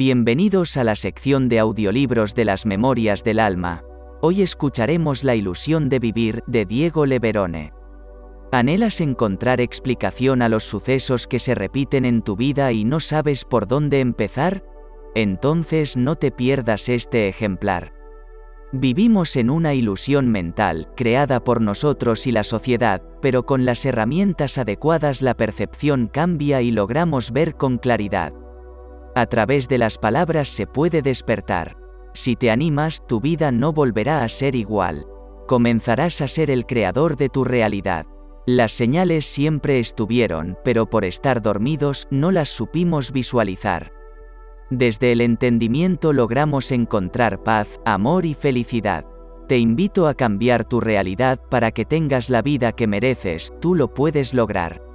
Bienvenidos a la sección de audiolibros de las Memorias del Alma. Hoy escucharemos La ilusión de vivir de Diego Leverone. ¿Anhelas encontrar explicación a los sucesos que se repiten en tu vida y no sabes por dónde empezar? Entonces no te pierdas este ejemplar. Vivimos en una ilusión mental, creada por nosotros y la sociedad, pero con las herramientas adecuadas la percepción cambia y logramos ver con claridad. A través de las palabras se puede despertar. Si te animas, tu vida no volverá a ser igual. Comenzarás a ser el creador de tu realidad. Las señales siempre estuvieron, pero por estar dormidos no las supimos visualizar. Desde el entendimiento logramos encontrar paz, amor y felicidad. Te invito a cambiar tu realidad para que tengas la vida que mereces, tú lo puedes lograr.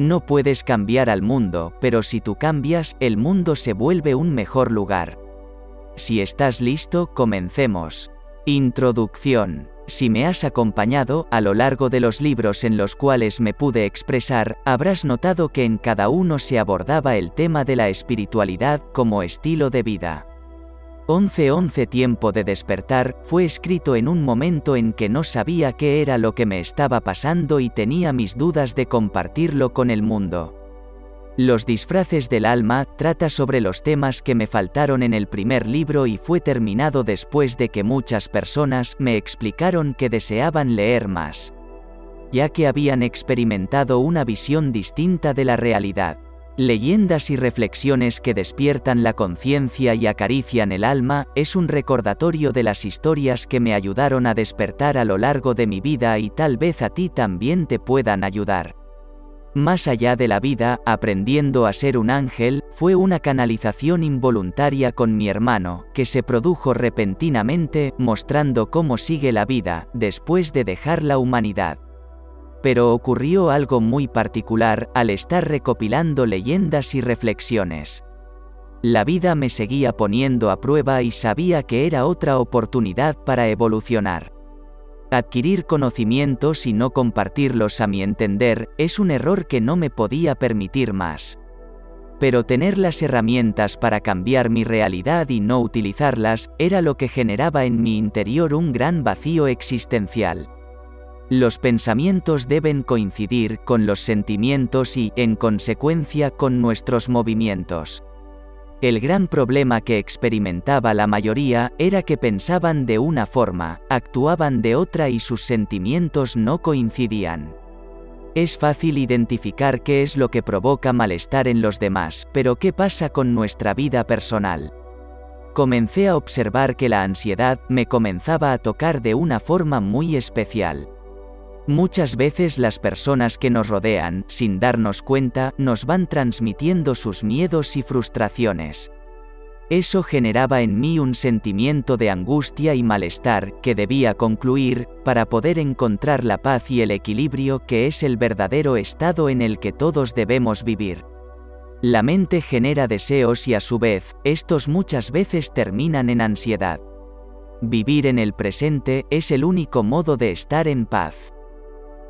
No puedes cambiar al mundo, pero si tú cambias, el mundo se vuelve un mejor lugar. Si estás listo, comencemos. Introducción. Si me has acompañado a lo largo de los libros en los cuales me pude expresar, habrás notado que en cada uno se abordaba el tema de la espiritualidad como estilo de vida. 11-11 Tiempo de despertar fue escrito en un momento en que no sabía qué era lo que me estaba pasando y tenía mis dudas de compartirlo con el mundo. Los disfraces del alma trata sobre los temas que me faltaron en el primer libro y fue terminado después de que muchas personas me explicaron que deseaban leer más, ya que habían experimentado una visión distinta de la realidad. Leyendas y reflexiones que despiertan la conciencia y acarician el alma es un recordatorio de las historias que me ayudaron a despertar a lo largo de mi vida y tal vez a ti también te puedan ayudar. Más allá de la vida, aprendiendo a ser un ángel, fue una canalización involuntaria con mi hermano, que se produjo repentinamente, mostrando cómo sigue la vida, después de dejar la humanidad. Pero ocurrió algo muy particular al estar recopilando leyendas y reflexiones. La vida me seguía poniendo a prueba y sabía que era otra oportunidad para evolucionar. Adquirir conocimientos y no compartirlos a mi entender es un error que no me podía permitir más. Pero tener las herramientas para cambiar mi realidad y no utilizarlas era lo que generaba en mi interior un gran vacío existencial. Los pensamientos deben coincidir con los sentimientos y, en consecuencia, con nuestros movimientos. El gran problema que experimentaba la mayoría era que pensaban de una forma, actuaban de otra y sus sentimientos no coincidían. Es fácil identificar qué es lo que provoca malestar en los demás, pero ¿qué pasa con nuestra vida personal? Comencé a observar que la ansiedad me comenzaba a tocar de una forma muy especial. Muchas veces las personas que nos rodean, sin darnos cuenta, nos van transmitiendo sus miedos y frustraciones. Eso generaba en mí un sentimiento de angustia y malestar que debía concluir para poder encontrar la paz y el equilibrio que es el verdadero estado en el que todos debemos vivir. La mente genera deseos y a su vez, estos muchas veces terminan en ansiedad. Vivir en el presente es el único modo de estar en paz.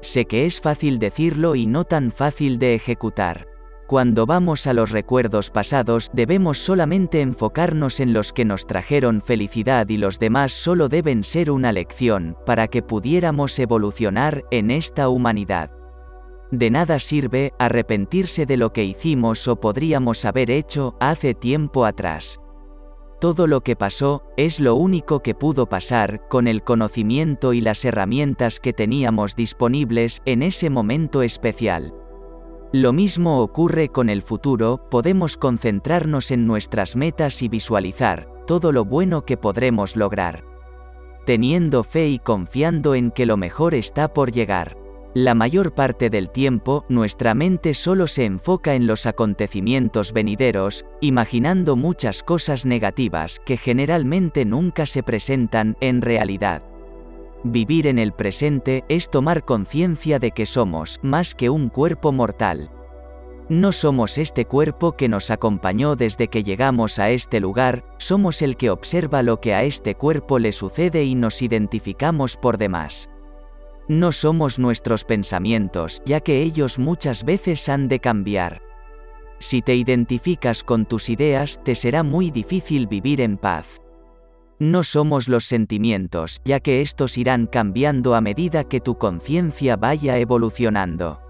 Sé que es fácil decirlo y no tan fácil de ejecutar. Cuando vamos a los recuerdos pasados debemos solamente enfocarnos en los que nos trajeron felicidad y los demás solo deben ser una lección para que pudiéramos evolucionar en esta humanidad. De nada sirve arrepentirse de lo que hicimos o podríamos haber hecho hace tiempo atrás. Todo lo que pasó, es lo único que pudo pasar, con el conocimiento y las herramientas que teníamos disponibles en ese momento especial. Lo mismo ocurre con el futuro, podemos concentrarnos en nuestras metas y visualizar todo lo bueno que podremos lograr. Teniendo fe y confiando en que lo mejor está por llegar. La mayor parte del tiempo, nuestra mente solo se enfoca en los acontecimientos venideros, imaginando muchas cosas negativas que generalmente nunca se presentan en realidad. Vivir en el presente es tomar conciencia de que somos más que un cuerpo mortal. No somos este cuerpo que nos acompañó desde que llegamos a este lugar, somos el que observa lo que a este cuerpo le sucede y nos identificamos por demás. No somos nuestros pensamientos, ya que ellos muchas veces han de cambiar. Si te identificas con tus ideas, te será muy difícil vivir en paz. No somos los sentimientos, ya que estos irán cambiando a medida que tu conciencia vaya evolucionando.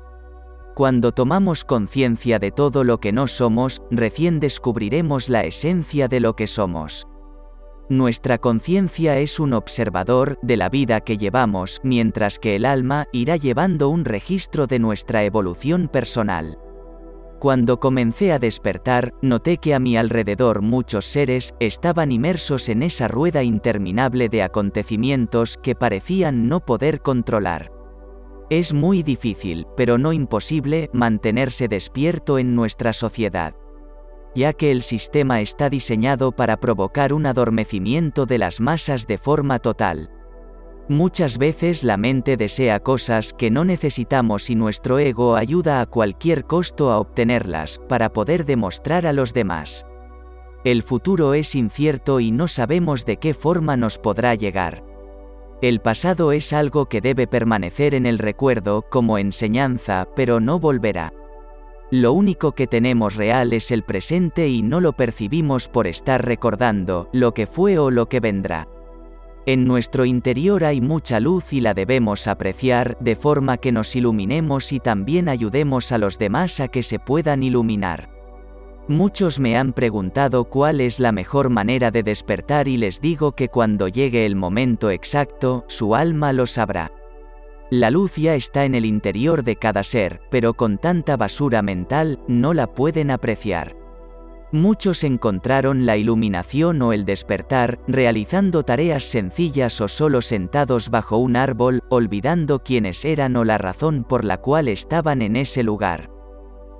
Cuando tomamos conciencia de todo lo que no somos, recién descubriremos la esencia de lo que somos. Nuestra conciencia es un observador de la vida que llevamos, mientras que el alma irá llevando un registro de nuestra evolución personal. Cuando comencé a despertar, noté que a mi alrededor muchos seres estaban inmersos en esa rueda interminable de acontecimientos que parecían no poder controlar. Es muy difícil, pero no imposible, mantenerse despierto en nuestra sociedad ya que el sistema está diseñado para provocar un adormecimiento de las masas de forma total. Muchas veces la mente desea cosas que no necesitamos y nuestro ego ayuda a cualquier costo a obtenerlas, para poder demostrar a los demás. El futuro es incierto y no sabemos de qué forma nos podrá llegar. El pasado es algo que debe permanecer en el recuerdo como enseñanza, pero no volverá. Lo único que tenemos real es el presente y no lo percibimos por estar recordando lo que fue o lo que vendrá. En nuestro interior hay mucha luz y la debemos apreciar de forma que nos iluminemos y también ayudemos a los demás a que se puedan iluminar. Muchos me han preguntado cuál es la mejor manera de despertar y les digo que cuando llegue el momento exacto, su alma lo sabrá. La luz ya está en el interior de cada ser, pero con tanta basura mental, no la pueden apreciar. Muchos encontraron la iluminación o el despertar, realizando tareas sencillas o solo sentados bajo un árbol, olvidando quiénes eran o la razón por la cual estaban en ese lugar.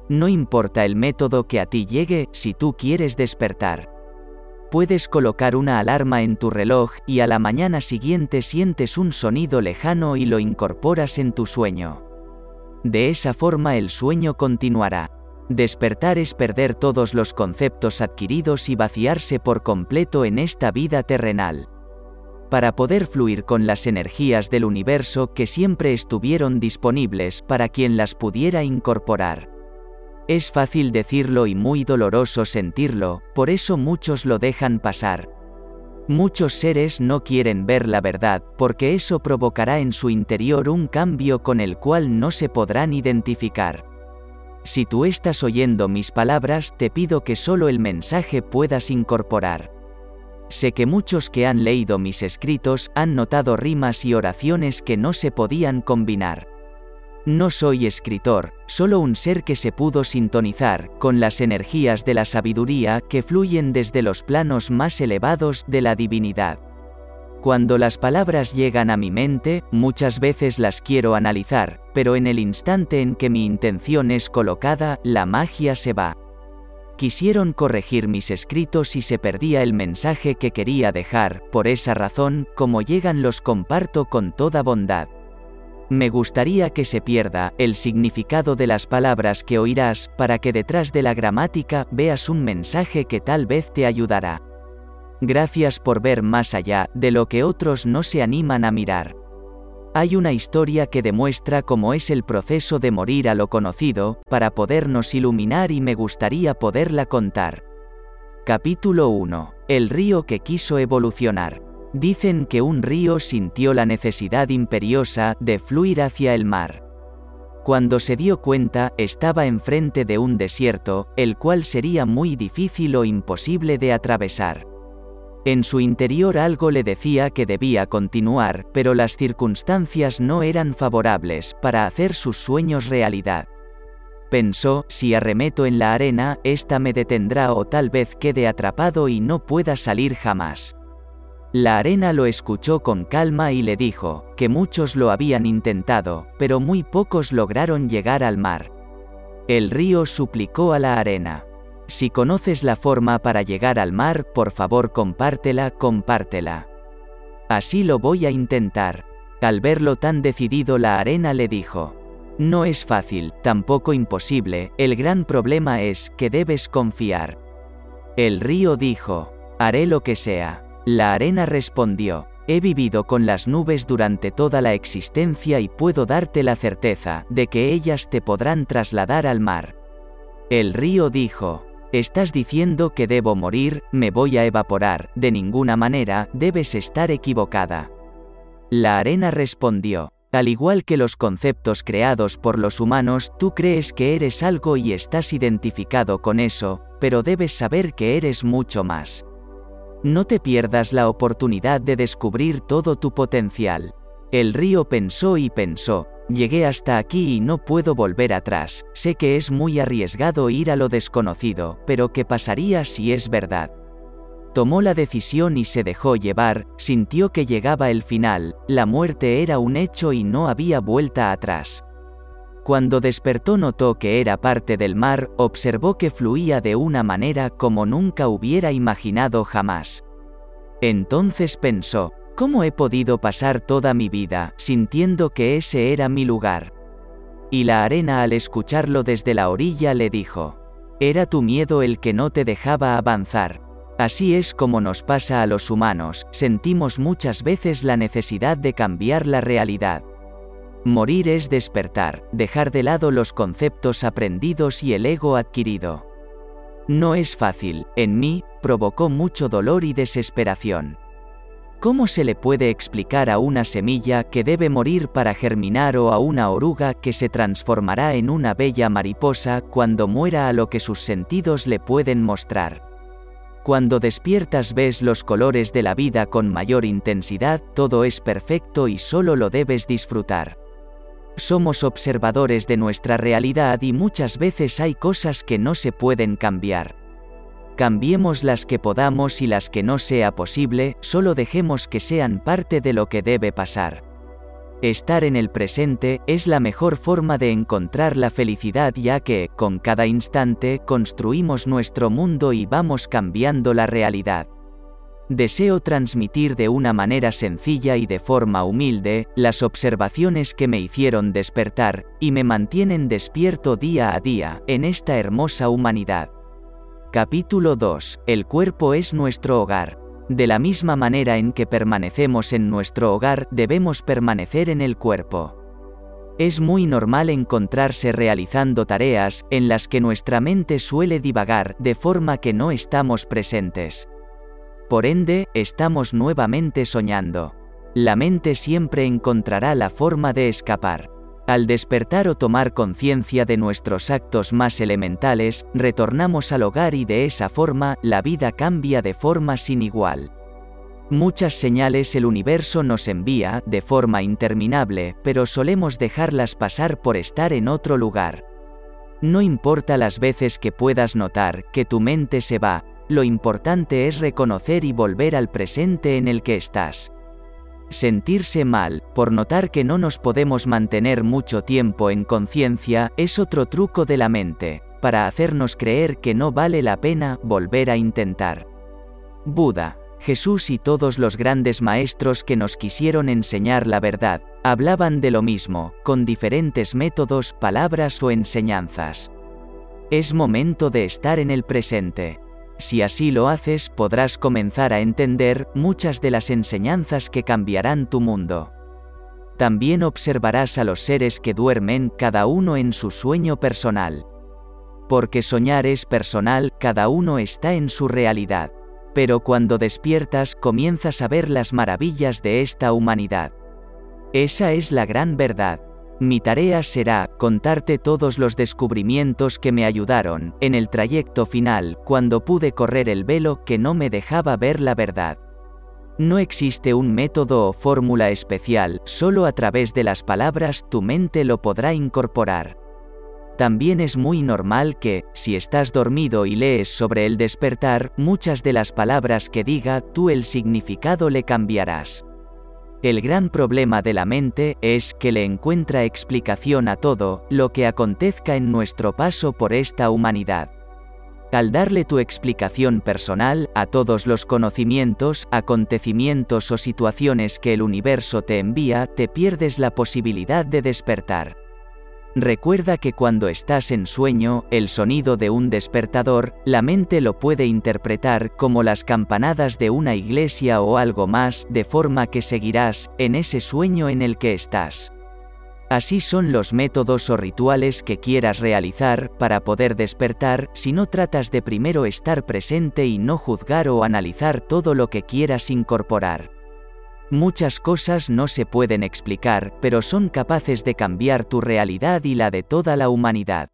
No importa el método que a ti llegue, si tú quieres despertar. Puedes colocar una alarma en tu reloj y a la mañana siguiente sientes un sonido lejano y lo incorporas en tu sueño. De esa forma el sueño continuará. Despertar es perder todos los conceptos adquiridos y vaciarse por completo en esta vida terrenal. Para poder fluir con las energías del universo que siempre estuvieron disponibles para quien las pudiera incorporar. Es fácil decirlo y muy doloroso sentirlo, por eso muchos lo dejan pasar. Muchos seres no quieren ver la verdad, porque eso provocará en su interior un cambio con el cual no se podrán identificar. Si tú estás oyendo mis palabras, te pido que solo el mensaje puedas incorporar. Sé que muchos que han leído mis escritos han notado rimas y oraciones que no se podían combinar. No soy escritor, solo un ser que se pudo sintonizar con las energías de la sabiduría que fluyen desde los planos más elevados de la divinidad. Cuando las palabras llegan a mi mente, muchas veces las quiero analizar, pero en el instante en que mi intención es colocada, la magia se va. Quisieron corregir mis escritos y se perdía el mensaje que quería dejar, por esa razón, como llegan los comparto con toda bondad. Me gustaría que se pierda el significado de las palabras que oirás para que detrás de la gramática veas un mensaje que tal vez te ayudará. Gracias por ver más allá de lo que otros no se animan a mirar. Hay una historia que demuestra cómo es el proceso de morir a lo conocido, para podernos iluminar y me gustaría poderla contar. Capítulo 1. El río que quiso evolucionar. Dicen que un río sintió la necesidad imperiosa de fluir hacia el mar. Cuando se dio cuenta, estaba enfrente de un desierto, el cual sería muy difícil o imposible de atravesar. En su interior algo le decía que debía continuar, pero las circunstancias no eran favorables para hacer sus sueños realidad. Pensó, si arremeto en la arena, esta me detendrá o tal vez quede atrapado y no pueda salir jamás. La arena lo escuchó con calma y le dijo, que muchos lo habían intentado, pero muy pocos lograron llegar al mar. El río suplicó a la arena. Si conoces la forma para llegar al mar, por favor compártela, compártela. Así lo voy a intentar. Al verlo tan decidido la arena le dijo, no es fácil, tampoco imposible, el gran problema es que debes confiar. El río dijo, haré lo que sea. La arena respondió, He vivido con las nubes durante toda la existencia y puedo darte la certeza de que ellas te podrán trasladar al mar. El río dijo, Estás diciendo que debo morir, me voy a evaporar, de ninguna manera, debes estar equivocada. La arena respondió, al igual que los conceptos creados por los humanos, tú crees que eres algo y estás identificado con eso, pero debes saber que eres mucho más. No te pierdas la oportunidad de descubrir todo tu potencial. El río pensó y pensó, llegué hasta aquí y no puedo volver atrás, sé que es muy arriesgado ir a lo desconocido, pero ¿qué pasaría si es verdad? Tomó la decisión y se dejó llevar, sintió que llegaba el final, la muerte era un hecho y no había vuelta atrás. Cuando despertó notó que era parte del mar, observó que fluía de una manera como nunca hubiera imaginado jamás. Entonces pensó, ¿cómo he podido pasar toda mi vida sintiendo que ese era mi lugar? Y la arena al escucharlo desde la orilla le dijo, era tu miedo el que no te dejaba avanzar. Así es como nos pasa a los humanos, sentimos muchas veces la necesidad de cambiar la realidad. Morir es despertar, dejar de lado los conceptos aprendidos y el ego adquirido. No es fácil, en mí, provocó mucho dolor y desesperación. ¿Cómo se le puede explicar a una semilla que debe morir para germinar o a una oruga que se transformará en una bella mariposa cuando muera a lo que sus sentidos le pueden mostrar? Cuando despiertas ves los colores de la vida con mayor intensidad, todo es perfecto y solo lo debes disfrutar. Somos observadores de nuestra realidad y muchas veces hay cosas que no se pueden cambiar. Cambiemos las que podamos y las que no sea posible, solo dejemos que sean parte de lo que debe pasar. Estar en el presente es la mejor forma de encontrar la felicidad ya que, con cada instante, construimos nuestro mundo y vamos cambiando la realidad. Deseo transmitir de una manera sencilla y de forma humilde las observaciones que me hicieron despertar, y me mantienen despierto día a día, en esta hermosa humanidad. Capítulo 2. El cuerpo es nuestro hogar. De la misma manera en que permanecemos en nuestro hogar, debemos permanecer en el cuerpo. Es muy normal encontrarse realizando tareas en las que nuestra mente suele divagar de forma que no estamos presentes. Por ende, estamos nuevamente soñando. La mente siempre encontrará la forma de escapar. Al despertar o tomar conciencia de nuestros actos más elementales, retornamos al hogar y de esa forma la vida cambia de forma sin igual. Muchas señales el universo nos envía de forma interminable, pero solemos dejarlas pasar por estar en otro lugar. No importa las veces que puedas notar que tu mente se va, lo importante es reconocer y volver al presente en el que estás. Sentirse mal, por notar que no nos podemos mantener mucho tiempo en conciencia, es otro truco de la mente, para hacernos creer que no vale la pena volver a intentar. Buda, Jesús y todos los grandes maestros que nos quisieron enseñar la verdad, hablaban de lo mismo, con diferentes métodos, palabras o enseñanzas. Es momento de estar en el presente. Si así lo haces, podrás comenzar a entender muchas de las enseñanzas que cambiarán tu mundo. También observarás a los seres que duermen cada uno en su sueño personal. Porque soñar es personal, cada uno está en su realidad. Pero cuando despiertas comienzas a ver las maravillas de esta humanidad. Esa es la gran verdad. Mi tarea será contarte todos los descubrimientos que me ayudaron en el trayecto final, cuando pude correr el velo que no me dejaba ver la verdad. No existe un método o fórmula especial, solo a través de las palabras tu mente lo podrá incorporar. También es muy normal que, si estás dormido y lees sobre el despertar, muchas de las palabras que diga tú el significado le cambiarás. El gran problema de la mente es que le encuentra explicación a todo lo que acontezca en nuestro paso por esta humanidad. Al darle tu explicación personal a todos los conocimientos, acontecimientos o situaciones que el universo te envía, te pierdes la posibilidad de despertar. Recuerda que cuando estás en sueño, el sonido de un despertador, la mente lo puede interpretar como las campanadas de una iglesia o algo más, de forma que seguirás en ese sueño en el que estás. Así son los métodos o rituales que quieras realizar para poder despertar si no tratas de primero estar presente y no juzgar o analizar todo lo que quieras incorporar. Muchas cosas no se pueden explicar, pero son capaces de cambiar tu realidad y la de toda la humanidad.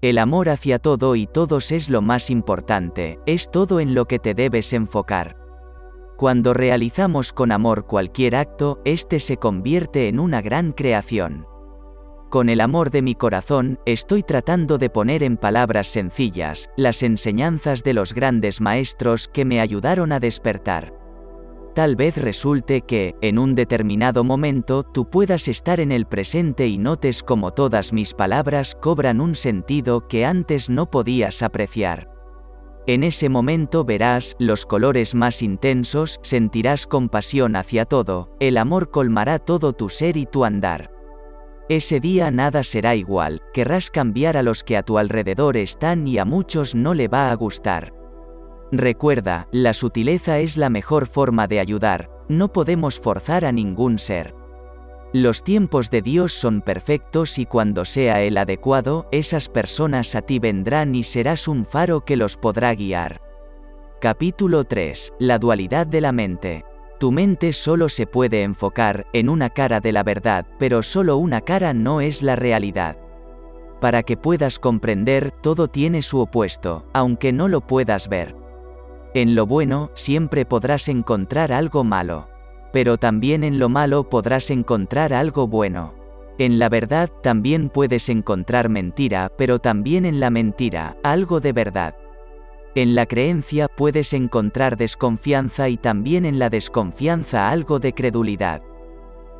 El amor hacia todo y todos es lo más importante, es todo en lo que te debes enfocar. Cuando realizamos con amor cualquier acto, éste se convierte en una gran creación. Con el amor de mi corazón, estoy tratando de poner en palabras sencillas las enseñanzas de los grandes maestros que me ayudaron a despertar. Tal vez resulte que, en un determinado momento, tú puedas estar en el presente y notes como todas mis palabras cobran un sentido que antes no podías apreciar. En ese momento verás los colores más intensos, sentirás compasión hacia todo, el amor colmará todo tu ser y tu andar. Ese día nada será igual, querrás cambiar a los que a tu alrededor están y a muchos no le va a gustar. Recuerda, la sutileza es la mejor forma de ayudar, no podemos forzar a ningún ser. Los tiempos de Dios son perfectos y cuando sea el adecuado, esas personas a ti vendrán y serás un faro que los podrá guiar. Capítulo 3. La dualidad de la mente. Tu mente solo se puede enfocar en una cara de la verdad, pero solo una cara no es la realidad. Para que puedas comprender, todo tiene su opuesto, aunque no lo puedas ver. En lo bueno, siempre podrás encontrar algo malo pero también en lo malo podrás encontrar algo bueno. En la verdad también puedes encontrar mentira, pero también en la mentira, algo de verdad. En la creencia puedes encontrar desconfianza y también en la desconfianza algo de credulidad.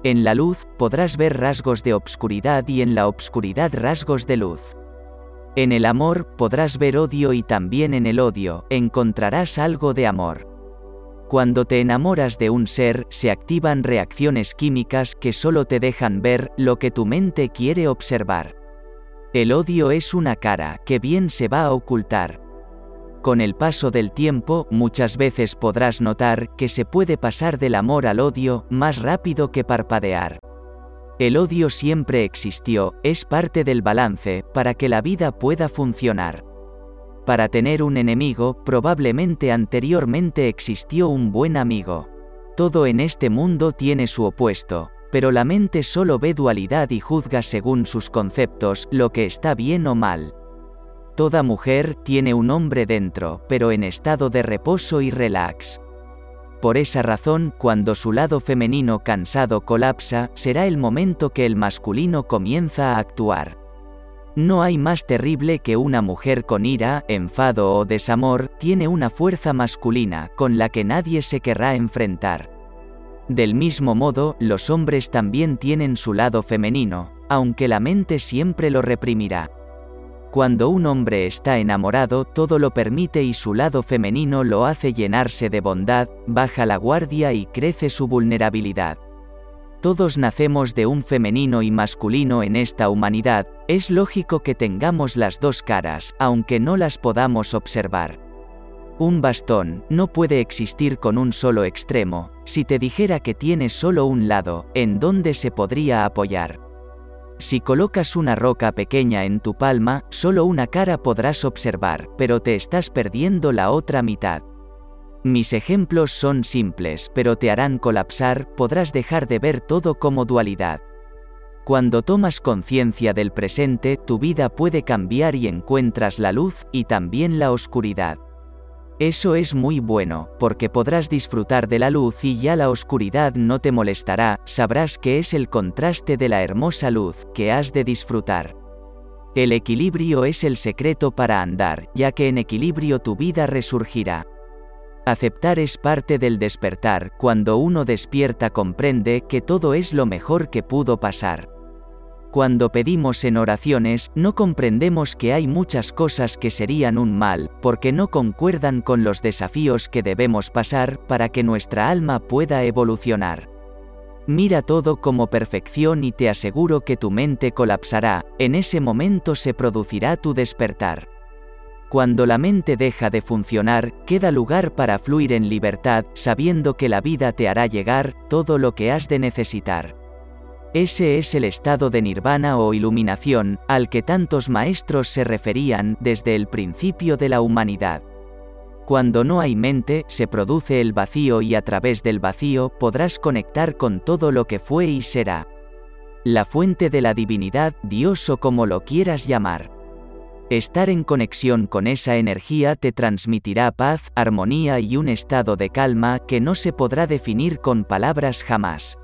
En la luz podrás ver rasgos de obscuridad y en la obscuridad rasgos de luz. En el amor podrás ver odio y también en el odio encontrarás algo de amor. Cuando te enamoras de un ser, se activan reacciones químicas que solo te dejan ver lo que tu mente quiere observar. El odio es una cara que bien se va a ocultar. Con el paso del tiempo, muchas veces podrás notar que se puede pasar del amor al odio más rápido que parpadear. El odio siempre existió, es parte del balance para que la vida pueda funcionar. Para tener un enemigo, probablemente anteriormente existió un buen amigo. Todo en este mundo tiene su opuesto, pero la mente solo ve dualidad y juzga según sus conceptos lo que está bien o mal. Toda mujer tiene un hombre dentro, pero en estado de reposo y relax. Por esa razón, cuando su lado femenino cansado colapsa, será el momento que el masculino comienza a actuar. No hay más terrible que una mujer con ira, enfado o desamor, tiene una fuerza masculina con la que nadie se querrá enfrentar. Del mismo modo, los hombres también tienen su lado femenino, aunque la mente siempre lo reprimirá. Cuando un hombre está enamorado, todo lo permite y su lado femenino lo hace llenarse de bondad, baja la guardia y crece su vulnerabilidad. Todos nacemos de un femenino y masculino en esta humanidad, es lógico que tengamos las dos caras, aunque no las podamos observar. Un bastón no puede existir con un solo extremo, si te dijera que tiene solo un lado, ¿en dónde se podría apoyar? Si colocas una roca pequeña en tu palma, solo una cara podrás observar, pero te estás perdiendo la otra mitad. Mis ejemplos son simples, pero te harán colapsar, podrás dejar de ver todo como dualidad. Cuando tomas conciencia del presente, tu vida puede cambiar y encuentras la luz y también la oscuridad. Eso es muy bueno, porque podrás disfrutar de la luz y ya la oscuridad no te molestará, sabrás que es el contraste de la hermosa luz que has de disfrutar. El equilibrio es el secreto para andar, ya que en equilibrio tu vida resurgirá. Aceptar es parte del despertar, cuando uno despierta comprende que todo es lo mejor que pudo pasar. Cuando pedimos en oraciones, no comprendemos que hay muchas cosas que serían un mal, porque no concuerdan con los desafíos que debemos pasar para que nuestra alma pueda evolucionar. Mira todo como perfección y te aseguro que tu mente colapsará, en ese momento se producirá tu despertar. Cuando la mente deja de funcionar, queda lugar para fluir en libertad, sabiendo que la vida te hará llegar todo lo que has de necesitar. Ese es el estado de nirvana o iluminación, al que tantos maestros se referían desde el principio de la humanidad. Cuando no hay mente, se produce el vacío y a través del vacío podrás conectar con todo lo que fue y será. La fuente de la divinidad, Dios o como lo quieras llamar. Estar en conexión con esa energía te transmitirá paz, armonía y un estado de calma que no se podrá definir con palabras jamás.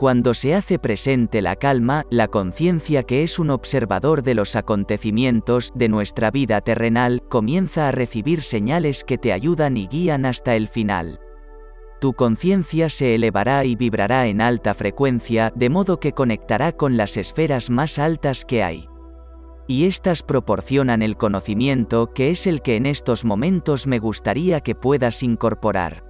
Cuando se hace presente la calma, la conciencia que es un observador de los acontecimientos de nuestra vida terrenal, comienza a recibir señales que te ayudan y guían hasta el final. Tu conciencia se elevará y vibrará en alta frecuencia, de modo que conectará con las esferas más altas que hay. Y éstas proporcionan el conocimiento que es el que en estos momentos me gustaría que puedas incorporar.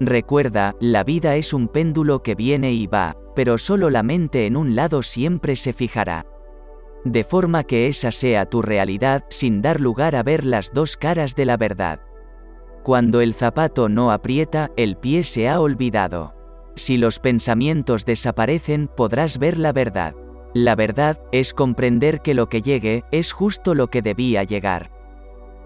Recuerda, la vida es un péndulo que viene y va, pero solo la mente en un lado siempre se fijará. De forma que esa sea tu realidad sin dar lugar a ver las dos caras de la verdad. Cuando el zapato no aprieta, el pie se ha olvidado. Si los pensamientos desaparecen, podrás ver la verdad. La verdad es comprender que lo que llegue es justo lo que debía llegar.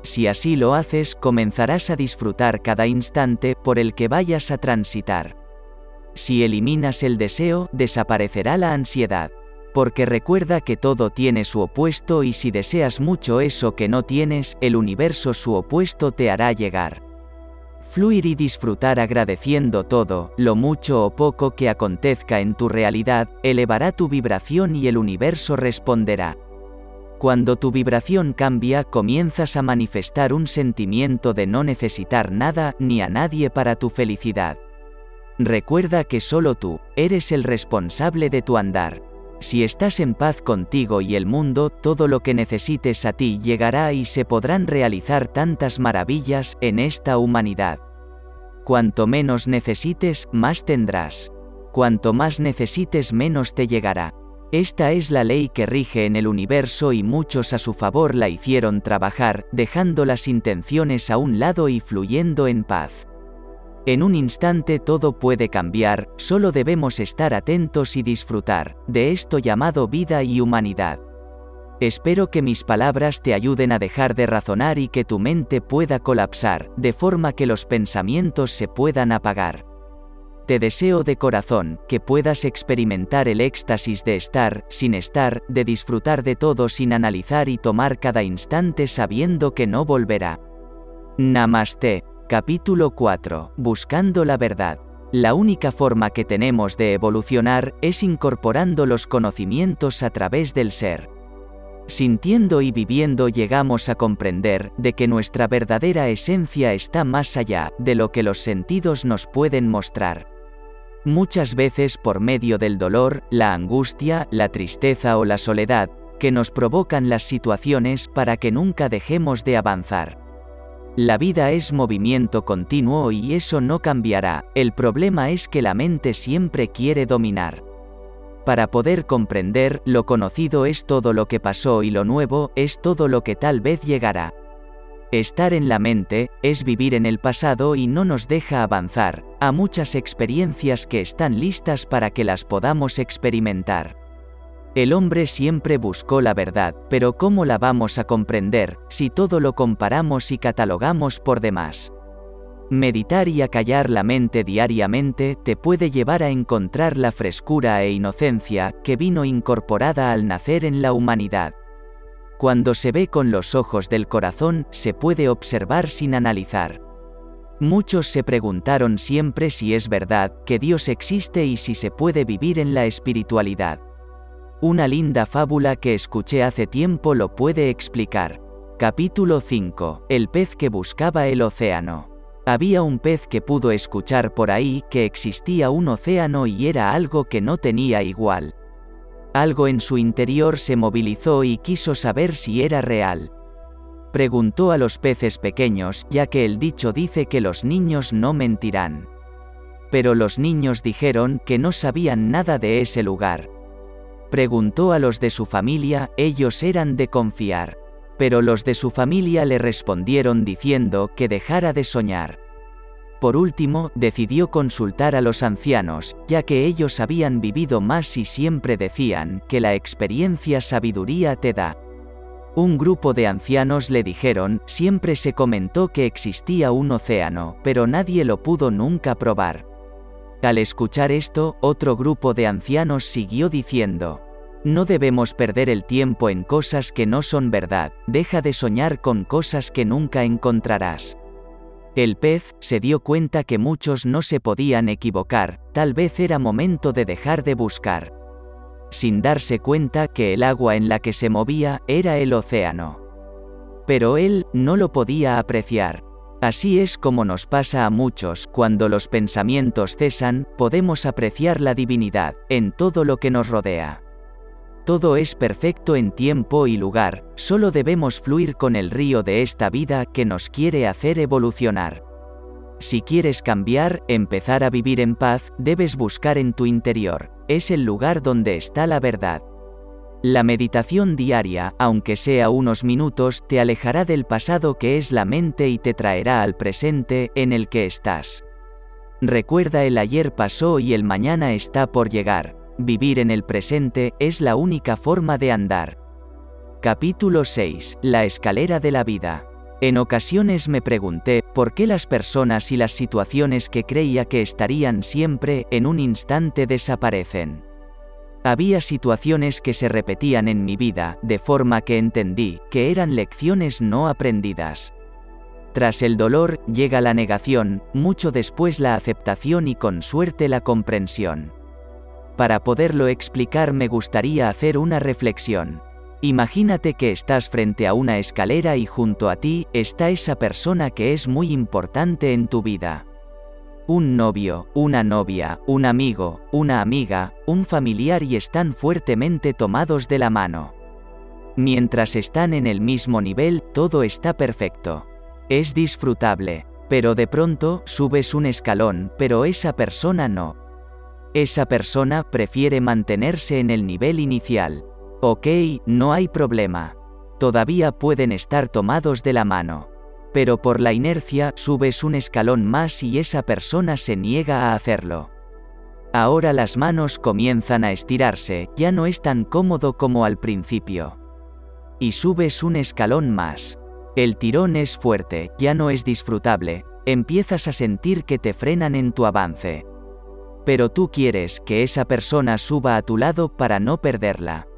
Si así lo haces, comenzarás a disfrutar cada instante por el que vayas a transitar. Si eliminas el deseo, desaparecerá la ansiedad. Porque recuerda que todo tiene su opuesto y si deseas mucho eso que no tienes, el universo su opuesto te hará llegar. Fluir y disfrutar agradeciendo todo, lo mucho o poco que acontezca en tu realidad, elevará tu vibración y el universo responderá. Cuando tu vibración cambia, comienzas a manifestar un sentimiento de no necesitar nada ni a nadie para tu felicidad. Recuerda que solo tú eres el responsable de tu andar. Si estás en paz contigo y el mundo, todo lo que necesites a ti llegará y se podrán realizar tantas maravillas en esta humanidad. Cuanto menos necesites, más tendrás. Cuanto más necesites, menos te llegará. Esta es la ley que rige en el universo y muchos a su favor la hicieron trabajar, dejando las intenciones a un lado y fluyendo en paz. En un instante todo puede cambiar, solo debemos estar atentos y disfrutar de esto llamado vida y humanidad. Espero que mis palabras te ayuden a dejar de razonar y que tu mente pueda colapsar, de forma que los pensamientos se puedan apagar. Te deseo de corazón que puedas experimentar el éxtasis de estar, sin estar, de disfrutar de todo sin analizar y tomar cada instante sabiendo que no volverá. Namaste. Capítulo 4. Buscando la verdad. La única forma que tenemos de evolucionar es incorporando los conocimientos a través del ser. Sintiendo y viviendo llegamos a comprender de que nuestra verdadera esencia está más allá de lo que los sentidos nos pueden mostrar. Muchas veces por medio del dolor, la angustia, la tristeza o la soledad, que nos provocan las situaciones para que nunca dejemos de avanzar. La vida es movimiento continuo y eso no cambiará, el problema es que la mente siempre quiere dominar. Para poder comprender, lo conocido es todo lo que pasó y lo nuevo es todo lo que tal vez llegará. Estar en la mente es vivir en el pasado y no nos deja avanzar, a muchas experiencias que están listas para que las podamos experimentar. El hombre siempre buscó la verdad, pero ¿cómo la vamos a comprender si todo lo comparamos y catalogamos por demás? Meditar y acallar la mente diariamente te puede llevar a encontrar la frescura e inocencia que vino incorporada al nacer en la humanidad. Cuando se ve con los ojos del corazón, se puede observar sin analizar. Muchos se preguntaron siempre si es verdad que Dios existe y si se puede vivir en la espiritualidad. Una linda fábula que escuché hace tiempo lo puede explicar. Capítulo 5. El pez que buscaba el océano. Había un pez que pudo escuchar por ahí que existía un océano y era algo que no tenía igual. Algo en su interior se movilizó y quiso saber si era real. Preguntó a los peces pequeños, ya que el dicho dice que los niños no mentirán. Pero los niños dijeron que no sabían nada de ese lugar. Preguntó a los de su familia, ellos eran de confiar. Pero los de su familia le respondieron diciendo que dejara de soñar. Por último, decidió consultar a los ancianos, ya que ellos habían vivido más y siempre decían que la experiencia sabiduría te da. Un grupo de ancianos le dijeron, siempre se comentó que existía un océano, pero nadie lo pudo nunca probar. Al escuchar esto, otro grupo de ancianos siguió diciendo, no debemos perder el tiempo en cosas que no son verdad, deja de soñar con cosas que nunca encontrarás. El pez se dio cuenta que muchos no se podían equivocar, tal vez era momento de dejar de buscar sin darse cuenta que el agua en la que se movía era el océano. Pero él no lo podía apreciar. Así es como nos pasa a muchos, cuando los pensamientos cesan, podemos apreciar la divinidad, en todo lo que nos rodea. Todo es perfecto en tiempo y lugar, solo debemos fluir con el río de esta vida que nos quiere hacer evolucionar. Si quieres cambiar, empezar a vivir en paz, debes buscar en tu interior, es el lugar donde está la verdad. La meditación diaria, aunque sea unos minutos, te alejará del pasado que es la mente y te traerá al presente en el que estás. Recuerda el ayer pasó y el mañana está por llegar. Vivir en el presente es la única forma de andar. Capítulo 6. La escalera de la vida. En ocasiones me pregunté por qué las personas y las situaciones que creía que estarían siempre en un instante desaparecen. Había situaciones que se repetían en mi vida, de forma que entendí que eran lecciones no aprendidas. Tras el dolor, llega la negación, mucho después la aceptación y con suerte la comprensión. Para poderlo explicar me gustaría hacer una reflexión. Imagínate que estás frente a una escalera y junto a ti está esa persona que es muy importante en tu vida. Un novio, una novia, un amigo, una amiga, un familiar y están fuertemente tomados de la mano. Mientras están en el mismo nivel, todo está perfecto. Es disfrutable, pero de pronto subes un escalón, pero esa persona no. Esa persona prefiere mantenerse en el nivel inicial. Ok, no hay problema. Todavía pueden estar tomados de la mano. Pero por la inercia subes un escalón más y esa persona se niega a hacerlo. Ahora las manos comienzan a estirarse, ya no es tan cómodo como al principio. Y subes un escalón más. El tirón es fuerte, ya no es disfrutable, empiezas a sentir que te frenan en tu avance. Pero tú quieres que esa persona suba a tu lado para no perderla.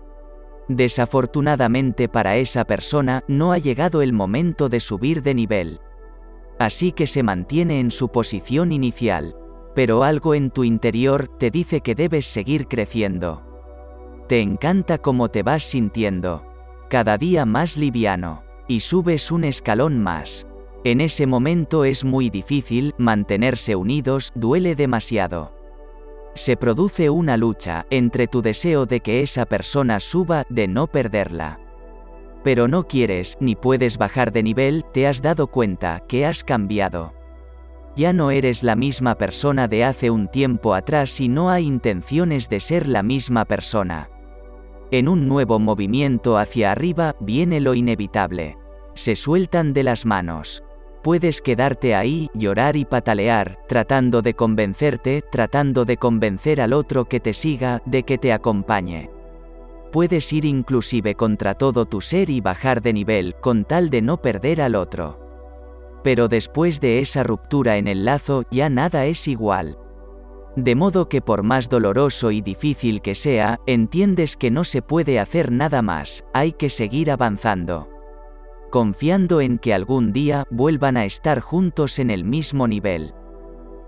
Desafortunadamente para esa persona no ha llegado el momento de subir de nivel. Así que se mantiene en su posición inicial, pero algo en tu interior te dice que debes seguir creciendo. Te encanta cómo te vas sintiendo, cada día más liviano, y subes un escalón más. En ese momento es muy difícil, mantenerse unidos duele demasiado se produce una lucha entre tu deseo de que esa persona suba, de no perderla. Pero no quieres ni puedes bajar de nivel, te has dado cuenta que has cambiado. Ya no eres la misma persona de hace un tiempo atrás y no hay intenciones de ser la misma persona. En un nuevo movimiento hacia arriba viene lo inevitable. Se sueltan de las manos. Puedes quedarte ahí, llorar y patalear, tratando de convencerte, tratando de convencer al otro que te siga, de que te acompañe. Puedes ir inclusive contra todo tu ser y bajar de nivel, con tal de no perder al otro. Pero después de esa ruptura en el lazo, ya nada es igual. De modo que por más doloroso y difícil que sea, entiendes que no se puede hacer nada más, hay que seguir avanzando confiando en que algún día vuelvan a estar juntos en el mismo nivel.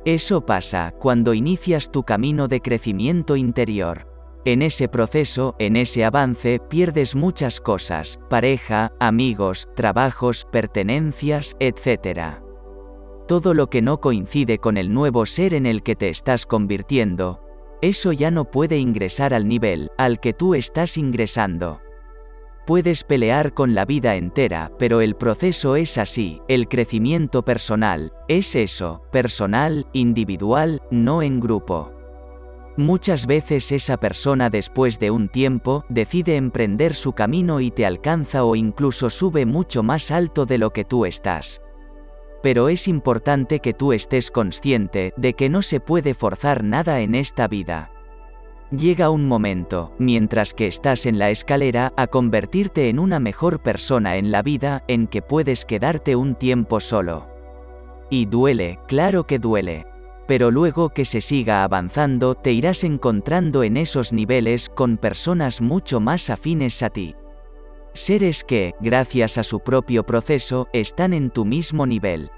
Eso pasa cuando inicias tu camino de crecimiento interior. En ese proceso, en ese avance, pierdes muchas cosas, pareja, amigos, trabajos, pertenencias, etc. Todo lo que no coincide con el nuevo ser en el que te estás convirtiendo, eso ya no puede ingresar al nivel al que tú estás ingresando. Puedes pelear con la vida entera, pero el proceso es así, el crecimiento personal, es eso, personal, individual, no en grupo. Muchas veces esa persona después de un tiempo decide emprender su camino y te alcanza o incluso sube mucho más alto de lo que tú estás. Pero es importante que tú estés consciente de que no se puede forzar nada en esta vida. Llega un momento, mientras que estás en la escalera, a convertirte en una mejor persona en la vida en que puedes quedarte un tiempo solo. Y duele, claro que duele. Pero luego que se siga avanzando te irás encontrando en esos niveles con personas mucho más afines a ti. Seres que, gracias a su propio proceso, están en tu mismo nivel.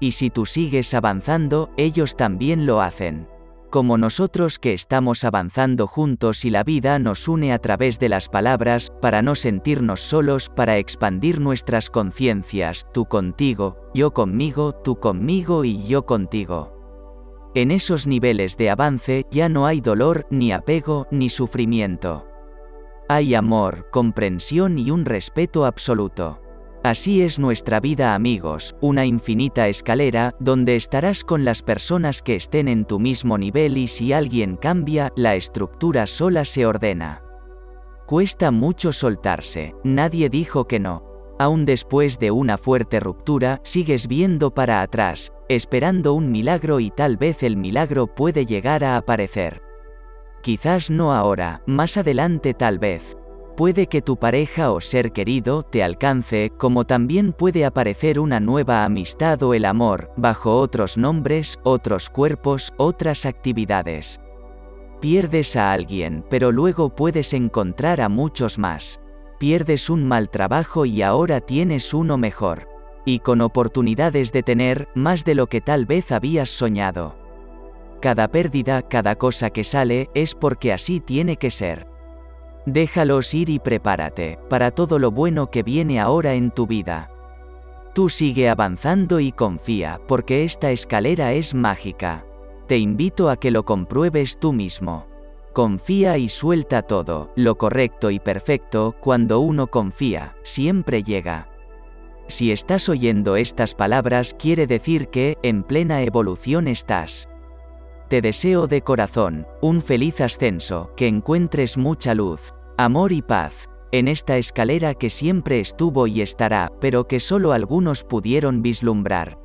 Y si tú sigues avanzando, ellos también lo hacen como nosotros que estamos avanzando juntos y la vida nos une a través de las palabras, para no sentirnos solos, para expandir nuestras conciencias, tú contigo, yo conmigo, tú conmigo y yo contigo. En esos niveles de avance ya no hay dolor, ni apego, ni sufrimiento. Hay amor, comprensión y un respeto absoluto. Así es nuestra vida amigos, una infinita escalera, donde estarás con las personas que estén en tu mismo nivel y si alguien cambia, la estructura sola se ordena. Cuesta mucho soltarse, nadie dijo que no. Aún después de una fuerte ruptura, sigues viendo para atrás, esperando un milagro y tal vez el milagro puede llegar a aparecer. Quizás no ahora, más adelante tal vez, Puede que tu pareja o ser querido te alcance, como también puede aparecer una nueva amistad o el amor, bajo otros nombres, otros cuerpos, otras actividades. Pierdes a alguien, pero luego puedes encontrar a muchos más. Pierdes un mal trabajo y ahora tienes uno mejor. Y con oportunidades de tener más de lo que tal vez habías soñado. Cada pérdida, cada cosa que sale, es porque así tiene que ser. Déjalos ir y prepárate para todo lo bueno que viene ahora en tu vida. Tú sigue avanzando y confía, porque esta escalera es mágica. Te invito a que lo compruebes tú mismo. Confía y suelta todo, lo correcto y perfecto, cuando uno confía, siempre llega. Si estás oyendo estas palabras quiere decir que, en plena evolución estás. Te deseo de corazón, un feliz ascenso, que encuentres mucha luz, amor y paz, en esta escalera que siempre estuvo y estará, pero que solo algunos pudieron vislumbrar.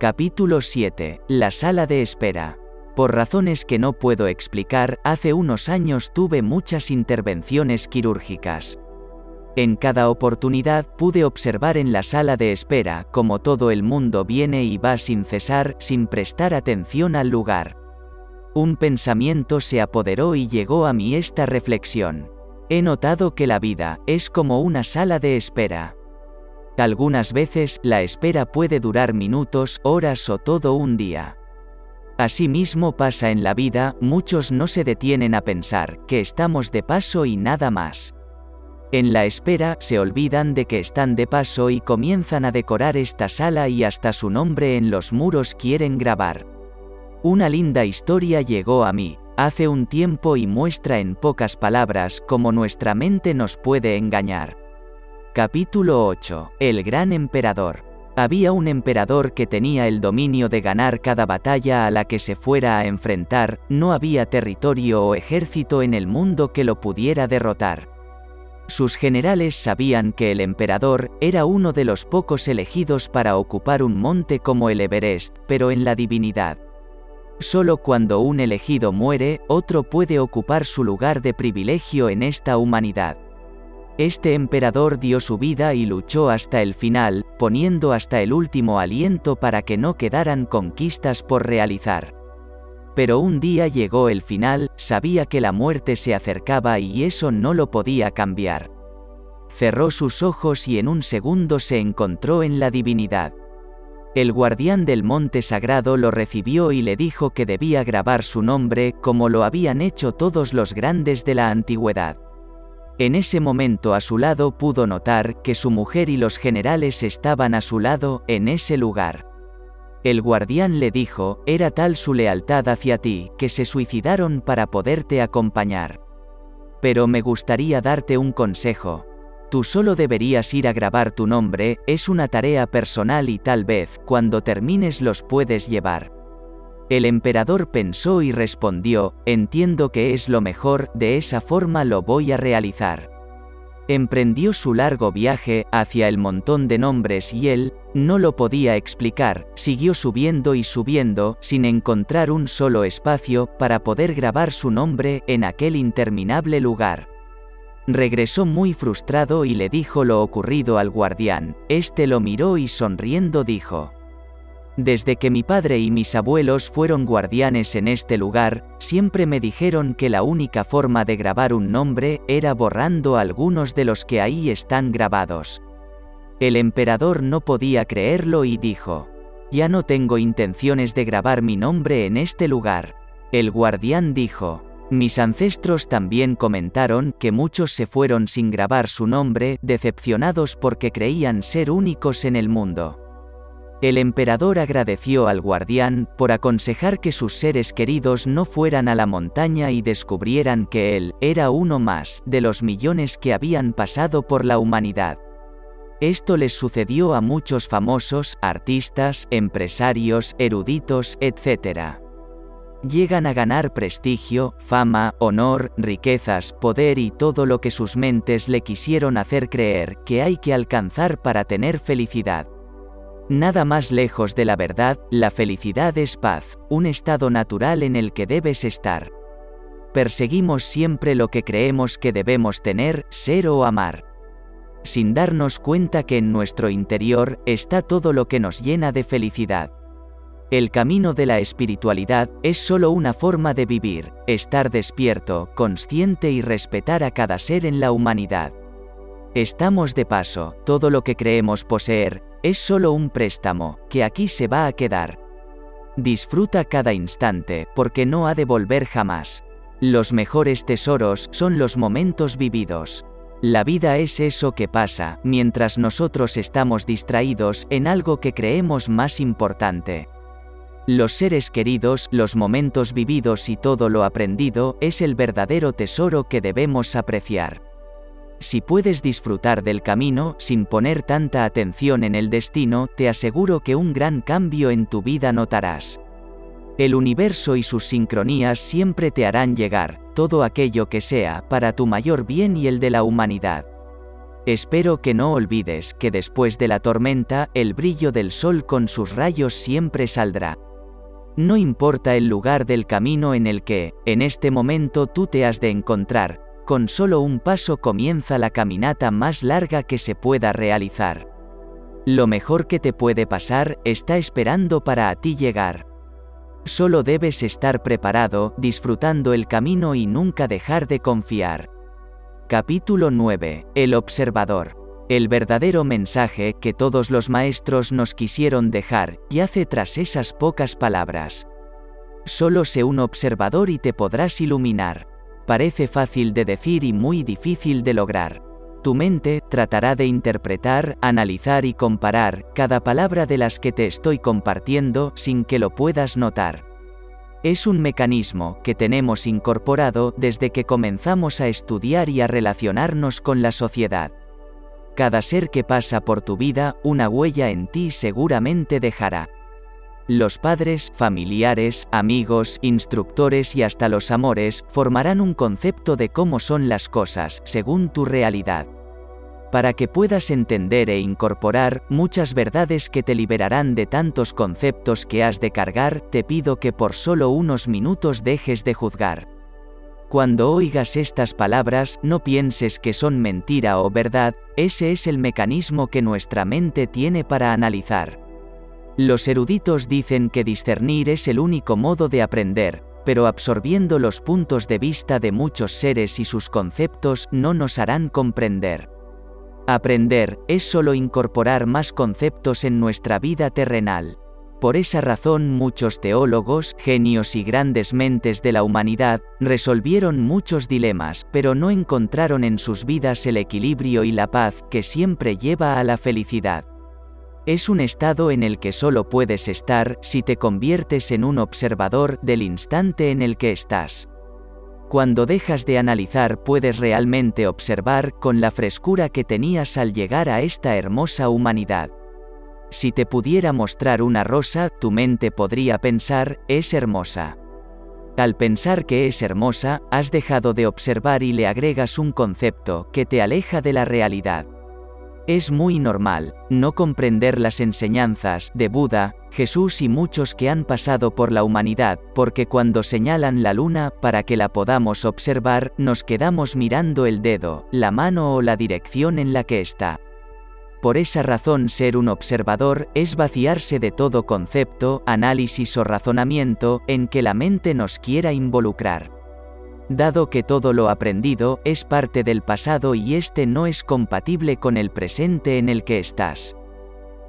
Capítulo 7. La sala de espera. Por razones que no puedo explicar, hace unos años tuve muchas intervenciones quirúrgicas. En cada oportunidad pude observar en la sala de espera cómo todo el mundo viene y va sin cesar, sin prestar atención al lugar. Un pensamiento se apoderó y llegó a mí esta reflexión. He notado que la vida es como una sala de espera. Algunas veces la espera puede durar minutos, horas o todo un día. Asimismo pasa en la vida, muchos no se detienen a pensar que estamos de paso y nada más. En la espera se olvidan de que están de paso y comienzan a decorar esta sala y hasta su nombre en los muros quieren grabar. Una linda historia llegó a mí, hace un tiempo y muestra en pocas palabras cómo nuestra mente nos puede engañar. Capítulo 8. El Gran Emperador. Había un emperador que tenía el dominio de ganar cada batalla a la que se fuera a enfrentar, no había territorio o ejército en el mundo que lo pudiera derrotar. Sus generales sabían que el emperador era uno de los pocos elegidos para ocupar un monte como el Everest, pero en la divinidad. Solo cuando un elegido muere, otro puede ocupar su lugar de privilegio en esta humanidad. Este emperador dio su vida y luchó hasta el final, poniendo hasta el último aliento para que no quedaran conquistas por realizar. Pero un día llegó el final, sabía que la muerte se acercaba y eso no lo podía cambiar. Cerró sus ojos y en un segundo se encontró en la divinidad. El guardián del monte sagrado lo recibió y le dijo que debía grabar su nombre como lo habían hecho todos los grandes de la antigüedad. En ese momento a su lado pudo notar que su mujer y los generales estaban a su lado, en ese lugar. El guardián le dijo, era tal su lealtad hacia ti, que se suicidaron para poderte acompañar. Pero me gustaría darte un consejo, Tú solo deberías ir a grabar tu nombre, es una tarea personal y tal vez, cuando termines los puedes llevar. El emperador pensó y respondió, entiendo que es lo mejor, de esa forma lo voy a realizar. Emprendió su largo viaje hacia el montón de nombres y él, no lo podía explicar, siguió subiendo y subiendo, sin encontrar un solo espacio para poder grabar su nombre en aquel interminable lugar. Regresó muy frustrado y le dijo lo ocurrido al guardián. Este lo miró y sonriendo dijo, desde que mi padre y mis abuelos fueron guardianes en este lugar, siempre me dijeron que la única forma de grabar un nombre era borrando algunos de los que ahí están grabados. El emperador no podía creerlo y dijo, ya no tengo intenciones de grabar mi nombre en este lugar. El guardián dijo, mis ancestros también comentaron que muchos se fueron sin grabar su nombre, decepcionados porque creían ser únicos en el mundo. El emperador agradeció al guardián por aconsejar que sus seres queridos no fueran a la montaña y descubrieran que él era uno más de los millones que habían pasado por la humanidad. Esto les sucedió a muchos famosos, artistas, empresarios, eruditos, etc. Llegan a ganar prestigio, fama, honor, riquezas, poder y todo lo que sus mentes le quisieron hacer creer que hay que alcanzar para tener felicidad. Nada más lejos de la verdad, la felicidad es paz, un estado natural en el que debes estar. Perseguimos siempre lo que creemos que debemos tener, ser o amar. Sin darnos cuenta que en nuestro interior está todo lo que nos llena de felicidad. El camino de la espiritualidad es solo una forma de vivir, estar despierto, consciente y respetar a cada ser en la humanidad. Estamos de paso, todo lo que creemos poseer, es solo un préstamo, que aquí se va a quedar. Disfruta cada instante, porque no ha de volver jamás. Los mejores tesoros son los momentos vividos. La vida es eso que pasa, mientras nosotros estamos distraídos en algo que creemos más importante. Los seres queridos, los momentos vividos y todo lo aprendido es el verdadero tesoro que debemos apreciar. Si puedes disfrutar del camino sin poner tanta atención en el destino, te aseguro que un gran cambio en tu vida notarás. El universo y sus sincronías siempre te harán llegar, todo aquello que sea, para tu mayor bien y el de la humanidad. Espero que no olvides que después de la tormenta, el brillo del sol con sus rayos siempre saldrá. No importa el lugar del camino en el que, en este momento tú te has de encontrar, con solo un paso comienza la caminata más larga que se pueda realizar. Lo mejor que te puede pasar está esperando para a ti llegar. Solo debes estar preparado, disfrutando el camino y nunca dejar de confiar. Capítulo 9. El observador. El verdadero mensaje que todos los maestros nos quisieron dejar yace tras esas pocas palabras. Solo sé un observador y te podrás iluminar parece fácil de decir y muy difícil de lograr. Tu mente tratará de interpretar, analizar y comparar cada palabra de las que te estoy compartiendo sin que lo puedas notar. Es un mecanismo que tenemos incorporado desde que comenzamos a estudiar y a relacionarnos con la sociedad. Cada ser que pasa por tu vida, una huella en ti seguramente dejará. Los padres, familiares, amigos, instructores y hasta los amores formarán un concepto de cómo son las cosas, según tu realidad. Para que puedas entender e incorporar muchas verdades que te liberarán de tantos conceptos que has de cargar, te pido que por solo unos minutos dejes de juzgar. Cuando oigas estas palabras, no pienses que son mentira o verdad, ese es el mecanismo que nuestra mente tiene para analizar. Los eruditos dicen que discernir es el único modo de aprender, pero absorbiendo los puntos de vista de muchos seres y sus conceptos no nos harán comprender. Aprender es solo incorporar más conceptos en nuestra vida terrenal. Por esa razón muchos teólogos, genios y grandes mentes de la humanidad resolvieron muchos dilemas, pero no encontraron en sus vidas el equilibrio y la paz que siempre lleva a la felicidad. Es un estado en el que solo puedes estar si te conviertes en un observador del instante en el que estás. Cuando dejas de analizar puedes realmente observar con la frescura que tenías al llegar a esta hermosa humanidad. Si te pudiera mostrar una rosa, tu mente podría pensar, es hermosa. Al pensar que es hermosa, has dejado de observar y le agregas un concepto que te aleja de la realidad. Es muy normal no comprender las enseñanzas de Buda, Jesús y muchos que han pasado por la humanidad, porque cuando señalan la luna para que la podamos observar, nos quedamos mirando el dedo, la mano o la dirección en la que está. Por esa razón ser un observador es vaciarse de todo concepto, análisis o razonamiento en que la mente nos quiera involucrar. Dado que todo lo aprendido es parte del pasado y este no es compatible con el presente en el que estás.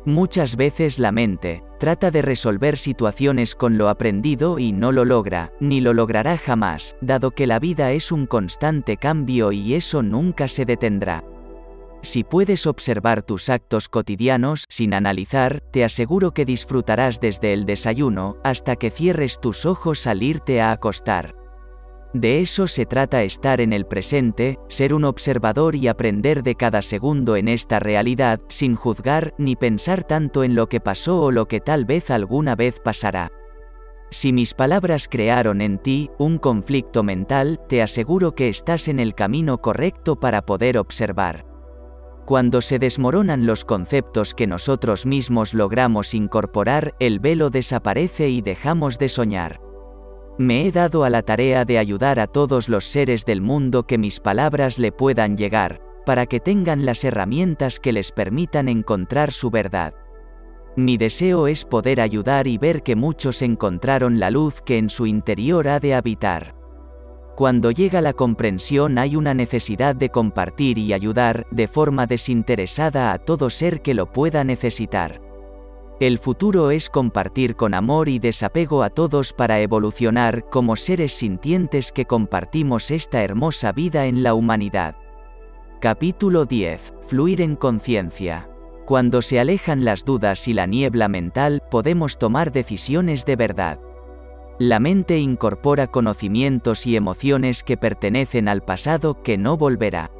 Muchas veces la mente trata de resolver situaciones con lo aprendido y no lo logra, ni lo logrará jamás, dado que la vida es un constante cambio y eso nunca se detendrá. Si puedes observar tus actos cotidianos sin analizar, te aseguro que disfrutarás desde el desayuno hasta que cierres tus ojos al irte a acostar. De eso se trata estar en el presente, ser un observador y aprender de cada segundo en esta realidad, sin juzgar ni pensar tanto en lo que pasó o lo que tal vez alguna vez pasará. Si mis palabras crearon en ti un conflicto mental, te aseguro que estás en el camino correcto para poder observar. Cuando se desmoronan los conceptos que nosotros mismos logramos incorporar, el velo desaparece y dejamos de soñar. Me he dado a la tarea de ayudar a todos los seres del mundo que mis palabras le puedan llegar, para que tengan las herramientas que les permitan encontrar su verdad. Mi deseo es poder ayudar y ver que muchos encontraron la luz que en su interior ha de habitar. Cuando llega la comprensión hay una necesidad de compartir y ayudar de forma desinteresada a todo ser que lo pueda necesitar. El futuro es compartir con amor y desapego a todos para evolucionar como seres sintientes que compartimos esta hermosa vida en la humanidad. Capítulo 10. Fluir en conciencia. Cuando se alejan las dudas y la niebla mental, podemos tomar decisiones de verdad. La mente incorpora conocimientos y emociones que pertenecen al pasado que no volverá.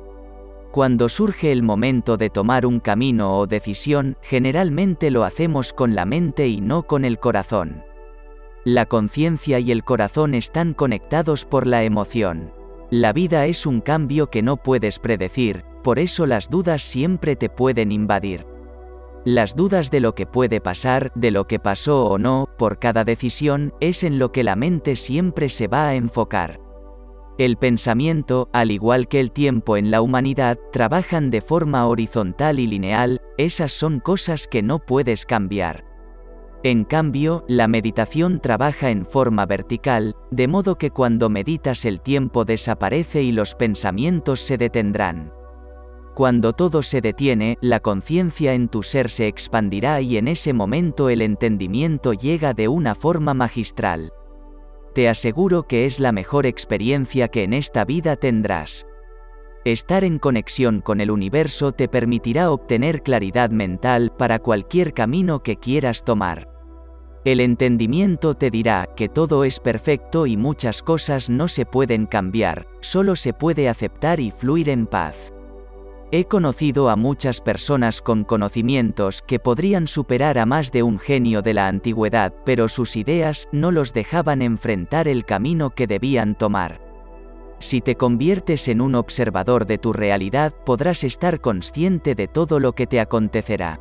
Cuando surge el momento de tomar un camino o decisión, generalmente lo hacemos con la mente y no con el corazón. La conciencia y el corazón están conectados por la emoción. La vida es un cambio que no puedes predecir, por eso las dudas siempre te pueden invadir. Las dudas de lo que puede pasar, de lo que pasó o no, por cada decisión, es en lo que la mente siempre se va a enfocar. El pensamiento, al igual que el tiempo en la humanidad, trabajan de forma horizontal y lineal, esas son cosas que no puedes cambiar. En cambio, la meditación trabaja en forma vertical, de modo que cuando meditas el tiempo desaparece y los pensamientos se detendrán. Cuando todo se detiene, la conciencia en tu ser se expandirá y en ese momento el entendimiento llega de una forma magistral. Te aseguro que es la mejor experiencia que en esta vida tendrás. Estar en conexión con el universo te permitirá obtener claridad mental para cualquier camino que quieras tomar. El entendimiento te dirá que todo es perfecto y muchas cosas no se pueden cambiar, solo se puede aceptar y fluir en paz. He conocido a muchas personas con conocimientos que podrían superar a más de un genio de la antigüedad, pero sus ideas no los dejaban enfrentar el camino que debían tomar. Si te conviertes en un observador de tu realidad, podrás estar consciente de todo lo que te acontecerá.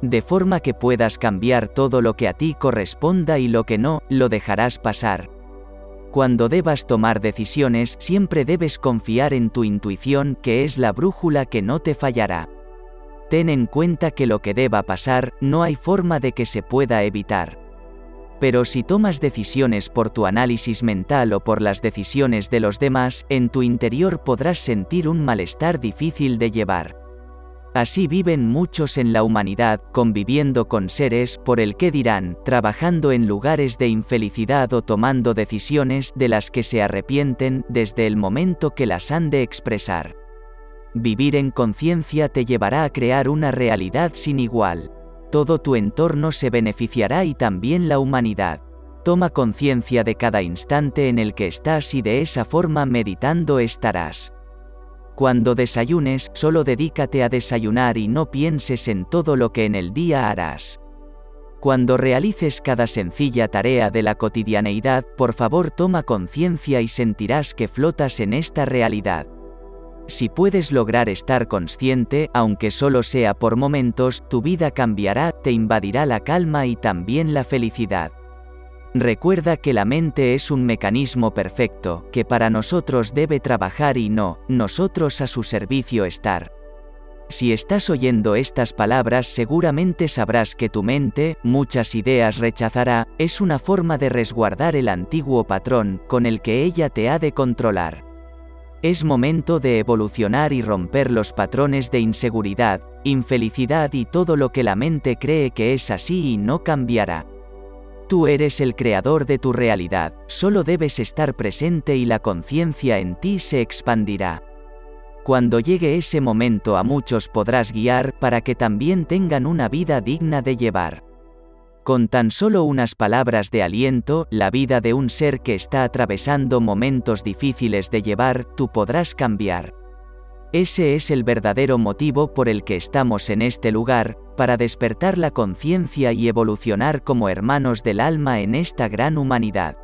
De forma que puedas cambiar todo lo que a ti corresponda y lo que no, lo dejarás pasar, cuando debas tomar decisiones siempre debes confiar en tu intuición que es la brújula que no te fallará. Ten en cuenta que lo que deba pasar no hay forma de que se pueda evitar. Pero si tomas decisiones por tu análisis mental o por las decisiones de los demás, en tu interior podrás sentir un malestar difícil de llevar. Así viven muchos en la humanidad, conviviendo con seres por el que dirán, trabajando en lugares de infelicidad o tomando decisiones de las que se arrepienten desde el momento que las han de expresar. Vivir en conciencia te llevará a crear una realidad sin igual. Todo tu entorno se beneficiará y también la humanidad. Toma conciencia de cada instante en el que estás y de esa forma meditando estarás. Cuando desayunes, solo dedícate a desayunar y no pienses en todo lo que en el día harás. Cuando realices cada sencilla tarea de la cotidianeidad, por favor toma conciencia y sentirás que flotas en esta realidad. Si puedes lograr estar consciente, aunque solo sea por momentos, tu vida cambiará, te invadirá la calma y también la felicidad. Recuerda que la mente es un mecanismo perfecto, que para nosotros debe trabajar y no, nosotros a su servicio estar. Si estás oyendo estas palabras seguramente sabrás que tu mente, muchas ideas rechazará, es una forma de resguardar el antiguo patrón con el que ella te ha de controlar. Es momento de evolucionar y romper los patrones de inseguridad, infelicidad y todo lo que la mente cree que es así y no cambiará. Tú eres el creador de tu realidad, solo debes estar presente y la conciencia en ti se expandirá. Cuando llegue ese momento a muchos podrás guiar para que también tengan una vida digna de llevar. Con tan solo unas palabras de aliento, la vida de un ser que está atravesando momentos difíciles de llevar, tú podrás cambiar. Ese es el verdadero motivo por el que estamos en este lugar, para despertar la conciencia y evolucionar como hermanos del alma en esta gran humanidad.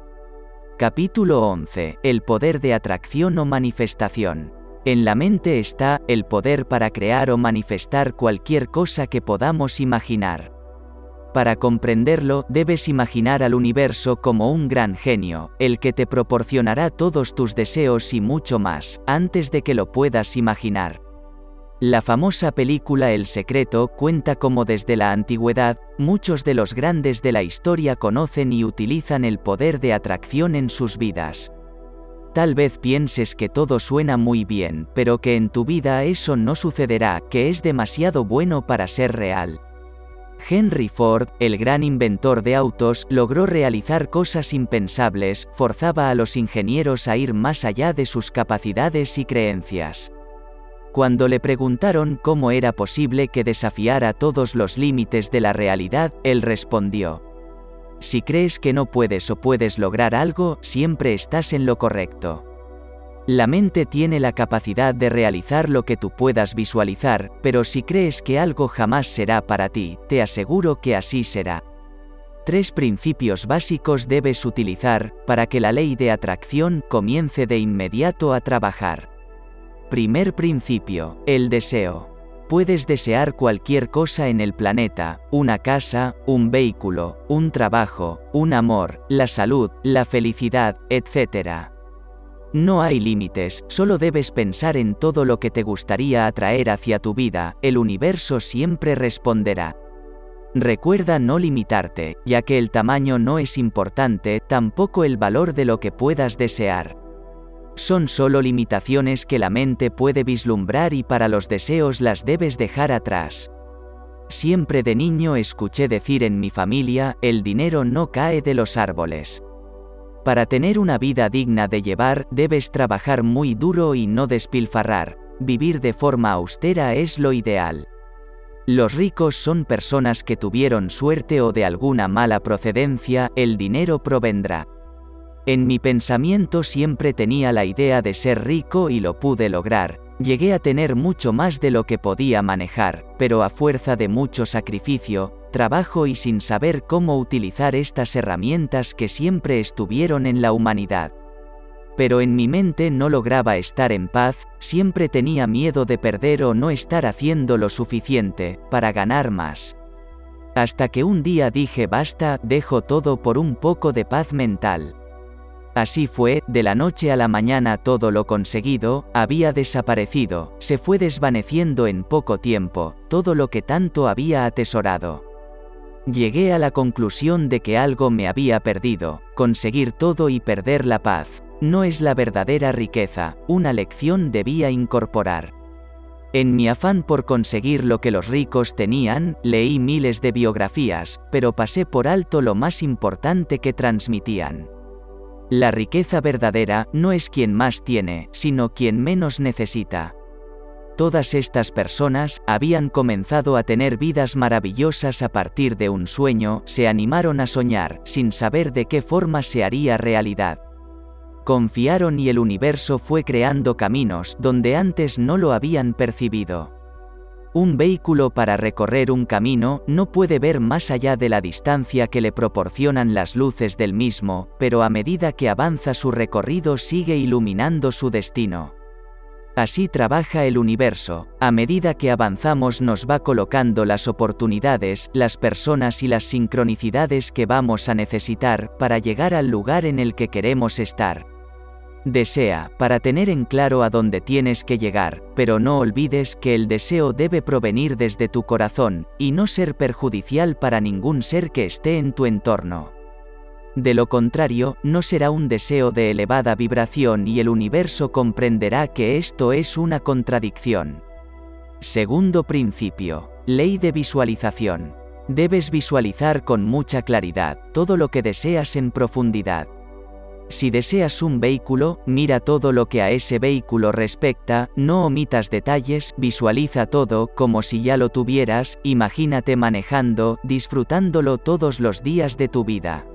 Capítulo 11. El poder de atracción o manifestación. En la mente está el poder para crear o manifestar cualquier cosa que podamos imaginar. Para comprenderlo, debes imaginar al universo como un gran genio, el que te proporcionará todos tus deseos y mucho más, antes de que lo puedas imaginar. La famosa película El Secreto cuenta cómo desde la antigüedad, muchos de los grandes de la historia conocen y utilizan el poder de atracción en sus vidas. Tal vez pienses que todo suena muy bien, pero que en tu vida eso no sucederá, que es demasiado bueno para ser real. Henry Ford, el gran inventor de autos, logró realizar cosas impensables, forzaba a los ingenieros a ir más allá de sus capacidades y creencias. Cuando le preguntaron cómo era posible que desafiara todos los límites de la realidad, él respondió, si crees que no puedes o puedes lograr algo, siempre estás en lo correcto. La mente tiene la capacidad de realizar lo que tú puedas visualizar, pero si crees que algo jamás será para ti, te aseguro que así será. Tres principios básicos debes utilizar para que la ley de atracción comience de inmediato a trabajar. Primer principio, el deseo. Puedes desear cualquier cosa en el planeta, una casa, un vehículo, un trabajo, un amor, la salud, la felicidad, etc. No hay límites, solo debes pensar en todo lo que te gustaría atraer hacia tu vida, el universo siempre responderá. Recuerda no limitarte, ya que el tamaño no es importante, tampoco el valor de lo que puedas desear son solo limitaciones que la mente puede vislumbrar y para los deseos las debes dejar atrás. Siempre de niño escuché decir en mi familia, el dinero no cae de los árboles. Para tener una vida digna de llevar, debes trabajar muy duro y no despilfarrar, vivir de forma austera es lo ideal. Los ricos son personas que tuvieron suerte o de alguna mala procedencia, el dinero provendrá. En mi pensamiento siempre tenía la idea de ser rico y lo pude lograr. Llegué a tener mucho más de lo que podía manejar, pero a fuerza de mucho sacrificio, trabajo y sin saber cómo utilizar estas herramientas que siempre estuvieron en la humanidad. Pero en mi mente no lograba estar en paz, siempre tenía miedo de perder o no estar haciendo lo suficiente para ganar más. Hasta que un día dije basta, dejo todo por un poco de paz mental. Así fue, de la noche a la mañana todo lo conseguido, había desaparecido, se fue desvaneciendo en poco tiempo, todo lo que tanto había atesorado. Llegué a la conclusión de que algo me había perdido, conseguir todo y perder la paz. No es la verdadera riqueza, una lección debía incorporar. En mi afán por conseguir lo que los ricos tenían, leí miles de biografías, pero pasé por alto lo más importante que transmitían. La riqueza verdadera no es quien más tiene, sino quien menos necesita. Todas estas personas habían comenzado a tener vidas maravillosas a partir de un sueño, se animaron a soñar, sin saber de qué forma se haría realidad. Confiaron y el universo fue creando caminos donde antes no lo habían percibido. Un vehículo para recorrer un camino no puede ver más allá de la distancia que le proporcionan las luces del mismo, pero a medida que avanza su recorrido sigue iluminando su destino. Así trabaja el universo, a medida que avanzamos nos va colocando las oportunidades, las personas y las sincronicidades que vamos a necesitar para llegar al lugar en el que queremos estar. Desea, para tener en claro a dónde tienes que llegar, pero no olvides que el deseo debe provenir desde tu corazón, y no ser perjudicial para ningún ser que esté en tu entorno. De lo contrario, no será un deseo de elevada vibración y el universo comprenderá que esto es una contradicción. Segundo principio. Ley de visualización. Debes visualizar con mucha claridad todo lo que deseas en profundidad. Si deseas un vehículo, mira todo lo que a ese vehículo respecta, no omitas detalles, visualiza todo como si ya lo tuvieras, imagínate manejando, disfrutándolo todos los días de tu vida.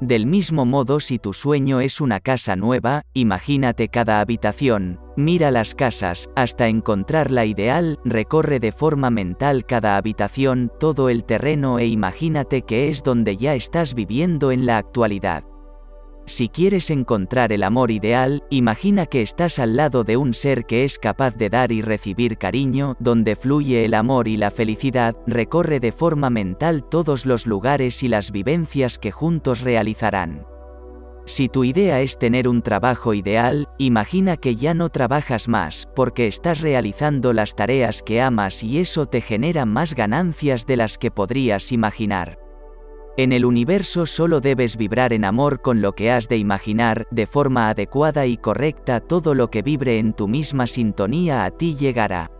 Del mismo modo si tu sueño es una casa nueva, imagínate cada habitación, mira las casas, hasta encontrar la ideal, recorre de forma mental cada habitación, todo el terreno e imagínate que es donde ya estás viviendo en la actualidad. Si quieres encontrar el amor ideal, imagina que estás al lado de un ser que es capaz de dar y recibir cariño, donde fluye el amor y la felicidad, recorre de forma mental todos los lugares y las vivencias que juntos realizarán. Si tu idea es tener un trabajo ideal, imagina que ya no trabajas más, porque estás realizando las tareas que amas y eso te genera más ganancias de las que podrías imaginar. En el universo solo debes vibrar en amor con lo que has de imaginar, de forma adecuada y correcta todo lo que vibre en tu misma sintonía a ti llegará.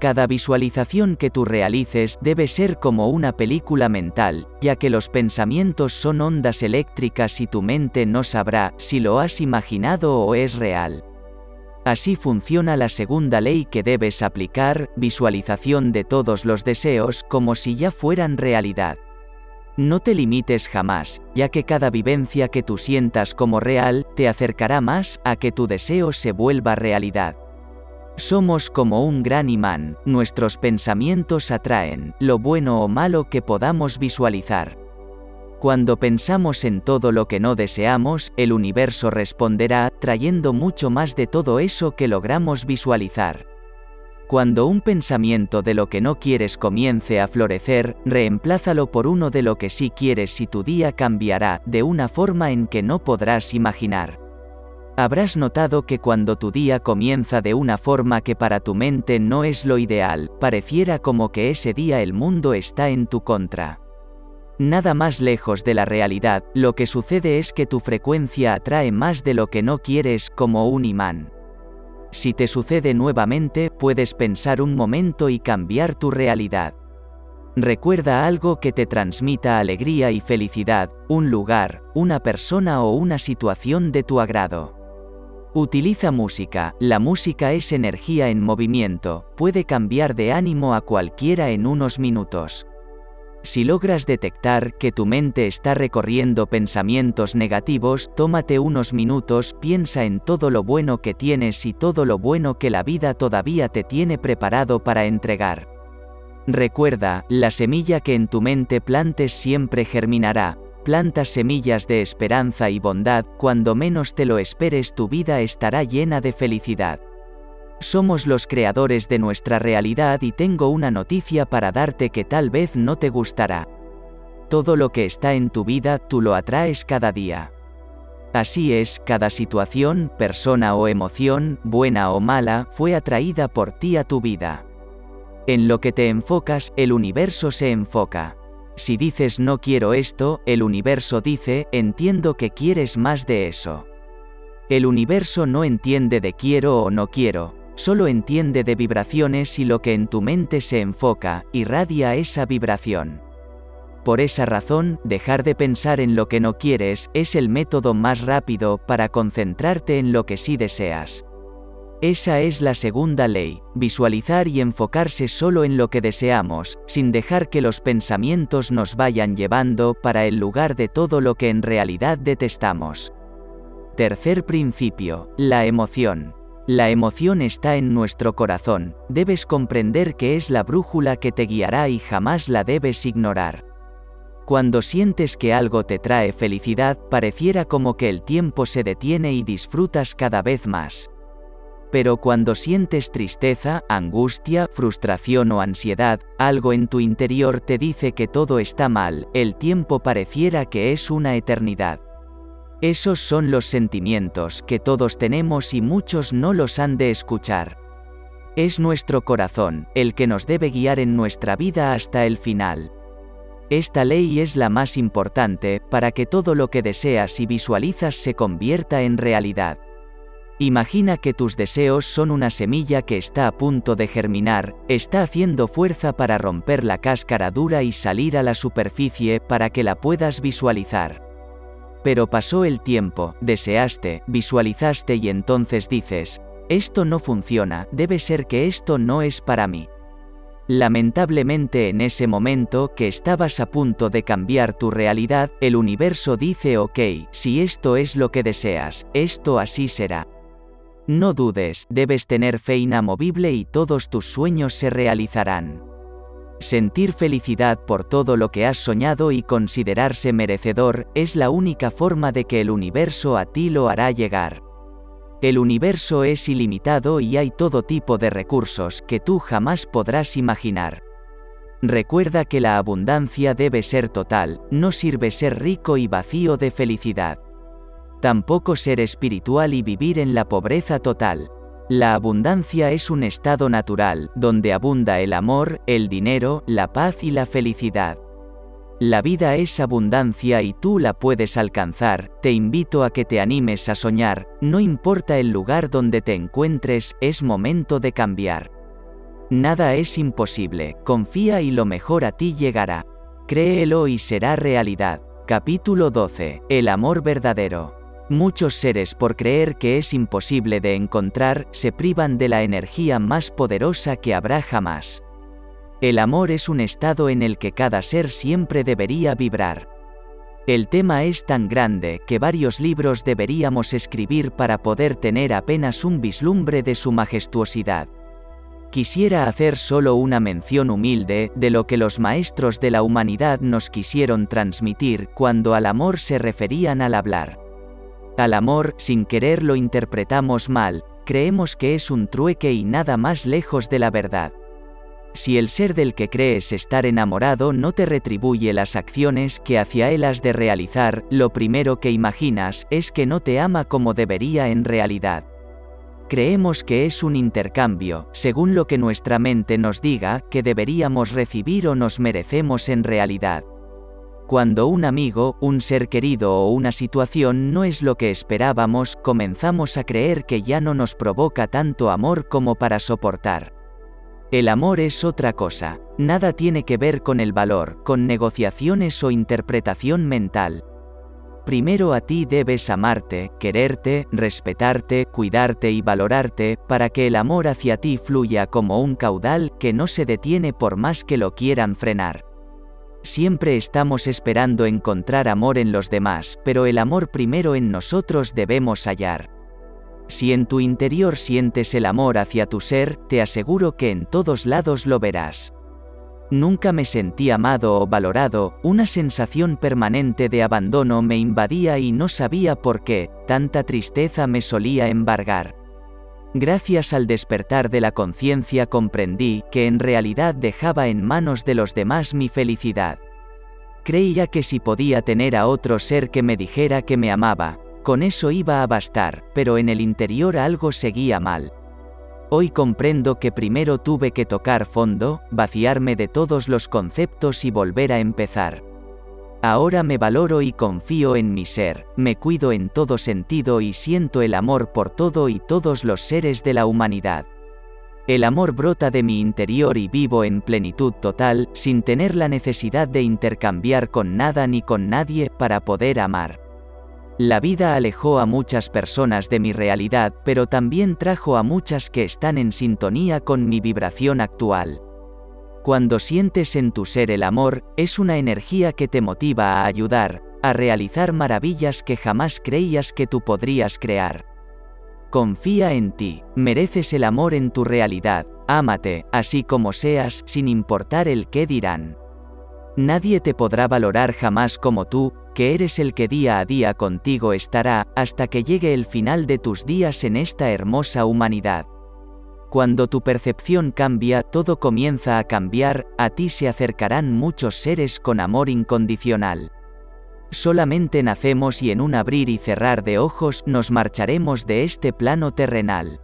Cada visualización que tú realices debe ser como una película mental, ya que los pensamientos son ondas eléctricas y tu mente no sabrá si lo has imaginado o es real. Así funciona la segunda ley que debes aplicar, visualización de todos los deseos como si ya fueran realidad. No te limites jamás, ya que cada vivencia que tú sientas como real te acercará más a que tu deseo se vuelva realidad. Somos como un gran imán, nuestros pensamientos atraen lo bueno o malo que podamos visualizar. Cuando pensamos en todo lo que no deseamos, el universo responderá, trayendo mucho más de todo eso que logramos visualizar. Cuando un pensamiento de lo que no quieres comience a florecer, reemplázalo por uno de lo que sí quieres y tu día cambiará de una forma en que no podrás imaginar. Habrás notado que cuando tu día comienza de una forma que para tu mente no es lo ideal, pareciera como que ese día el mundo está en tu contra. Nada más lejos de la realidad, lo que sucede es que tu frecuencia atrae más de lo que no quieres como un imán. Si te sucede nuevamente, puedes pensar un momento y cambiar tu realidad. Recuerda algo que te transmita alegría y felicidad, un lugar, una persona o una situación de tu agrado. Utiliza música, la música es energía en movimiento, puede cambiar de ánimo a cualquiera en unos minutos. Si logras detectar que tu mente está recorriendo pensamientos negativos, tómate unos minutos, piensa en todo lo bueno que tienes y todo lo bueno que la vida todavía te tiene preparado para entregar. Recuerda, la semilla que en tu mente plantes siempre germinará. Planta semillas de esperanza y bondad, cuando menos te lo esperes tu vida estará llena de felicidad. Somos los creadores de nuestra realidad y tengo una noticia para darte que tal vez no te gustará. Todo lo que está en tu vida tú lo atraes cada día. Así es, cada situación, persona o emoción, buena o mala, fue atraída por ti a tu vida. En lo que te enfocas, el universo se enfoca. Si dices no quiero esto, el universo dice, entiendo que quieres más de eso. El universo no entiende de quiero o no quiero, solo entiende de vibraciones y lo que en tu mente se enfoca, irradia esa vibración. Por esa razón, dejar de pensar en lo que no quieres es el método más rápido para concentrarte en lo que sí deseas. Esa es la segunda ley, visualizar y enfocarse solo en lo que deseamos, sin dejar que los pensamientos nos vayan llevando para el lugar de todo lo que en realidad detestamos. Tercer principio, la emoción. La emoción está en nuestro corazón, debes comprender que es la brújula que te guiará y jamás la debes ignorar. Cuando sientes que algo te trae felicidad, pareciera como que el tiempo se detiene y disfrutas cada vez más. Pero cuando sientes tristeza, angustia, frustración o ansiedad, algo en tu interior te dice que todo está mal, el tiempo pareciera que es una eternidad. Esos son los sentimientos que todos tenemos y muchos no los han de escuchar. Es nuestro corazón el que nos debe guiar en nuestra vida hasta el final. Esta ley es la más importante para que todo lo que deseas y visualizas se convierta en realidad. Imagina que tus deseos son una semilla que está a punto de germinar, está haciendo fuerza para romper la cáscara dura y salir a la superficie para que la puedas visualizar. Pero pasó el tiempo, deseaste, visualizaste y entonces dices, esto no funciona, debe ser que esto no es para mí. Lamentablemente en ese momento que estabas a punto de cambiar tu realidad, el universo dice ok, si esto es lo que deseas, esto así será. No dudes, debes tener fe inamovible y todos tus sueños se realizarán. Sentir felicidad por todo lo que has soñado y considerarse merecedor es la única forma de que el universo a ti lo hará llegar. El universo es ilimitado y hay todo tipo de recursos que tú jamás podrás imaginar. Recuerda que la abundancia debe ser total, no sirve ser rico y vacío de felicidad. Tampoco ser espiritual y vivir en la pobreza total. La abundancia es un estado natural, donde abunda el amor, el dinero, la paz y la felicidad. La vida es abundancia y tú la puedes alcanzar, te invito a que te animes a soñar, no importa el lugar donde te encuentres, es momento de cambiar. Nada es imposible, confía y lo mejor a ti llegará. Créelo y será realidad. Capítulo 12. El amor verdadero. Muchos seres por creer que es imposible de encontrar, se privan de la energía más poderosa que habrá jamás. El amor es un estado en el que cada ser siempre debería vibrar. El tema es tan grande que varios libros deberíamos escribir para poder tener apenas un vislumbre de su majestuosidad. Quisiera hacer solo una mención humilde de lo que los maestros de la humanidad nos quisieron transmitir cuando al amor se referían al hablar. Al amor, sin querer lo interpretamos mal, creemos que es un trueque y nada más lejos de la verdad. Si el ser del que crees estar enamorado no te retribuye las acciones que hacia él has de realizar, lo primero que imaginas es que no te ama como debería en realidad. Creemos que es un intercambio, según lo que nuestra mente nos diga que deberíamos recibir o nos merecemos en realidad. Cuando un amigo, un ser querido o una situación no es lo que esperábamos, comenzamos a creer que ya no nos provoca tanto amor como para soportar. El amor es otra cosa, nada tiene que ver con el valor, con negociaciones o interpretación mental. Primero a ti debes amarte, quererte, respetarte, cuidarte y valorarte, para que el amor hacia ti fluya como un caudal que no se detiene por más que lo quieran frenar. Siempre estamos esperando encontrar amor en los demás, pero el amor primero en nosotros debemos hallar. Si en tu interior sientes el amor hacia tu ser, te aseguro que en todos lados lo verás. Nunca me sentí amado o valorado, una sensación permanente de abandono me invadía y no sabía por qué, tanta tristeza me solía embargar. Gracias al despertar de la conciencia comprendí que en realidad dejaba en manos de los demás mi felicidad. Creía que si podía tener a otro ser que me dijera que me amaba, con eso iba a bastar, pero en el interior algo seguía mal. Hoy comprendo que primero tuve que tocar fondo, vaciarme de todos los conceptos y volver a empezar. Ahora me valoro y confío en mi ser, me cuido en todo sentido y siento el amor por todo y todos los seres de la humanidad. El amor brota de mi interior y vivo en plenitud total, sin tener la necesidad de intercambiar con nada ni con nadie para poder amar. La vida alejó a muchas personas de mi realidad, pero también trajo a muchas que están en sintonía con mi vibración actual. Cuando sientes en tu ser el amor, es una energía que te motiva a ayudar, a realizar maravillas que jamás creías que tú podrías crear. Confía en ti, mereces el amor en tu realidad, ámate, así como seas, sin importar el qué dirán. Nadie te podrá valorar jamás como tú, que eres el que día a día contigo estará, hasta que llegue el final de tus días en esta hermosa humanidad. Cuando tu percepción cambia, todo comienza a cambiar, a ti se acercarán muchos seres con amor incondicional. Solamente nacemos y en un abrir y cerrar de ojos nos marcharemos de este plano terrenal.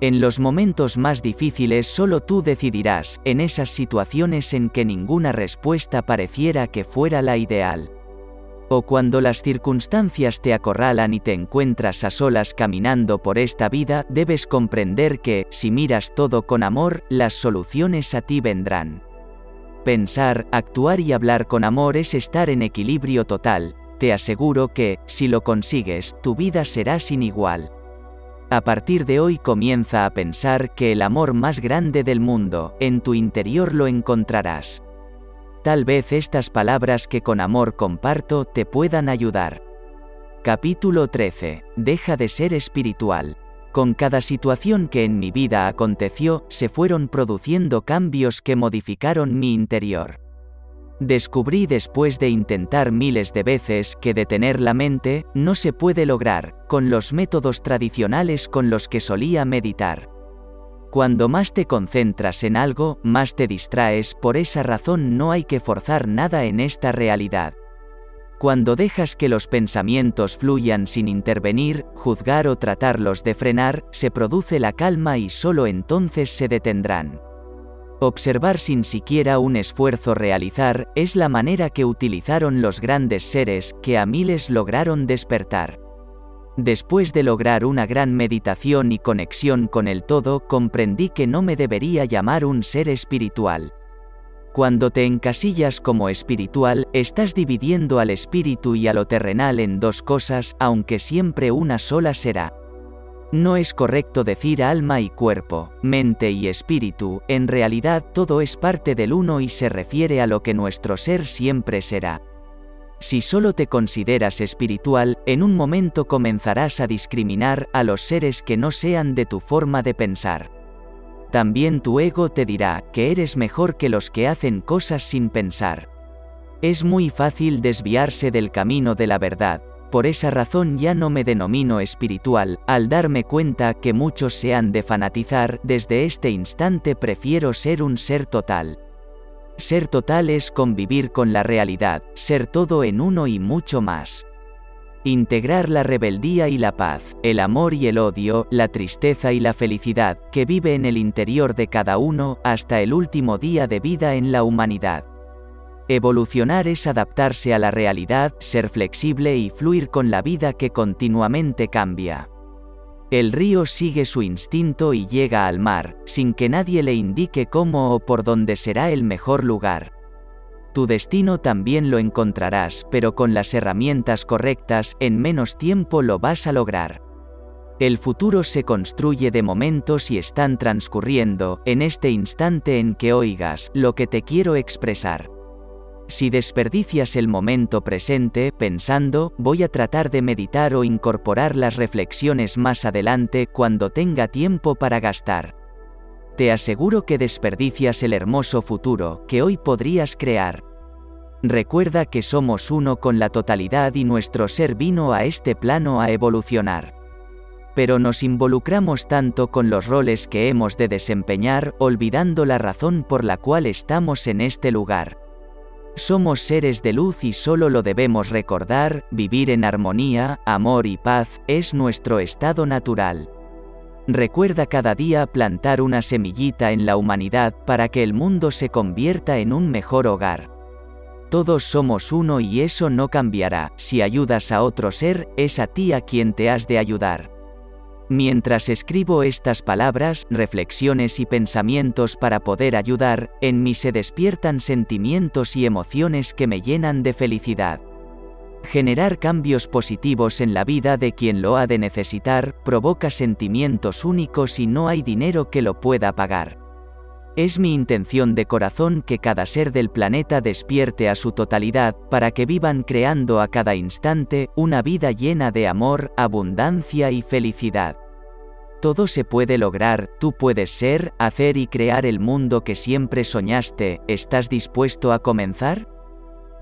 En los momentos más difíciles solo tú decidirás, en esas situaciones en que ninguna respuesta pareciera que fuera la ideal. O cuando las circunstancias te acorralan y te encuentras a solas caminando por esta vida, debes comprender que, si miras todo con amor, las soluciones a ti vendrán. Pensar, actuar y hablar con amor es estar en equilibrio total, te aseguro que, si lo consigues, tu vida será sin igual. A partir de hoy comienza a pensar que el amor más grande del mundo, en tu interior lo encontrarás. Tal vez estas palabras que con amor comparto te puedan ayudar. Capítulo 13. Deja de ser espiritual. Con cada situación que en mi vida aconteció, se fueron produciendo cambios que modificaron mi interior. Descubrí después de intentar miles de veces que detener la mente no se puede lograr con los métodos tradicionales con los que solía meditar. Cuando más te concentras en algo, más te distraes, por esa razón no hay que forzar nada en esta realidad. Cuando dejas que los pensamientos fluyan sin intervenir, juzgar o tratarlos de frenar, se produce la calma y solo entonces se detendrán. Observar sin siquiera un esfuerzo realizar es la manera que utilizaron los grandes seres que a miles lograron despertar. Después de lograr una gran meditación y conexión con el todo, comprendí que no me debería llamar un ser espiritual. Cuando te encasillas como espiritual, estás dividiendo al espíritu y a lo terrenal en dos cosas, aunque siempre una sola será. No es correcto decir alma y cuerpo, mente y espíritu, en realidad todo es parte del uno y se refiere a lo que nuestro ser siempre será. Si solo te consideras espiritual, en un momento comenzarás a discriminar a los seres que no sean de tu forma de pensar. También tu ego te dirá que eres mejor que los que hacen cosas sin pensar. Es muy fácil desviarse del camino de la verdad, por esa razón ya no me denomino espiritual, al darme cuenta que muchos se han de fanatizar, desde este instante prefiero ser un ser total. Ser total es convivir con la realidad, ser todo en uno y mucho más. Integrar la rebeldía y la paz, el amor y el odio, la tristeza y la felicidad, que vive en el interior de cada uno, hasta el último día de vida en la humanidad. Evolucionar es adaptarse a la realidad, ser flexible y fluir con la vida que continuamente cambia. El río sigue su instinto y llega al mar, sin que nadie le indique cómo o por dónde será el mejor lugar. Tu destino también lo encontrarás, pero con las herramientas correctas, en menos tiempo lo vas a lograr. El futuro se construye de momentos y están transcurriendo, en este instante en que oigas lo que te quiero expresar. Si desperdicias el momento presente pensando, voy a tratar de meditar o incorporar las reflexiones más adelante cuando tenga tiempo para gastar. Te aseguro que desperdicias el hermoso futuro que hoy podrías crear. Recuerda que somos uno con la totalidad y nuestro ser vino a este plano a evolucionar. Pero nos involucramos tanto con los roles que hemos de desempeñar, olvidando la razón por la cual estamos en este lugar. Somos seres de luz y solo lo debemos recordar, vivir en armonía, amor y paz, es nuestro estado natural. Recuerda cada día plantar una semillita en la humanidad para que el mundo se convierta en un mejor hogar. Todos somos uno y eso no cambiará, si ayudas a otro ser, es a ti a quien te has de ayudar. Mientras escribo estas palabras, reflexiones y pensamientos para poder ayudar, en mí se despiertan sentimientos y emociones que me llenan de felicidad. Generar cambios positivos en la vida de quien lo ha de necesitar provoca sentimientos únicos y no hay dinero que lo pueda pagar. Es mi intención de corazón que cada ser del planeta despierte a su totalidad para que vivan creando a cada instante una vida llena de amor, abundancia y felicidad. Todo se puede lograr, tú puedes ser, hacer y crear el mundo que siempre soñaste, ¿estás dispuesto a comenzar?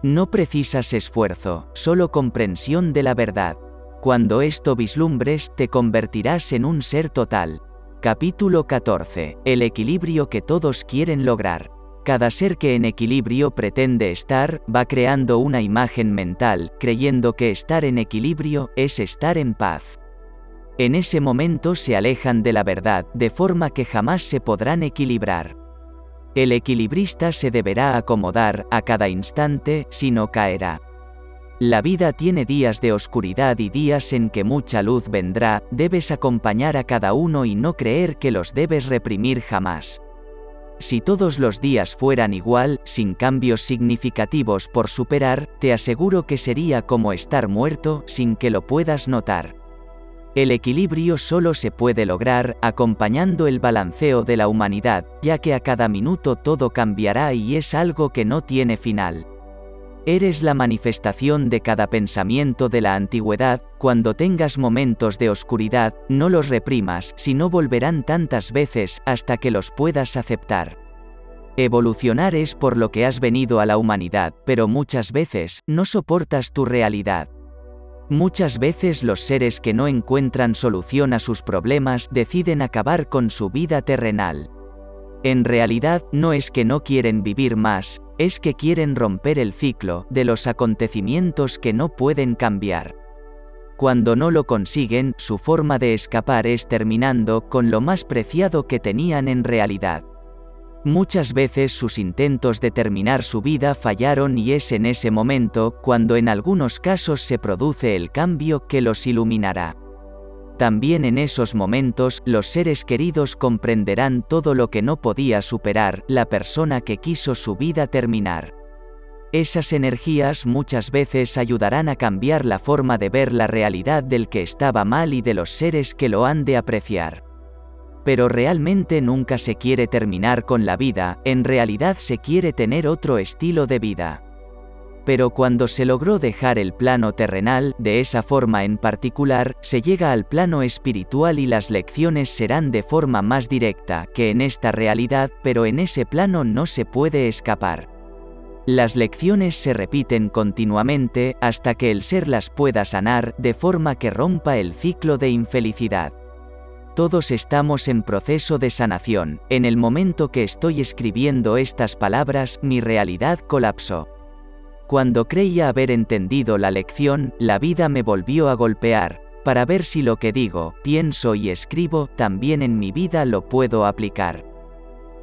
No precisas esfuerzo, solo comprensión de la verdad. Cuando esto vislumbres, te convertirás en un ser total. Capítulo 14. El equilibrio que todos quieren lograr. Cada ser que en equilibrio pretende estar, va creando una imagen mental, creyendo que estar en equilibrio es estar en paz. En ese momento se alejan de la verdad, de forma que jamás se podrán equilibrar. El equilibrista se deberá acomodar a cada instante, si no caerá. La vida tiene días de oscuridad y días en que mucha luz vendrá, debes acompañar a cada uno y no creer que los debes reprimir jamás. Si todos los días fueran igual, sin cambios significativos por superar, te aseguro que sería como estar muerto sin que lo puedas notar. El equilibrio solo se puede lograr acompañando el balanceo de la humanidad, ya que a cada minuto todo cambiará y es algo que no tiene final. Eres la manifestación de cada pensamiento de la antigüedad, cuando tengas momentos de oscuridad, no los reprimas, si no volverán tantas veces hasta que los puedas aceptar. Evolucionar es por lo que has venido a la humanidad, pero muchas veces no soportas tu realidad. Muchas veces los seres que no encuentran solución a sus problemas deciden acabar con su vida terrenal. En realidad no es que no quieren vivir más, es que quieren romper el ciclo de los acontecimientos que no pueden cambiar. Cuando no lo consiguen, su forma de escapar es terminando con lo más preciado que tenían en realidad. Muchas veces sus intentos de terminar su vida fallaron y es en ese momento cuando en algunos casos se produce el cambio que los iluminará. También en esos momentos los seres queridos comprenderán todo lo que no podía superar la persona que quiso su vida terminar. Esas energías muchas veces ayudarán a cambiar la forma de ver la realidad del que estaba mal y de los seres que lo han de apreciar pero realmente nunca se quiere terminar con la vida, en realidad se quiere tener otro estilo de vida. Pero cuando se logró dejar el plano terrenal, de esa forma en particular, se llega al plano espiritual y las lecciones serán de forma más directa que en esta realidad, pero en ese plano no se puede escapar. Las lecciones se repiten continuamente hasta que el ser las pueda sanar de forma que rompa el ciclo de infelicidad. Todos estamos en proceso de sanación. En el momento que estoy escribiendo estas palabras, mi realidad colapsó. Cuando creía haber entendido la lección, la vida me volvió a golpear, para ver si lo que digo, pienso y escribo, también en mi vida lo puedo aplicar.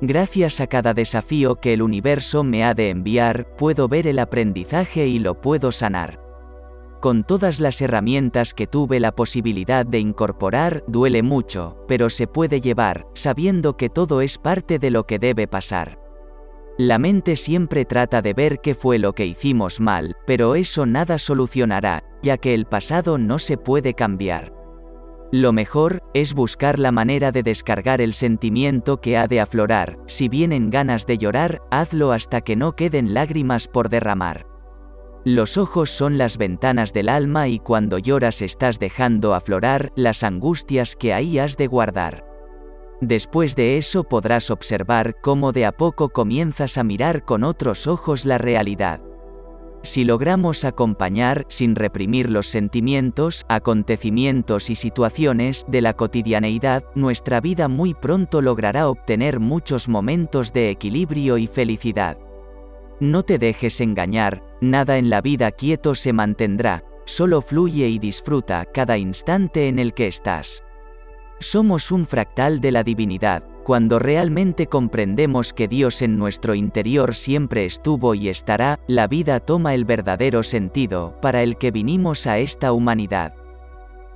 Gracias a cada desafío que el universo me ha de enviar, puedo ver el aprendizaje y lo puedo sanar. Con todas las herramientas que tuve la posibilidad de incorporar, duele mucho, pero se puede llevar, sabiendo que todo es parte de lo que debe pasar. La mente siempre trata de ver qué fue lo que hicimos mal, pero eso nada solucionará, ya que el pasado no se puede cambiar. Lo mejor es buscar la manera de descargar el sentimiento que ha de aflorar, si vienen ganas de llorar, hazlo hasta que no queden lágrimas por derramar. Los ojos son las ventanas del alma y cuando lloras estás dejando aflorar las angustias que ahí has de guardar. Después de eso podrás observar cómo de a poco comienzas a mirar con otros ojos la realidad. Si logramos acompañar, sin reprimir los sentimientos, acontecimientos y situaciones de la cotidianeidad, nuestra vida muy pronto logrará obtener muchos momentos de equilibrio y felicidad. No te dejes engañar, nada en la vida quieto se mantendrá, solo fluye y disfruta cada instante en el que estás. Somos un fractal de la divinidad, cuando realmente comprendemos que Dios en nuestro interior siempre estuvo y estará, la vida toma el verdadero sentido para el que vinimos a esta humanidad.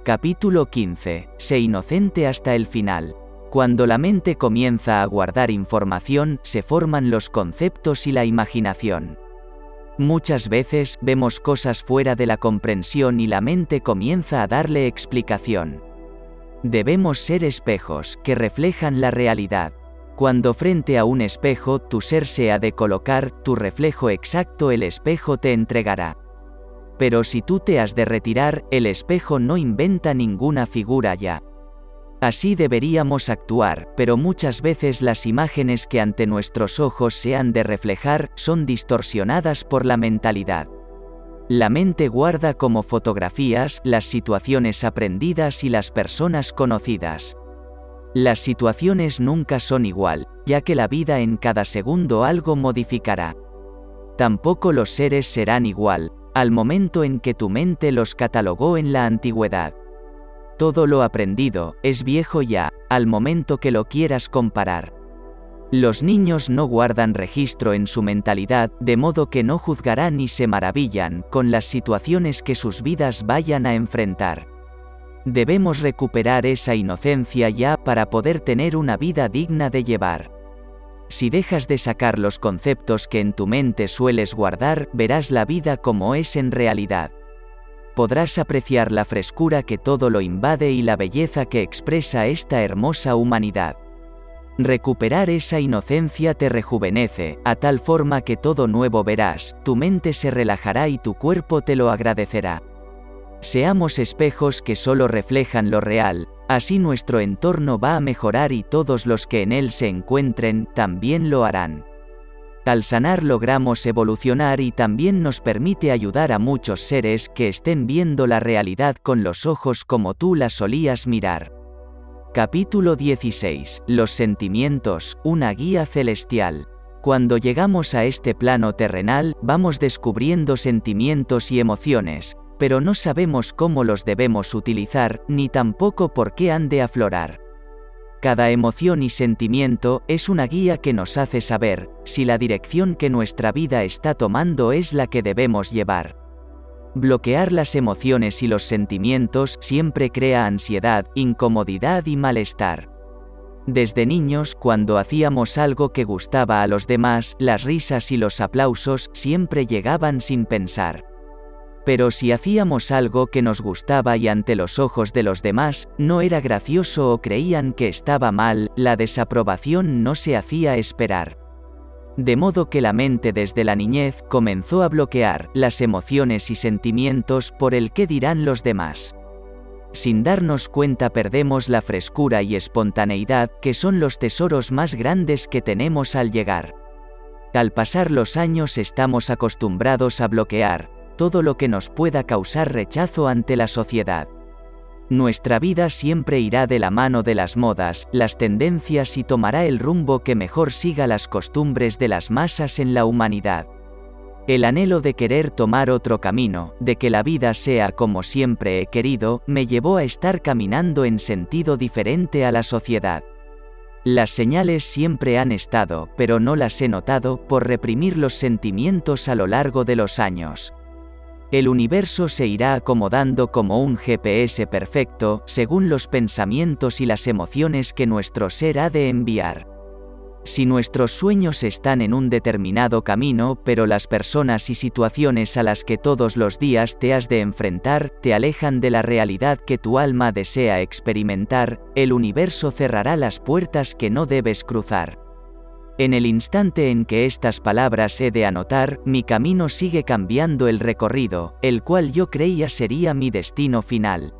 Capítulo 15. Sé inocente hasta el final. Cuando la mente comienza a guardar información, se forman los conceptos y la imaginación. Muchas veces vemos cosas fuera de la comprensión y la mente comienza a darle explicación. Debemos ser espejos que reflejan la realidad. Cuando frente a un espejo tu ser se ha de colocar, tu reflejo exacto el espejo te entregará. Pero si tú te has de retirar, el espejo no inventa ninguna figura ya. Así deberíamos actuar, pero muchas veces las imágenes que ante nuestros ojos se han de reflejar son distorsionadas por la mentalidad. La mente guarda como fotografías las situaciones aprendidas y las personas conocidas. Las situaciones nunca son igual, ya que la vida en cada segundo algo modificará. Tampoco los seres serán igual, al momento en que tu mente los catalogó en la antigüedad. Todo lo aprendido es viejo ya, al momento que lo quieras comparar. Los niños no guardan registro en su mentalidad, de modo que no juzgarán ni se maravillan con las situaciones que sus vidas vayan a enfrentar. Debemos recuperar esa inocencia ya para poder tener una vida digna de llevar. Si dejas de sacar los conceptos que en tu mente sueles guardar, verás la vida como es en realidad podrás apreciar la frescura que todo lo invade y la belleza que expresa esta hermosa humanidad. Recuperar esa inocencia te rejuvenece, a tal forma que todo nuevo verás, tu mente se relajará y tu cuerpo te lo agradecerá. Seamos espejos que solo reflejan lo real, así nuestro entorno va a mejorar y todos los que en él se encuentren también lo harán. Al sanar logramos evolucionar y también nos permite ayudar a muchos seres que estén viendo la realidad con los ojos como tú la solías mirar. Capítulo 16. Los sentimientos, una guía celestial. Cuando llegamos a este plano terrenal, vamos descubriendo sentimientos y emociones, pero no sabemos cómo los debemos utilizar, ni tampoco por qué han de aflorar. Cada emoción y sentimiento es una guía que nos hace saber si la dirección que nuestra vida está tomando es la que debemos llevar. Bloquear las emociones y los sentimientos siempre crea ansiedad, incomodidad y malestar. Desde niños, cuando hacíamos algo que gustaba a los demás, las risas y los aplausos siempre llegaban sin pensar. Pero si hacíamos algo que nos gustaba y ante los ojos de los demás, no era gracioso o creían que estaba mal, la desaprobación no se hacía esperar. De modo que la mente desde la niñez comenzó a bloquear las emociones y sentimientos por el que dirán los demás. Sin darnos cuenta perdemos la frescura y espontaneidad que son los tesoros más grandes que tenemos al llegar. Al pasar los años estamos acostumbrados a bloquear, todo lo que nos pueda causar rechazo ante la sociedad. Nuestra vida siempre irá de la mano de las modas, las tendencias y tomará el rumbo que mejor siga las costumbres de las masas en la humanidad. El anhelo de querer tomar otro camino, de que la vida sea como siempre he querido, me llevó a estar caminando en sentido diferente a la sociedad. Las señales siempre han estado, pero no las he notado, por reprimir los sentimientos a lo largo de los años. El universo se irá acomodando como un GPS perfecto, según los pensamientos y las emociones que nuestro ser ha de enviar. Si nuestros sueños están en un determinado camino, pero las personas y situaciones a las que todos los días te has de enfrentar te alejan de la realidad que tu alma desea experimentar, el universo cerrará las puertas que no debes cruzar. En el instante en que estas palabras he de anotar, mi camino sigue cambiando el recorrido, el cual yo creía sería mi destino final.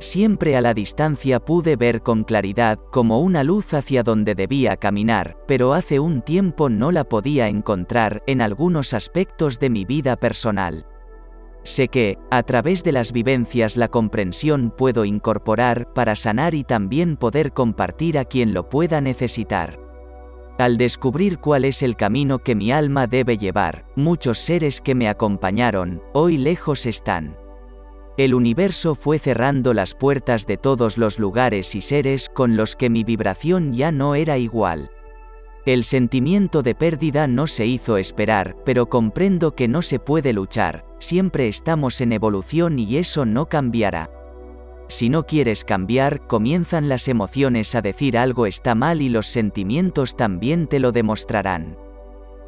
Siempre a la distancia pude ver con claridad como una luz hacia donde debía caminar, pero hace un tiempo no la podía encontrar en algunos aspectos de mi vida personal. Sé que, a través de las vivencias la comprensión puedo incorporar para sanar y también poder compartir a quien lo pueda necesitar. Al descubrir cuál es el camino que mi alma debe llevar, muchos seres que me acompañaron, hoy lejos están. El universo fue cerrando las puertas de todos los lugares y seres con los que mi vibración ya no era igual. El sentimiento de pérdida no se hizo esperar, pero comprendo que no se puede luchar, siempre estamos en evolución y eso no cambiará. Si no quieres cambiar, comienzan las emociones a decir algo está mal y los sentimientos también te lo demostrarán.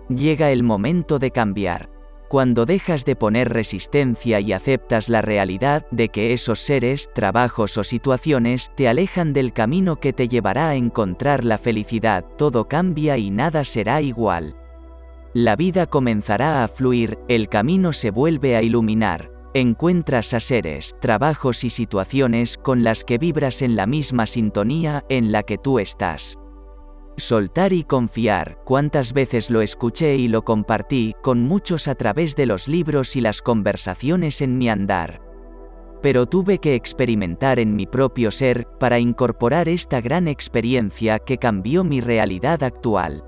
Llega el momento de cambiar. Cuando dejas de poner resistencia y aceptas la realidad de que esos seres, trabajos o situaciones te alejan del camino que te llevará a encontrar la felicidad, todo cambia y nada será igual. La vida comenzará a fluir, el camino se vuelve a iluminar, Encuentras a seres, trabajos y situaciones con las que vibras en la misma sintonía en la que tú estás. Soltar y confiar, cuántas veces lo escuché y lo compartí con muchos a través de los libros y las conversaciones en mi andar. Pero tuve que experimentar en mi propio ser para incorporar esta gran experiencia que cambió mi realidad actual.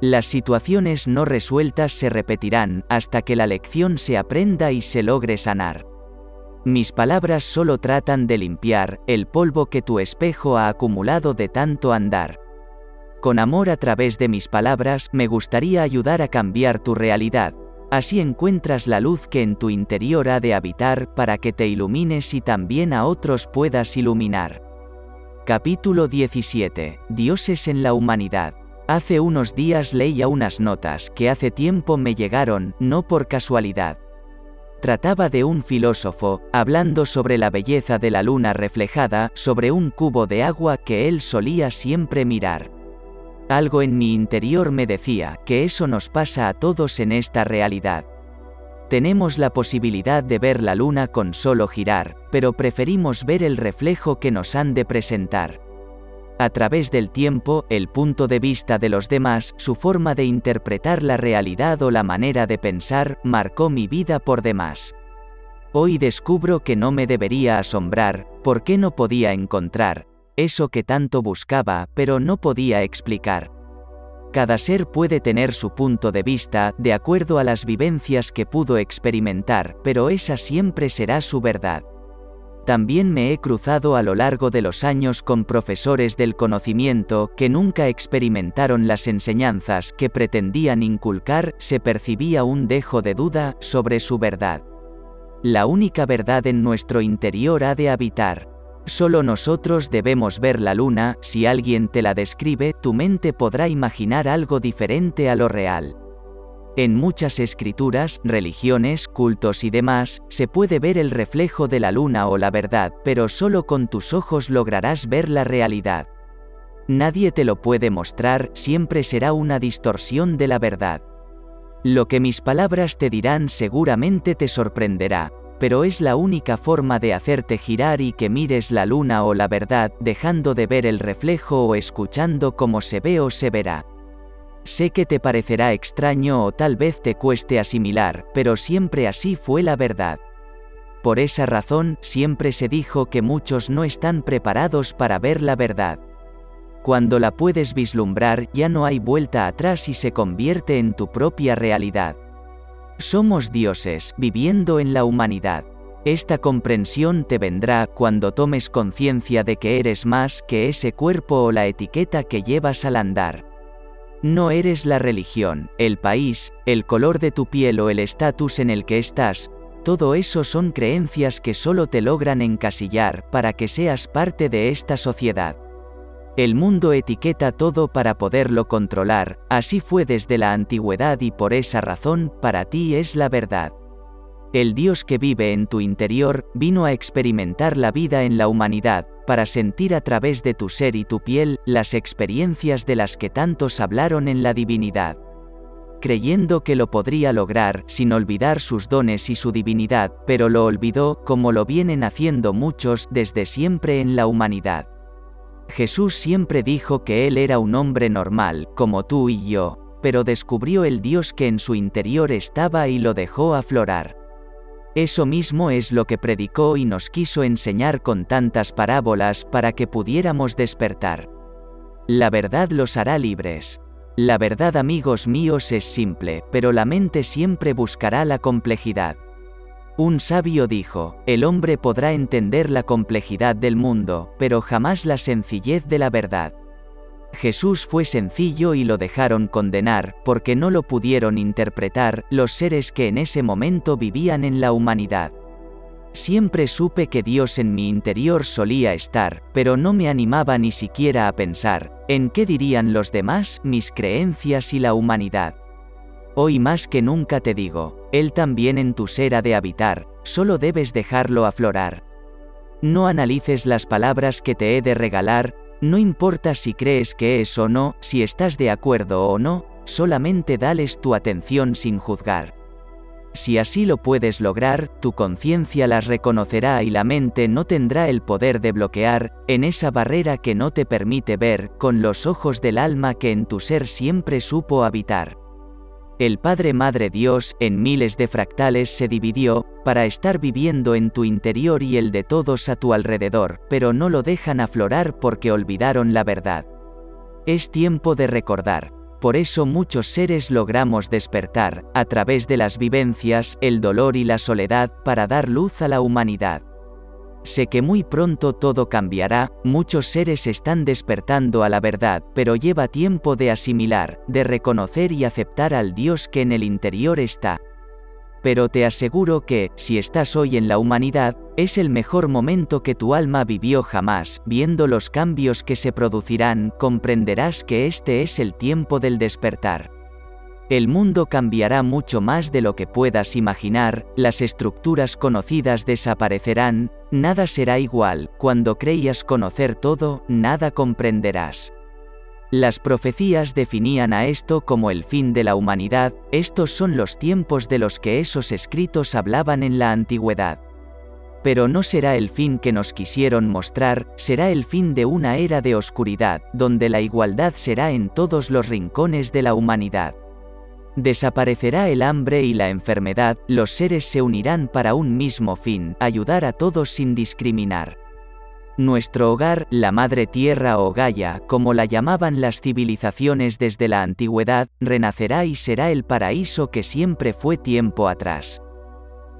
Las situaciones no resueltas se repetirán hasta que la lección se aprenda y se logre sanar. Mis palabras solo tratan de limpiar el polvo que tu espejo ha acumulado de tanto andar. Con amor a través de mis palabras me gustaría ayudar a cambiar tu realidad, así encuentras la luz que en tu interior ha de habitar para que te ilumines y también a otros puedas iluminar. Capítulo 17. Dioses en la humanidad. Hace unos días leía unas notas que hace tiempo me llegaron, no por casualidad. Trataba de un filósofo, hablando sobre la belleza de la luna reflejada sobre un cubo de agua que él solía siempre mirar. Algo en mi interior me decía que eso nos pasa a todos en esta realidad. Tenemos la posibilidad de ver la luna con solo girar, pero preferimos ver el reflejo que nos han de presentar a través del tiempo, el punto de vista de los demás, su forma de interpretar la realidad o la manera de pensar, marcó mi vida por demás. Hoy descubro que no me debería asombrar, porque no podía encontrar, eso que tanto buscaba, pero no podía explicar. Cada ser puede tener su punto de vista, de acuerdo a las vivencias que pudo experimentar, pero esa siempre será su verdad. También me he cruzado a lo largo de los años con profesores del conocimiento que nunca experimentaron las enseñanzas que pretendían inculcar, se percibía un dejo de duda sobre su verdad. La única verdad en nuestro interior ha de habitar. Solo nosotros debemos ver la luna, si alguien te la describe, tu mente podrá imaginar algo diferente a lo real. En muchas escrituras, religiones, cultos y demás, se puede ver el reflejo de la luna o la verdad, pero solo con tus ojos lograrás ver la realidad. Nadie te lo puede mostrar, siempre será una distorsión de la verdad. Lo que mis palabras te dirán seguramente te sorprenderá, pero es la única forma de hacerte girar y que mires la luna o la verdad, dejando de ver el reflejo o escuchando como se ve o se verá. Sé que te parecerá extraño o tal vez te cueste asimilar, pero siempre así fue la verdad. Por esa razón, siempre se dijo que muchos no están preparados para ver la verdad. Cuando la puedes vislumbrar ya no hay vuelta atrás y se convierte en tu propia realidad. Somos dioses, viviendo en la humanidad. Esta comprensión te vendrá cuando tomes conciencia de que eres más que ese cuerpo o la etiqueta que llevas al andar. No eres la religión, el país, el color de tu piel o el estatus en el que estás, todo eso son creencias que solo te logran encasillar para que seas parte de esta sociedad. El mundo etiqueta todo para poderlo controlar, así fue desde la antigüedad y por esa razón, para ti es la verdad. El Dios que vive en tu interior vino a experimentar la vida en la humanidad, para sentir a través de tu ser y tu piel las experiencias de las que tantos hablaron en la divinidad. Creyendo que lo podría lograr sin olvidar sus dones y su divinidad, pero lo olvidó como lo vienen haciendo muchos desde siempre en la humanidad. Jesús siempre dijo que Él era un hombre normal, como tú y yo, pero descubrió el Dios que en su interior estaba y lo dejó aflorar. Eso mismo es lo que predicó y nos quiso enseñar con tantas parábolas para que pudiéramos despertar. La verdad los hará libres. La verdad amigos míos es simple, pero la mente siempre buscará la complejidad. Un sabio dijo, el hombre podrá entender la complejidad del mundo, pero jamás la sencillez de la verdad. Jesús fue sencillo y lo dejaron condenar, porque no lo pudieron interpretar los seres que en ese momento vivían en la humanidad. Siempre supe que Dios en mi interior solía estar, pero no me animaba ni siquiera a pensar, en qué dirían los demás, mis creencias y la humanidad. Hoy más que nunca te digo, Él también en tu ser ha de habitar, solo debes dejarlo aflorar. No analices las palabras que te he de regalar, no importa si crees que es o no, si estás de acuerdo o no, solamente dales tu atención sin juzgar. Si así lo puedes lograr, tu conciencia las reconocerá y la mente no tendrá el poder de bloquear, en esa barrera que no te permite ver, con los ojos del alma que en tu ser siempre supo habitar. El Padre Madre Dios, en miles de fractales, se dividió, para estar viviendo en tu interior y el de todos a tu alrededor, pero no lo dejan aflorar porque olvidaron la verdad. Es tiempo de recordar. Por eso muchos seres logramos despertar, a través de las vivencias, el dolor y la soledad, para dar luz a la humanidad. Sé que muy pronto todo cambiará, muchos seres están despertando a la verdad, pero lleva tiempo de asimilar, de reconocer y aceptar al Dios que en el interior está. Pero te aseguro que, si estás hoy en la humanidad, es el mejor momento que tu alma vivió jamás, viendo los cambios que se producirán, comprenderás que este es el tiempo del despertar. El mundo cambiará mucho más de lo que puedas imaginar, las estructuras conocidas desaparecerán, nada será igual, cuando creías conocer todo, nada comprenderás. Las profecías definían a esto como el fin de la humanidad, estos son los tiempos de los que esos escritos hablaban en la antigüedad. Pero no será el fin que nos quisieron mostrar, será el fin de una era de oscuridad, donde la igualdad será en todos los rincones de la humanidad. Desaparecerá el hambre y la enfermedad, los seres se unirán para un mismo fin, ayudar a todos sin discriminar. Nuestro hogar, la madre tierra o Gaia, como la llamaban las civilizaciones desde la antigüedad, renacerá y será el paraíso que siempre fue tiempo atrás.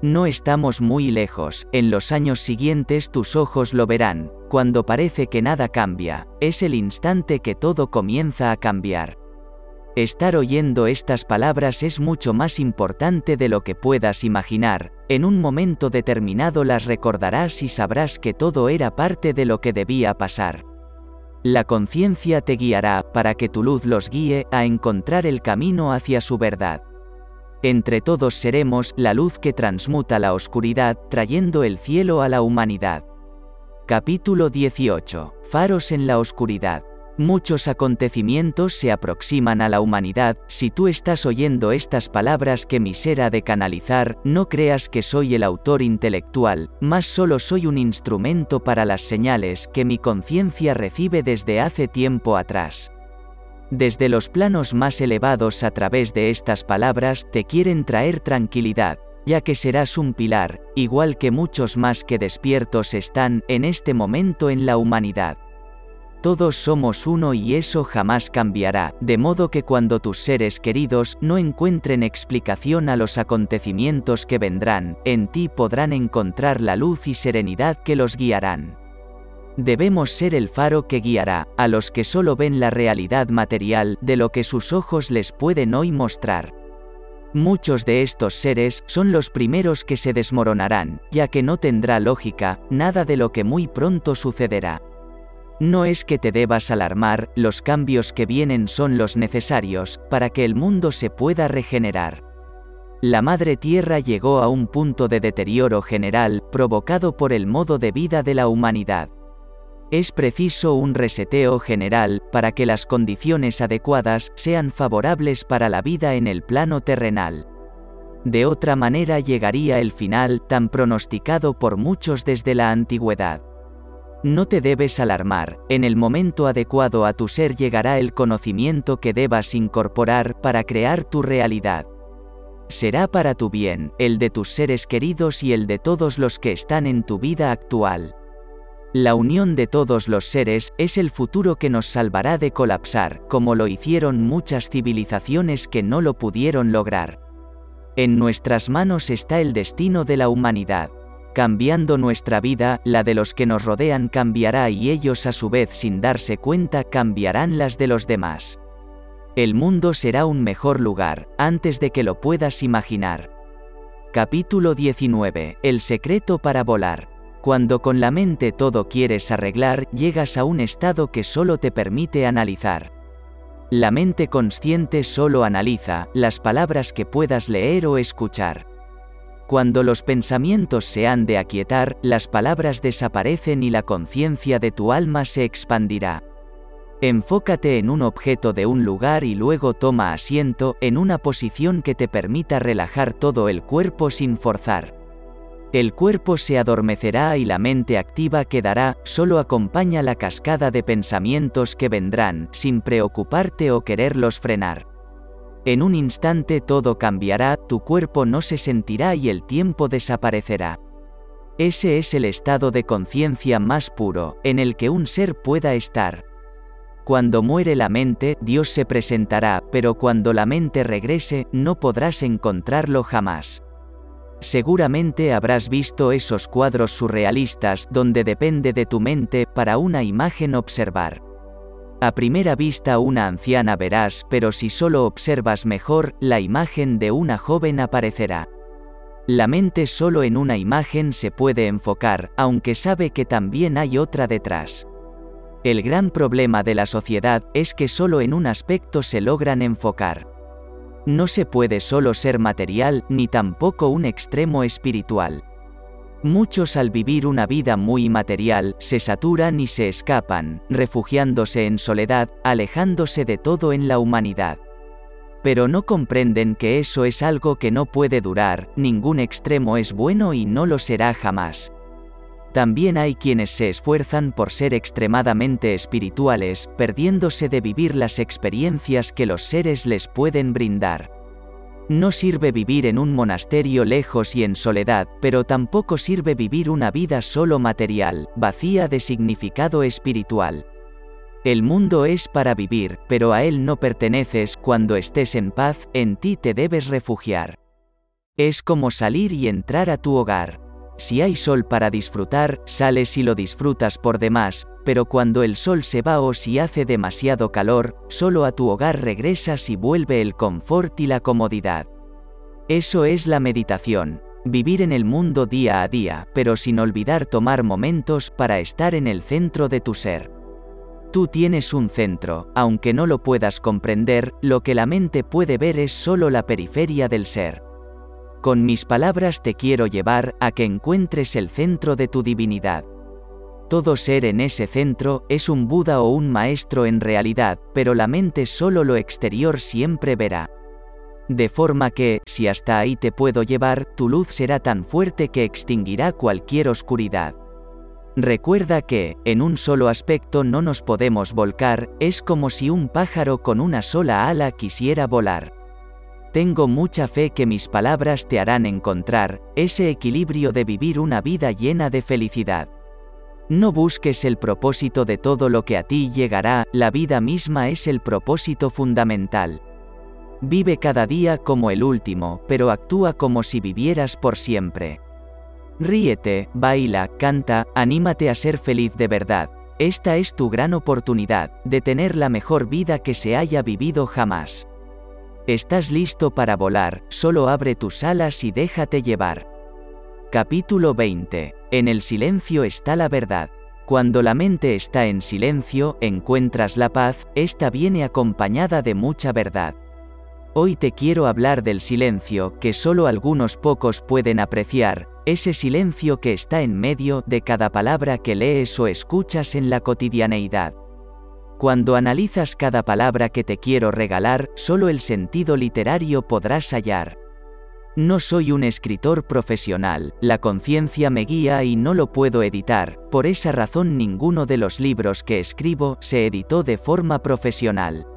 No estamos muy lejos, en los años siguientes tus ojos lo verán, cuando parece que nada cambia, es el instante que todo comienza a cambiar. Estar oyendo estas palabras es mucho más importante de lo que puedas imaginar, en un momento determinado las recordarás y sabrás que todo era parte de lo que debía pasar. La conciencia te guiará para que tu luz los guíe a encontrar el camino hacia su verdad. Entre todos seremos la luz que transmuta la oscuridad, trayendo el cielo a la humanidad. Capítulo 18. Faros en la oscuridad. Muchos acontecimientos se aproximan a la humanidad, si tú estás oyendo estas palabras que mi ser ha de canalizar, no creas que soy el autor intelectual, más solo soy un instrumento para las señales que mi conciencia recibe desde hace tiempo atrás. Desde los planos más elevados a través de estas palabras te quieren traer tranquilidad, ya que serás un pilar, igual que muchos más que despiertos están en este momento en la humanidad. Todos somos uno y eso jamás cambiará, de modo que cuando tus seres queridos no encuentren explicación a los acontecimientos que vendrán, en ti podrán encontrar la luz y serenidad que los guiarán. Debemos ser el faro que guiará a los que solo ven la realidad material de lo que sus ojos les pueden hoy mostrar. Muchos de estos seres son los primeros que se desmoronarán, ya que no tendrá lógica, nada de lo que muy pronto sucederá. No es que te debas alarmar, los cambios que vienen son los necesarios, para que el mundo se pueda regenerar. La Madre Tierra llegó a un punto de deterioro general, provocado por el modo de vida de la humanidad. Es preciso un reseteo general, para que las condiciones adecuadas sean favorables para la vida en el plano terrenal. De otra manera llegaría el final tan pronosticado por muchos desde la antigüedad. No te debes alarmar, en el momento adecuado a tu ser llegará el conocimiento que debas incorporar para crear tu realidad. Será para tu bien, el de tus seres queridos y el de todos los que están en tu vida actual. La unión de todos los seres es el futuro que nos salvará de colapsar, como lo hicieron muchas civilizaciones que no lo pudieron lograr. En nuestras manos está el destino de la humanidad. Cambiando nuestra vida, la de los que nos rodean cambiará y ellos a su vez sin darse cuenta cambiarán las de los demás. El mundo será un mejor lugar, antes de que lo puedas imaginar. Capítulo 19. El secreto para volar. Cuando con la mente todo quieres arreglar, llegas a un estado que solo te permite analizar. La mente consciente solo analiza las palabras que puedas leer o escuchar. Cuando los pensamientos se han de aquietar, las palabras desaparecen y la conciencia de tu alma se expandirá. Enfócate en un objeto de un lugar y luego toma asiento en una posición que te permita relajar todo el cuerpo sin forzar. El cuerpo se adormecerá y la mente activa quedará, solo acompaña la cascada de pensamientos que vendrán, sin preocuparte o quererlos frenar. En un instante todo cambiará, tu cuerpo no se sentirá y el tiempo desaparecerá. Ese es el estado de conciencia más puro, en el que un ser pueda estar. Cuando muere la mente, Dios se presentará, pero cuando la mente regrese, no podrás encontrarlo jamás. Seguramente habrás visto esos cuadros surrealistas donde depende de tu mente para una imagen observar. A primera vista una anciana verás, pero si solo observas mejor, la imagen de una joven aparecerá. La mente solo en una imagen se puede enfocar, aunque sabe que también hay otra detrás. El gran problema de la sociedad es que solo en un aspecto se logran enfocar. No se puede solo ser material ni tampoco un extremo espiritual. Muchos al vivir una vida muy material se saturan y se escapan, refugiándose en soledad, alejándose de todo en la humanidad. Pero no comprenden que eso es algo que no puede durar, ningún extremo es bueno y no lo será jamás. También hay quienes se esfuerzan por ser extremadamente espirituales, perdiéndose de vivir las experiencias que los seres les pueden brindar. No sirve vivir en un monasterio lejos y en soledad, pero tampoco sirve vivir una vida solo material, vacía de significado espiritual. El mundo es para vivir, pero a él no perteneces, cuando estés en paz, en ti te debes refugiar. Es como salir y entrar a tu hogar. Si hay sol para disfrutar, sales y lo disfrutas por demás, pero cuando el sol se va o si hace demasiado calor, solo a tu hogar regresas y vuelve el confort y la comodidad. Eso es la meditación, vivir en el mundo día a día, pero sin olvidar tomar momentos para estar en el centro de tu ser. Tú tienes un centro, aunque no lo puedas comprender, lo que la mente puede ver es solo la periferia del ser. Con mis palabras te quiero llevar a que encuentres el centro de tu divinidad. Todo ser en ese centro es un Buda o un maestro en realidad, pero la mente solo lo exterior siempre verá. De forma que, si hasta ahí te puedo llevar, tu luz será tan fuerte que extinguirá cualquier oscuridad. Recuerda que, en un solo aspecto no nos podemos volcar, es como si un pájaro con una sola ala quisiera volar. Tengo mucha fe que mis palabras te harán encontrar ese equilibrio de vivir una vida llena de felicidad. No busques el propósito de todo lo que a ti llegará, la vida misma es el propósito fundamental. Vive cada día como el último, pero actúa como si vivieras por siempre. Ríete, baila, canta, anímate a ser feliz de verdad. Esta es tu gran oportunidad, de tener la mejor vida que se haya vivido jamás. Estás listo para volar, solo abre tus alas y déjate llevar. Capítulo 20. En el silencio está la verdad. Cuando la mente está en silencio, encuentras la paz, esta viene acompañada de mucha verdad. Hoy te quiero hablar del silencio que solo algunos pocos pueden apreciar, ese silencio que está en medio de cada palabra que lees o escuchas en la cotidianeidad. Cuando analizas cada palabra que te quiero regalar, solo el sentido literario podrás hallar. No soy un escritor profesional, la conciencia me guía y no lo puedo editar, por esa razón ninguno de los libros que escribo se editó de forma profesional.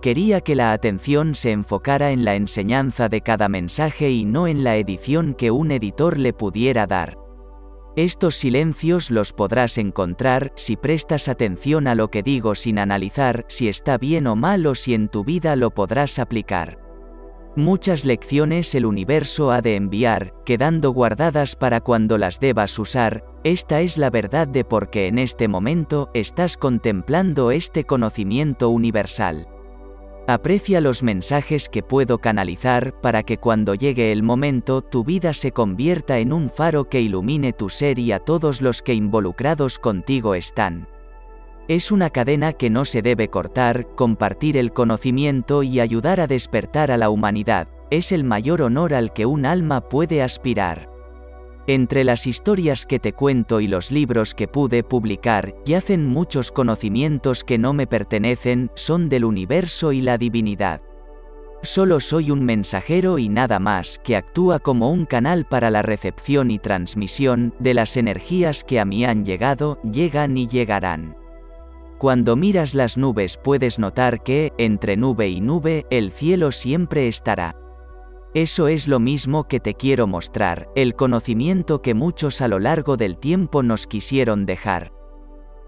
Quería que la atención se enfocara en la enseñanza de cada mensaje y no en la edición que un editor le pudiera dar. Estos silencios los podrás encontrar si prestas atención a lo que digo sin analizar si está bien o mal o si en tu vida lo podrás aplicar. Muchas lecciones el universo ha de enviar, quedando guardadas para cuando las debas usar, esta es la verdad de por qué en este momento estás contemplando este conocimiento universal. Aprecia los mensajes que puedo canalizar para que cuando llegue el momento tu vida se convierta en un faro que ilumine tu ser y a todos los que involucrados contigo están. Es una cadena que no se debe cortar, compartir el conocimiento y ayudar a despertar a la humanidad, es el mayor honor al que un alma puede aspirar. Entre las historias que te cuento y los libros que pude publicar, yacen muchos conocimientos que no me pertenecen, son del universo y la divinidad. Solo soy un mensajero y nada más, que actúa como un canal para la recepción y transmisión de las energías que a mí han llegado, llegan y llegarán. Cuando miras las nubes puedes notar que, entre nube y nube, el cielo siempre estará. Eso es lo mismo que te quiero mostrar, el conocimiento que muchos a lo largo del tiempo nos quisieron dejar.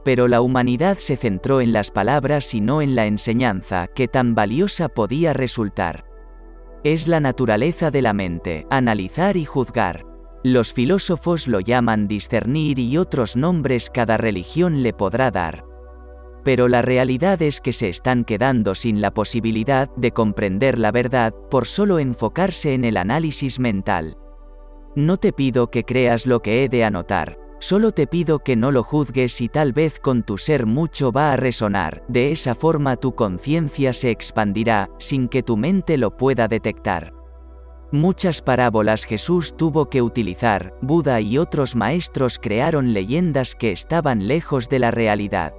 Pero la humanidad se centró en las palabras y no en la enseñanza que tan valiosa podía resultar. Es la naturaleza de la mente, analizar y juzgar. Los filósofos lo llaman discernir y otros nombres cada religión le podrá dar pero la realidad es que se están quedando sin la posibilidad de comprender la verdad por solo enfocarse en el análisis mental. No te pido que creas lo que he de anotar, solo te pido que no lo juzgues y tal vez con tu ser mucho va a resonar, de esa forma tu conciencia se expandirá, sin que tu mente lo pueda detectar. Muchas parábolas Jesús tuvo que utilizar, Buda y otros maestros crearon leyendas que estaban lejos de la realidad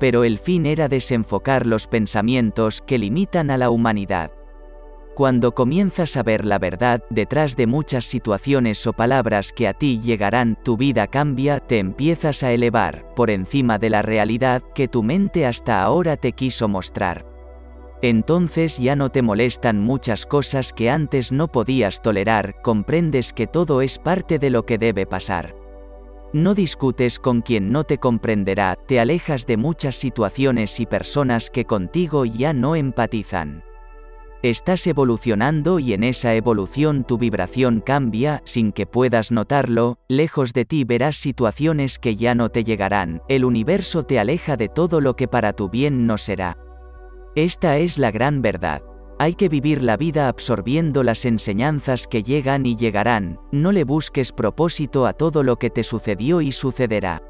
pero el fin era desenfocar los pensamientos que limitan a la humanidad. Cuando comienzas a ver la verdad detrás de muchas situaciones o palabras que a ti llegarán, tu vida cambia, te empiezas a elevar, por encima de la realidad que tu mente hasta ahora te quiso mostrar. Entonces ya no te molestan muchas cosas que antes no podías tolerar, comprendes que todo es parte de lo que debe pasar. No discutes con quien no te comprenderá, te alejas de muchas situaciones y personas que contigo ya no empatizan. Estás evolucionando y en esa evolución tu vibración cambia, sin que puedas notarlo, lejos de ti verás situaciones que ya no te llegarán, el universo te aleja de todo lo que para tu bien no será. Esta es la gran verdad. Hay que vivir la vida absorbiendo las enseñanzas que llegan y llegarán, no le busques propósito a todo lo que te sucedió y sucederá.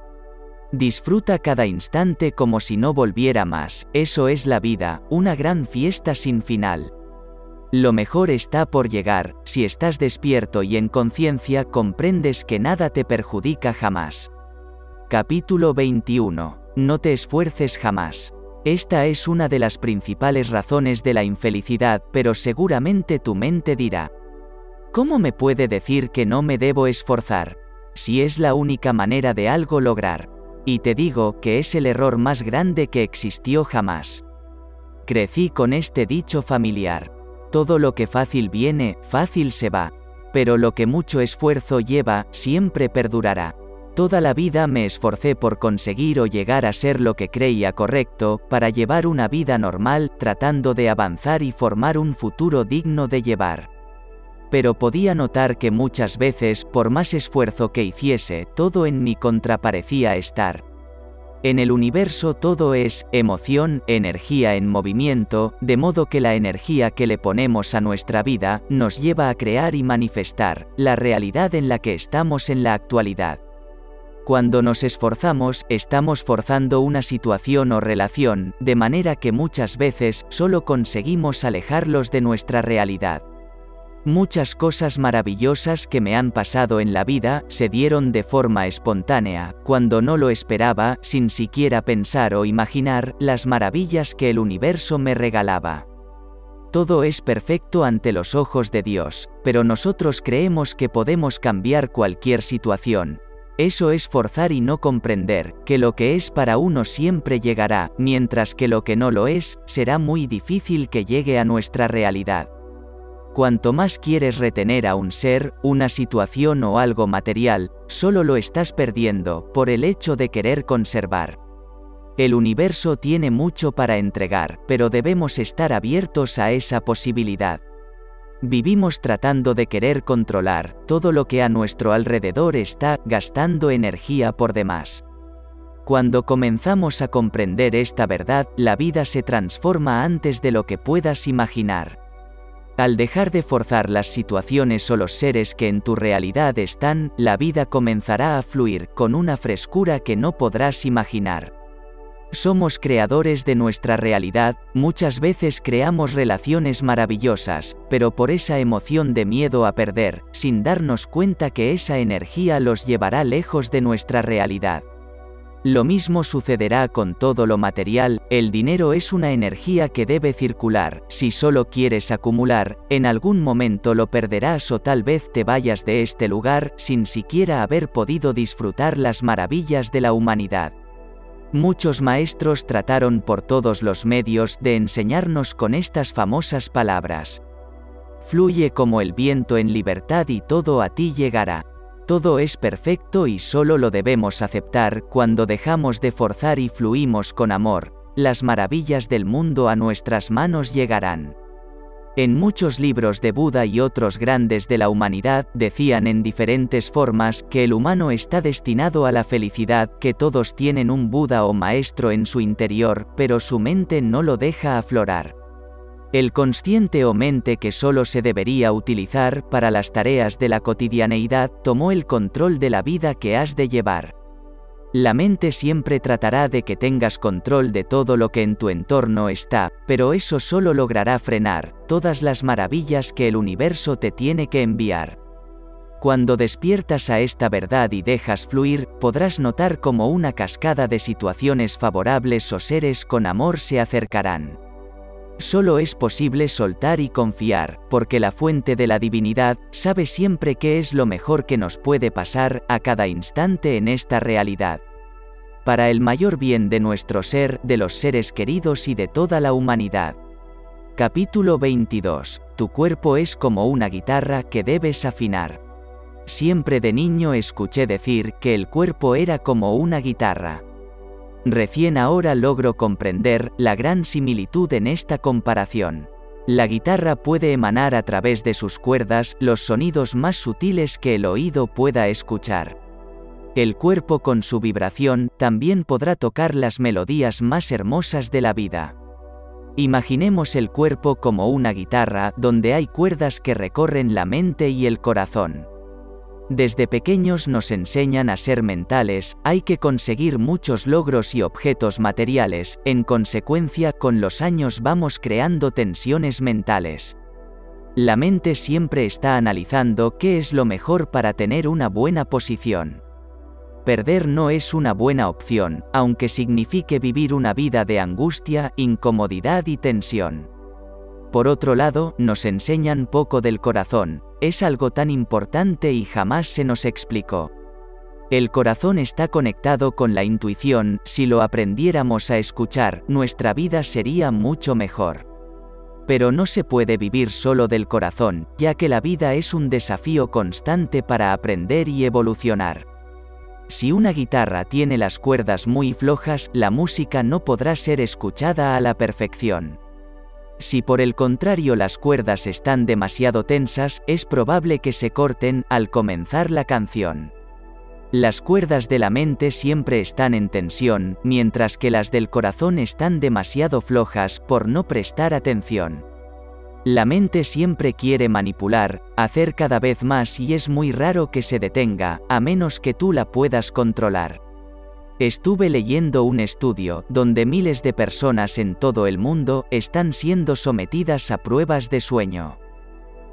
Disfruta cada instante como si no volviera más, eso es la vida, una gran fiesta sin final. Lo mejor está por llegar, si estás despierto y en conciencia comprendes que nada te perjudica jamás. Capítulo 21. No te esfuerces jamás. Esta es una de las principales razones de la infelicidad, pero seguramente tu mente dirá, ¿cómo me puede decir que no me debo esforzar? Si es la única manera de algo lograr. Y te digo que es el error más grande que existió jamás. Crecí con este dicho familiar. Todo lo que fácil viene, fácil se va. Pero lo que mucho esfuerzo lleva, siempre perdurará. Toda la vida me esforcé por conseguir o llegar a ser lo que creía correcto, para llevar una vida normal, tratando de avanzar y formar un futuro digno de llevar. Pero podía notar que muchas veces, por más esfuerzo que hiciese, todo en mi contra parecía estar. En el universo todo es emoción, energía en movimiento, de modo que la energía que le ponemos a nuestra vida nos lleva a crear y manifestar la realidad en la que estamos en la actualidad. Cuando nos esforzamos, estamos forzando una situación o relación, de manera que muchas veces solo conseguimos alejarlos de nuestra realidad. Muchas cosas maravillosas que me han pasado en la vida se dieron de forma espontánea, cuando no lo esperaba, sin siquiera pensar o imaginar las maravillas que el universo me regalaba. Todo es perfecto ante los ojos de Dios, pero nosotros creemos que podemos cambiar cualquier situación, eso es forzar y no comprender, que lo que es para uno siempre llegará, mientras que lo que no lo es, será muy difícil que llegue a nuestra realidad. Cuanto más quieres retener a un ser, una situación o algo material, solo lo estás perdiendo, por el hecho de querer conservar. El universo tiene mucho para entregar, pero debemos estar abiertos a esa posibilidad. Vivimos tratando de querer controlar todo lo que a nuestro alrededor está gastando energía por demás. Cuando comenzamos a comprender esta verdad, la vida se transforma antes de lo que puedas imaginar. Al dejar de forzar las situaciones o los seres que en tu realidad están, la vida comenzará a fluir con una frescura que no podrás imaginar. Somos creadores de nuestra realidad, muchas veces creamos relaciones maravillosas, pero por esa emoción de miedo a perder, sin darnos cuenta que esa energía los llevará lejos de nuestra realidad. Lo mismo sucederá con todo lo material, el dinero es una energía que debe circular, si solo quieres acumular, en algún momento lo perderás o tal vez te vayas de este lugar sin siquiera haber podido disfrutar las maravillas de la humanidad. Muchos maestros trataron por todos los medios de enseñarnos con estas famosas palabras. Fluye como el viento en libertad y todo a ti llegará. Todo es perfecto y solo lo debemos aceptar cuando dejamos de forzar y fluimos con amor, las maravillas del mundo a nuestras manos llegarán. En muchos libros de Buda y otros grandes de la humanidad decían en diferentes formas que el humano está destinado a la felicidad, que todos tienen un Buda o maestro en su interior, pero su mente no lo deja aflorar. El consciente o mente que solo se debería utilizar para las tareas de la cotidianeidad tomó el control de la vida que has de llevar. La mente siempre tratará de que tengas control de todo lo que en tu entorno está, pero eso solo logrará frenar todas las maravillas que el universo te tiene que enviar. Cuando despiertas a esta verdad y dejas fluir, podrás notar cómo una cascada de situaciones favorables o seres con amor se acercarán. Solo es posible soltar y confiar, porque la fuente de la divinidad sabe siempre qué es lo mejor que nos puede pasar a cada instante en esta realidad. Para el mayor bien de nuestro ser, de los seres queridos y de toda la humanidad. Capítulo 22. Tu cuerpo es como una guitarra que debes afinar. Siempre de niño escuché decir que el cuerpo era como una guitarra. Recién ahora logro comprender la gran similitud en esta comparación. La guitarra puede emanar a través de sus cuerdas los sonidos más sutiles que el oído pueda escuchar. El cuerpo con su vibración también podrá tocar las melodías más hermosas de la vida. Imaginemos el cuerpo como una guitarra donde hay cuerdas que recorren la mente y el corazón. Desde pequeños nos enseñan a ser mentales, hay que conseguir muchos logros y objetos materiales, en consecuencia con los años vamos creando tensiones mentales. La mente siempre está analizando qué es lo mejor para tener una buena posición. Perder no es una buena opción, aunque signifique vivir una vida de angustia, incomodidad y tensión. Por otro lado, nos enseñan poco del corazón, es algo tan importante y jamás se nos explicó. El corazón está conectado con la intuición, si lo aprendiéramos a escuchar, nuestra vida sería mucho mejor. Pero no se puede vivir solo del corazón, ya que la vida es un desafío constante para aprender y evolucionar. Si una guitarra tiene las cuerdas muy flojas, la música no podrá ser escuchada a la perfección. Si por el contrario las cuerdas están demasiado tensas, es probable que se corten al comenzar la canción. Las cuerdas de la mente siempre están en tensión, mientras que las del corazón están demasiado flojas por no prestar atención. La mente siempre quiere manipular, hacer cada vez más y es muy raro que se detenga, a menos que tú la puedas controlar. Estuve leyendo un estudio donde miles de personas en todo el mundo están siendo sometidas a pruebas de sueño.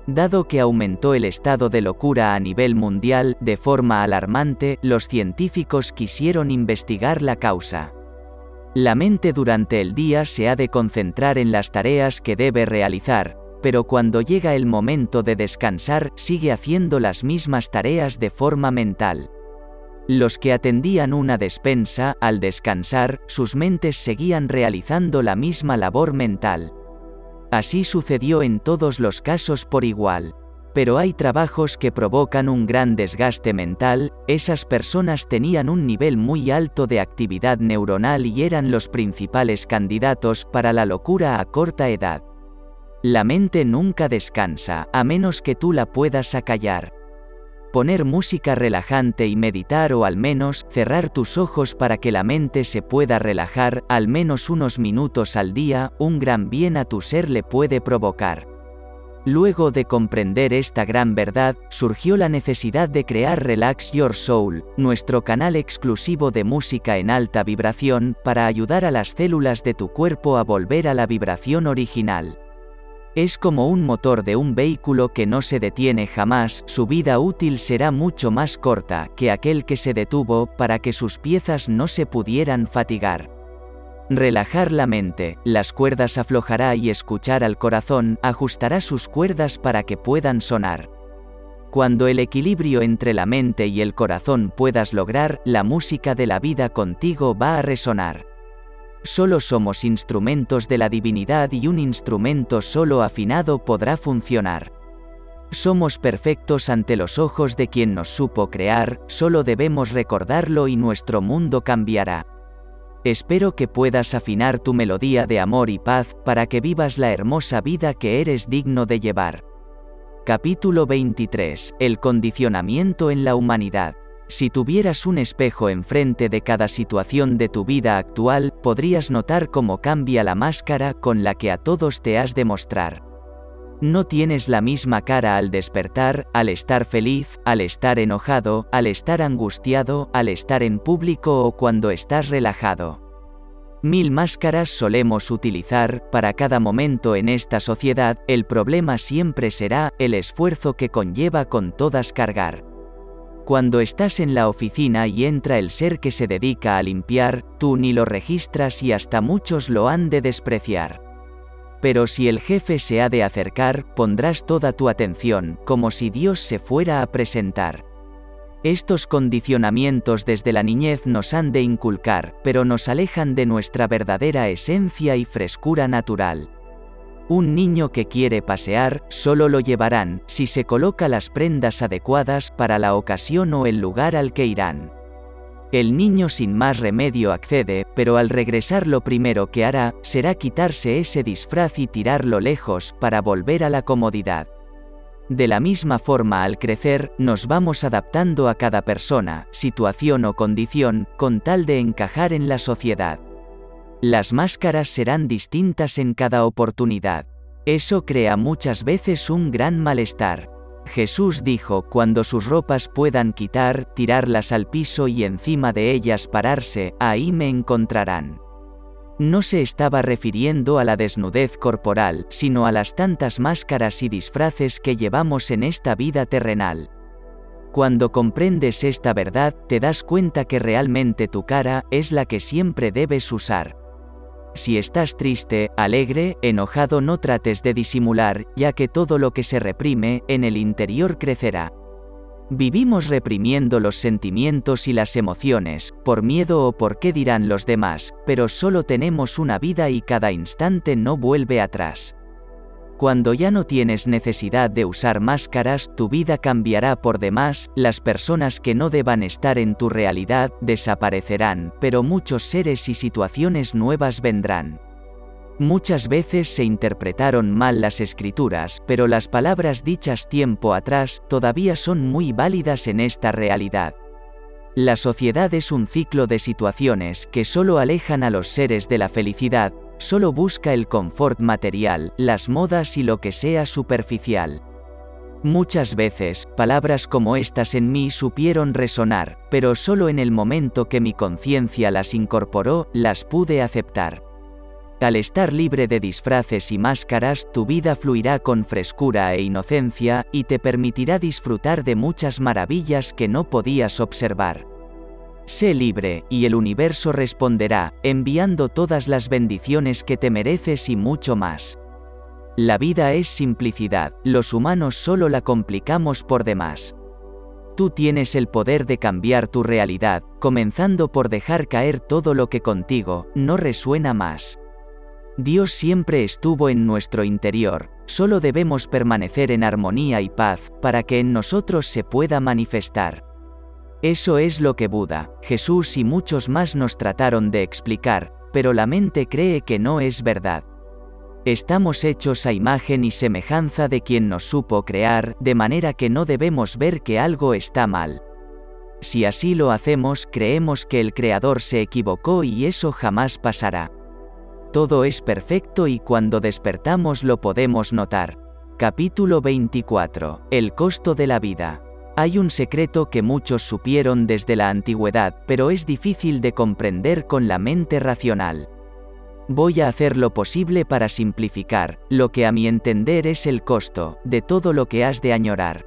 Dado que aumentó el estado de locura a nivel mundial de forma alarmante, los científicos quisieron investigar la causa. La mente durante el día se ha de concentrar en las tareas que debe realizar, pero cuando llega el momento de descansar sigue haciendo las mismas tareas de forma mental. Los que atendían una despensa, al descansar, sus mentes seguían realizando la misma labor mental. Así sucedió en todos los casos por igual. Pero hay trabajos que provocan un gran desgaste mental, esas personas tenían un nivel muy alto de actividad neuronal y eran los principales candidatos para la locura a corta edad. La mente nunca descansa, a menos que tú la puedas acallar poner música relajante y meditar o al menos cerrar tus ojos para que la mente se pueda relajar al menos unos minutos al día, un gran bien a tu ser le puede provocar. Luego de comprender esta gran verdad, surgió la necesidad de crear Relax Your Soul, nuestro canal exclusivo de música en alta vibración, para ayudar a las células de tu cuerpo a volver a la vibración original. Es como un motor de un vehículo que no se detiene jamás, su vida útil será mucho más corta que aquel que se detuvo para que sus piezas no se pudieran fatigar. Relajar la mente, las cuerdas aflojará y escuchar al corazón ajustará sus cuerdas para que puedan sonar. Cuando el equilibrio entre la mente y el corazón puedas lograr, la música de la vida contigo va a resonar. Solo somos instrumentos de la divinidad y un instrumento solo afinado podrá funcionar. Somos perfectos ante los ojos de quien nos supo crear, solo debemos recordarlo y nuestro mundo cambiará. Espero que puedas afinar tu melodía de amor y paz para que vivas la hermosa vida que eres digno de llevar. Capítulo 23. El condicionamiento en la humanidad. Si tuvieras un espejo enfrente de cada situación de tu vida actual, podrías notar cómo cambia la máscara con la que a todos te has de mostrar. No tienes la misma cara al despertar, al estar feliz, al estar enojado, al estar angustiado, al estar en público o cuando estás relajado. Mil máscaras solemos utilizar, para cada momento en esta sociedad, el problema siempre será el esfuerzo que conlleva con todas cargar. Cuando estás en la oficina y entra el ser que se dedica a limpiar, tú ni lo registras y hasta muchos lo han de despreciar. Pero si el jefe se ha de acercar, pondrás toda tu atención, como si Dios se fuera a presentar. Estos condicionamientos desde la niñez nos han de inculcar, pero nos alejan de nuestra verdadera esencia y frescura natural. Un niño que quiere pasear, solo lo llevarán, si se coloca las prendas adecuadas para la ocasión o el lugar al que irán. El niño sin más remedio accede, pero al regresar lo primero que hará, será quitarse ese disfraz y tirarlo lejos para volver a la comodidad. De la misma forma al crecer, nos vamos adaptando a cada persona, situación o condición, con tal de encajar en la sociedad. Las máscaras serán distintas en cada oportunidad. Eso crea muchas veces un gran malestar. Jesús dijo, cuando sus ropas puedan quitar, tirarlas al piso y encima de ellas pararse, ahí me encontrarán. No se estaba refiriendo a la desnudez corporal, sino a las tantas máscaras y disfraces que llevamos en esta vida terrenal. Cuando comprendes esta verdad, te das cuenta que realmente tu cara es la que siempre debes usar. Si estás triste, alegre, enojado no trates de disimular, ya que todo lo que se reprime, en el interior crecerá. Vivimos reprimiendo los sentimientos y las emociones, por miedo o por qué dirán los demás, pero solo tenemos una vida y cada instante no vuelve atrás. Cuando ya no tienes necesidad de usar máscaras, tu vida cambiará por demás, las personas que no deban estar en tu realidad desaparecerán, pero muchos seres y situaciones nuevas vendrán. Muchas veces se interpretaron mal las escrituras, pero las palabras dichas tiempo atrás todavía son muy válidas en esta realidad. La sociedad es un ciclo de situaciones que solo alejan a los seres de la felicidad, solo busca el confort material, las modas y lo que sea superficial. Muchas veces, palabras como estas en mí supieron resonar, pero solo en el momento que mi conciencia las incorporó, las pude aceptar. Al estar libre de disfraces y máscaras, tu vida fluirá con frescura e inocencia, y te permitirá disfrutar de muchas maravillas que no podías observar. Sé libre, y el universo responderá, enviando todas las bendiciones que te mereces y mucho más. La vida es simplicidad, los humanos solo la complicamos por demás. Tú tienes el poder de cambiar tu realidad, comenzando por dejar caer todo lo que contigo no resuena más. Dios siempre estuvo en nuestro interior, solo debemos permanecer en armonía y paz para que en nosotros se pueda manifestar. Eso es lo que Buda, Jesús y muchos más nos trataron de explicar, pero la mente cree que no es verdad. Estamos hechos a imagen y semejanza de quien nos supo crear, de manera que no debemos ver que algo está mal. Si así lo hacemos, creemos que el Creador se equivocó y eso jamás pasará. Todo es perfecto y cuando despertamos lo podemos notar. Capítulo 24. El costo de la vida. Hay un secreto que muchos supieron desde la antigüedad, pero es difícil de comprender con la mente racional. Voy a hacer lo posible para simplificar, lo que a mi entender es el costo, de todo lo que has de añorar.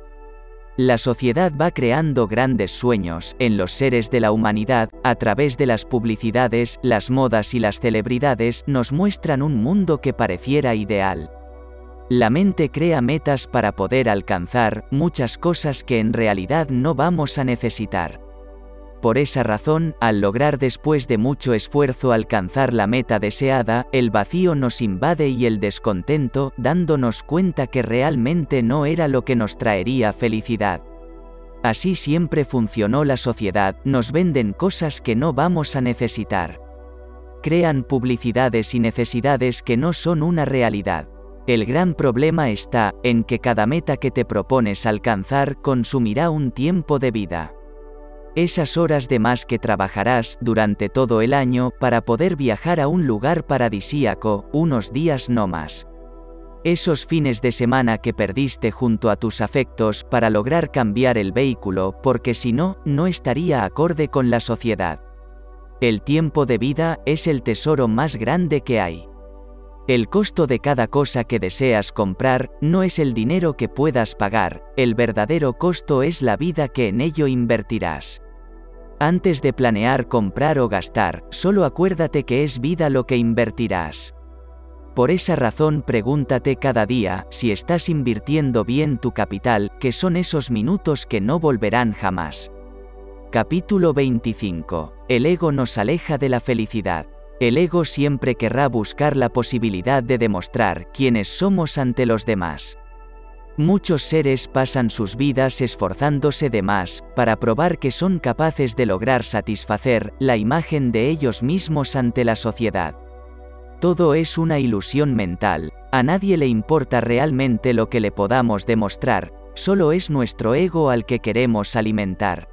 La sociedad va creando grandes sueños en los seres de la humanidad, a través de las publicidades, las modas y las celebridades nos muestran un mundo que pareciera ideal. La mente crea metas para poder alcanzar muchas cosas que en realidad no vamos a necesitar. Por esa razón, al lograr después de mucho esfuerzo alcanzar la meta deseada, el vacío nos invade y el descontento, dándonos cuenta que realmente no era lo que nos traería felicidad. Así siempre funcionó la sociedad, nos venden cosas que no vamos a necesitar. Crean publicidades y necesidades que no son una realidad. El gran problema está en que cada meta que te propones alcanzar consumirá un tiempo de vida. Esas horas de más que trabajarás durante todo el año para poder viajar a un lugar paradisíaco, unos días no más. Esos fines de semana que perdiste junto a tus afectos para lograr cambiar el vehículo porque si no, no estaría acorde con la sociedad. El tiempo de vida es el tesoro más grande que hay. El costo de cada cosa que deseas comprar no es el dinero que puedas pagar, el verdadero costo es la vida que en ello invertirás. Antes de planear comprar o gastar, solo acuérdate que es vida lo que invertirás. Por esa razón pregúntate cada día si estás invirtiendo bien tu capital, que son esos minutos que no volverán jamás. Capítulo 25. El ego nos aleja de la felicidad. El ego siempre querrá buscar la posibilidad de demostrar quiénes somos ante los demás. Muchos seres pasan sus vidas esforzándose de más, para probar que son capaces de lograr satisfacer la imagen de ellos mismos ante la sociedad. Todo es una ilusión mental, a nadie le importa realmente lo que le podamos demostrar, solo es nuestro ego al que queremos alimentar.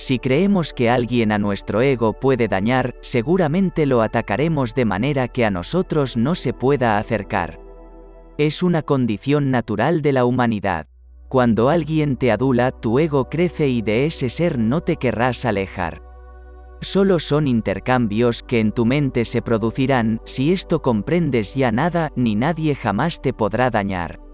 Si creemos que alguien a nuestro ego puede dañar, seguramente lo atacaremos de manera que a nosotros no se pueda acercar. Es una condición natural de la humanidad. Cuando alguien te adula, tu ego crece y de ese ser no te querrás alejar. Solo son intercambios que en tu mente se producirán, si esto comprendes ya nada ni nadie jamás te podrá dañar.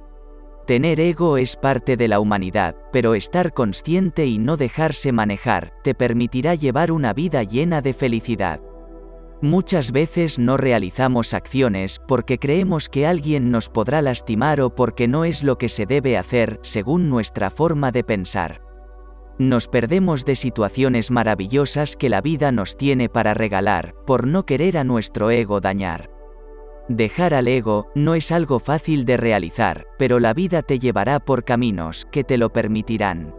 Tener ego es parte de la humanidad, pero estar consciente y no dejarse manejar, te permitirá llevar una vida llena de felicidad. Muchas veces no realizamos acciones porque creemos que alguien nos podrá lastimar o porque no es lo que se debe hacer según nuestra forma de pensar. Nos perdemos de situaciones maravillosas que la vida nos tiene para regalar, por no querer a nuestro ego dañar. Dejar al ego no es algo fácil de realizar, pero la vida te llevará por caminos que te lo permitirán.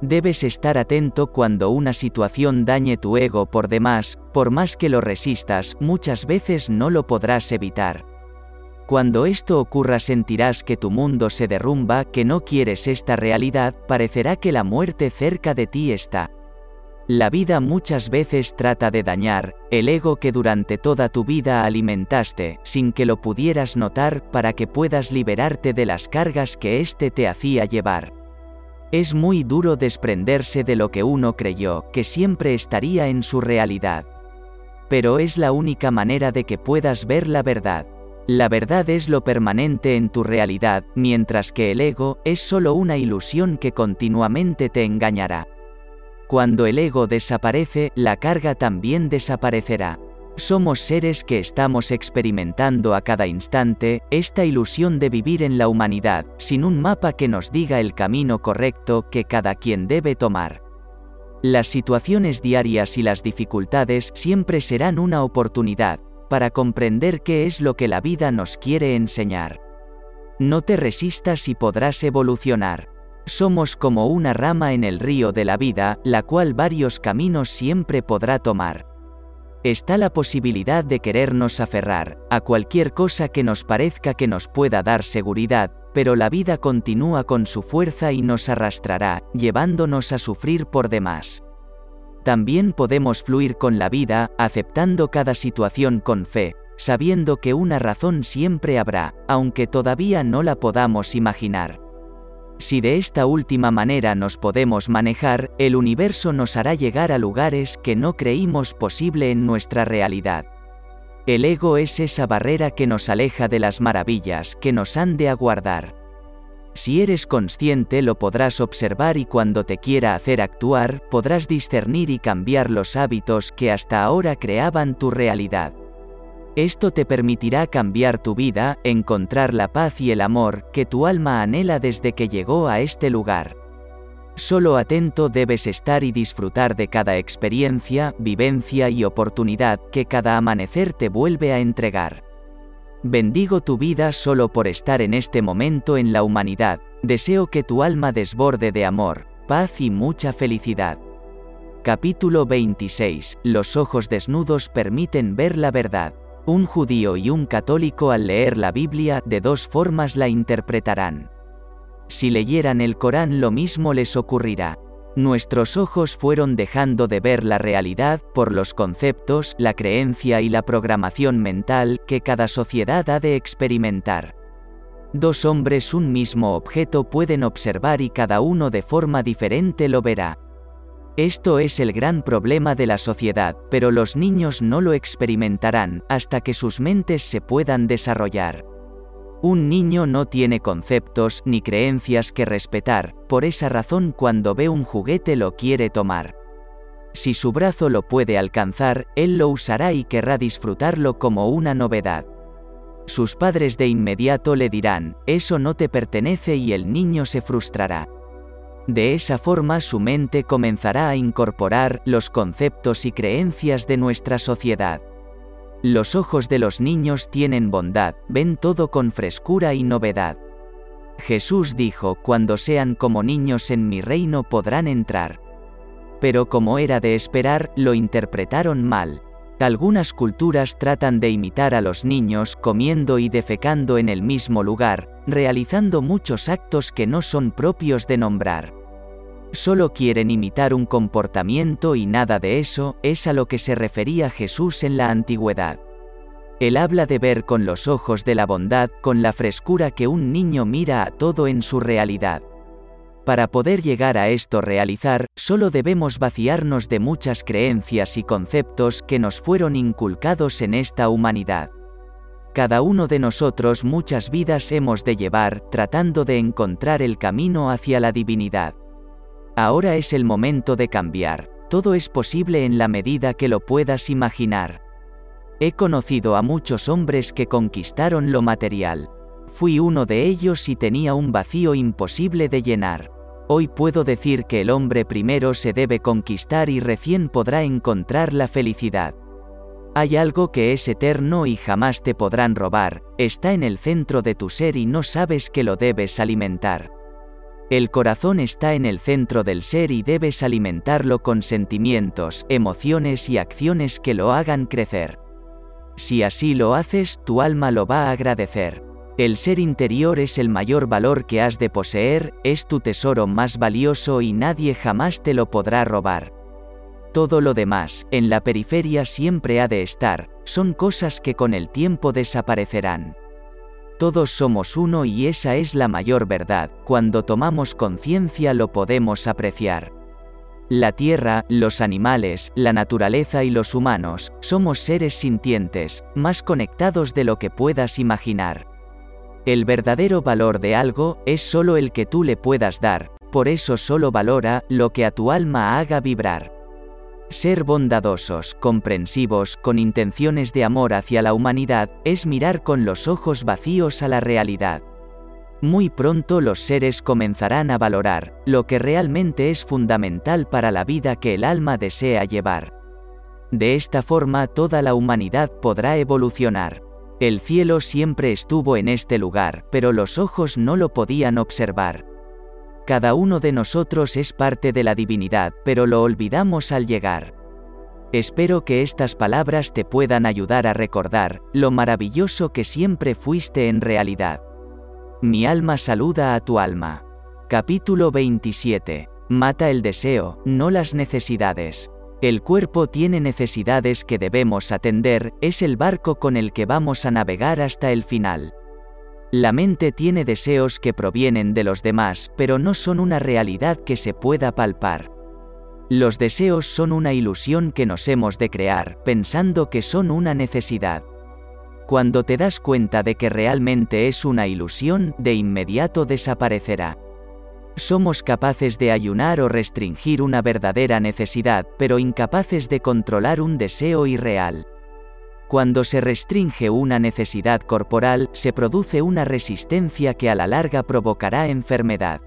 Debes estar atento cuando una situación dañe tu ego por demás, por más que lo resistas, muchas veces no lo podrás evitar. Cuando esto ocurra sentirás que tu mundo se derrumba, que no quieres esta realidad, parecerá que la muerte cerca de ti está. La vida muchas veces trata de dañar el ego que durante toda tu vida alimentaste, sin que lo pudieras notar, para que puedas liberarte de las cargas que éste te hacía llevar. Es muy duro desprenderse de lo que uno creyó que siempre estaría en su realidad. Pero es la única manera de que puedas ver la verdad. La verdad es lo permanente en tu realidad, mientras que el ego es solo una ilusión que continuamente te engañará. Cuando el ego desaparece, la carga también desaparecerá. Somos seres que estamos experimentando a cada instante esta ilusión de vivir en la humanidad, sin un mapa que nos diga el camino correcto que cada quien debe tomar. Las situaciones diarias y las dificultades siempre serán una oportunidad para comprender qué es lo que la vida nos quiere enseñar. No te resistas y podrás evolucionar. Somos como una rama en el río de la vida, la cual varios caminos siempre podrá tomar. Está la posibilidad de querernos aferrar a cualquier cosa que nos parezca que nos pueda dar seguridad, pero la vida continúa con su fuerza y nos arrastrará, llevándonos a sufrir por demás. También podemos fluir con la vida, aceptando cada situación con fe, sabiendo que una razón siempre habrá, aunque todavía no la podamos imaginar. Si de esta última manera nos podemos manejar, el universo nos hará llegar a lugares que no creímos posible en nuestra realidad. El ego es esa barrera que nos aleja de las maravillas que nos han de aguardar. Si eres consciente lo podrás observar y cuando te quiera hacer actuar, podrás discernir y cambiar los hábitos que hasta ahora creaban tu realidad. Esto te permitirá cambiar tu vida, encontrar la paz y el amor que tu alma anhela desde que llegó a este lugar. Solo atento debes estar y disfrutar de cada experiencia, vivencia y oportunidad que cada amanecer te vuelve a entregar. Bendigo tu vida solo por estar en este momento en la humanidad, deseo que tu alma desborde de amor, paz y mucha felicidad. Capítulo 26. Los ojos desnudos permiten ver la verdad. Un judío y un católico al leer la Biblia de dos formas la interpretarán. Si leyeran el Corán lo mismo les ocurrirá. Nuestros ojos fueron dejando de ver la realidad por los conceptos, la creencia y la programación mental que cada sociedad ha de experimentar. Dos hombres un mismo objeto pueden observar y cada uno de forma diferente lo verá. Esto es el gran problema de la sociedad, pero los niños no lo experimentarán hasta que sus mentes se puedan desarrollar. Un niño no tiene conceptos ni creencias que respetar, por esa razón cuando ve un juguete lo quiere tomar. Si su brazo lo puede alcanzar, él lo usará y querrá disfrutarlo como una novedad. Sus padres de inmediato le dirán, eso no te pertenece y el niño se frustrará. De esa forma su mente comenzará a incorporar los conceptos y creencias de nuestra sociedad. Los ojos de los niños tienen bondad, ven todo con frescura y novedad. Jesús dijo, cuando sean como niños en mi reino podrán entrar. Pero como era de esperar, lo interpretaron mal. Algunas culturas tratan de imitar a los niños comiendo y defecando en el mismo lugar, realizando muchos actos que no son propios de nombrar. Solo quieren imitar un comportamiento y nada de eso es a lo que se refería Jesús en la antigüedad. Él habla de ver con los ojos de la bondad, con la frescura que un niño mira a todo en su realidad. Para poder llegar a esto realizar, solo debemos vaciarnos de muchas creencias y conceptos que nos fueron inculcados en esta humanidad. Cada uno de nosotros muchas vidas hemos de llevar tratando de encontrar el camino hacia la divinidad. Ahora es el momento de cambiar, todo es posible en la medida que lo puedas imaginar. He conocido a muchos hombres que conquistaron lo material. Fui uno de ellos y tenía un vacío imposible de llenar. Hoy puedo decir que el hombre primero se debe conquistar y recién podrá encontrar la felicidad. Hay algo que es eterno y jamás te podrán robar, está en el centro de tu ser y no sabes que lo debes alimentar. El corazón está en el centro del ser y debes alimentarlo con sentimientos, emociones y acciones que lo hagan crecer. Si así lo haces, tu alma lo va a agradecer. El ser interior es el mayor valor que has de poseer, es tu tesoro más valioso y nadie jamás te lo podrá robar. Todo lo demás, en la periferia siempre ha de estar, son cosas que con el tiempo desaparecerán. Todos somos uno y esa es la mayor verdad, cuando tomamos conciencia lo podemos apreciar. La tierra, los animales, la naturaleza y los humanos, somos seres sintientes, más conectados de lo que puedas imaginar. El verdadero valor de algo es solo el que tú le puedas dar, por eso solo valora lo que a tu alma haga vibrar. Ser bondadosos, comprensivos, con intenciones de amor hacia la humanidad, es mirar con los ojos vacíos a la realidad. Muy pronto los seres comenzarán a valorar lo que realmente es fundamental para la vida que el alma desea llevar. De esta forma toda la humanidad podrá evolucionar. El cielo siempre estuvo en este lugar, pero los ojos no lo podían observar. Cada uno de nosotros es parte de la divinidad, pero lo olvidamos al llegar. Espero que estas palabras te puedan ayudar a recordar lo maravilloso que siempre fuiste en realidad. Mi alma saluda a tu alma. Capítulo 27. Mata el deseo, no las necesidades. El cuerpo tiene necesidades que debemos atender, es el barco con el que vamos a navegar hasta el final. La mente tiene deseos que provienen de los demás, pero no son una realidad que se pueda palpar. Los deseos son una ilusión que nos hemos de crear, pensando que son una necesidad. Cuando te das cuenta de que realmente es una ilusión, de inmediato desaparecerá. Somos capaces de ayunar o restringir una verdadera necesidad, pero incapaces de controlar un deseo irreal. Cuando se restringe una necesidad corporal, se produce una resistencia que a la larga provocará enfermedad.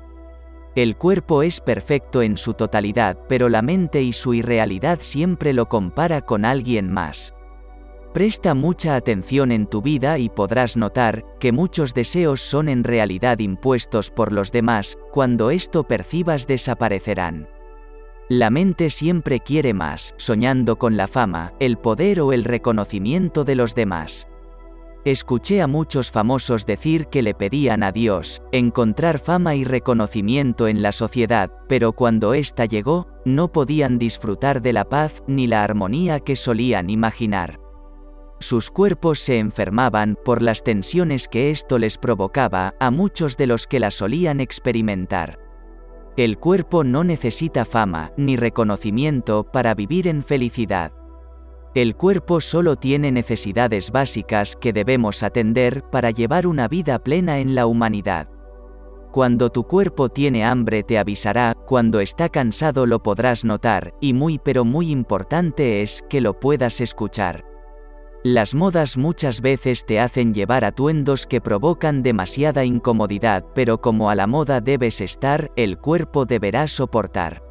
El cuerpo es perfecto en su totalidad, pero la mente y su irrealidad siempre lo compara con alguien más. Presta mucha atención en tu vida y podrás notar que muchos deseos son en realidad impuestos por los demás, cuando esto percibas desaparecerán. La mente siempre quiere más, soñando con la fama, el poder o el reconocimiento de los demás. Escuché a muchos famosos decir que le pedían a Dios encontrar fama y reconocimiento en la sociedad, pero cuando ésta llegó, no podían disfrutar de la paz ni la armonía que solían imaginar. Sus cuerpos se enfermaban por las tensiones que esto les provocaba a muchos de los que la solían experimentar. El cuerpo no necesita fama ni reconocimiento para vivir en felicidad. El cuerpo solo tiene necesidades básicas que debemos atender para llevar una vida plena en la humanidad. Cuando tu cuerpo tiene hambre te avisará, cuando está cansado lo podrás notar, y muy pero muy importante es que lo puedas escuchar. Las modas muchas veces te hacen llevar atuendos que provocan demasiada incomodidad, pero como a la moda debes estar, el cuerpo deberá soportar.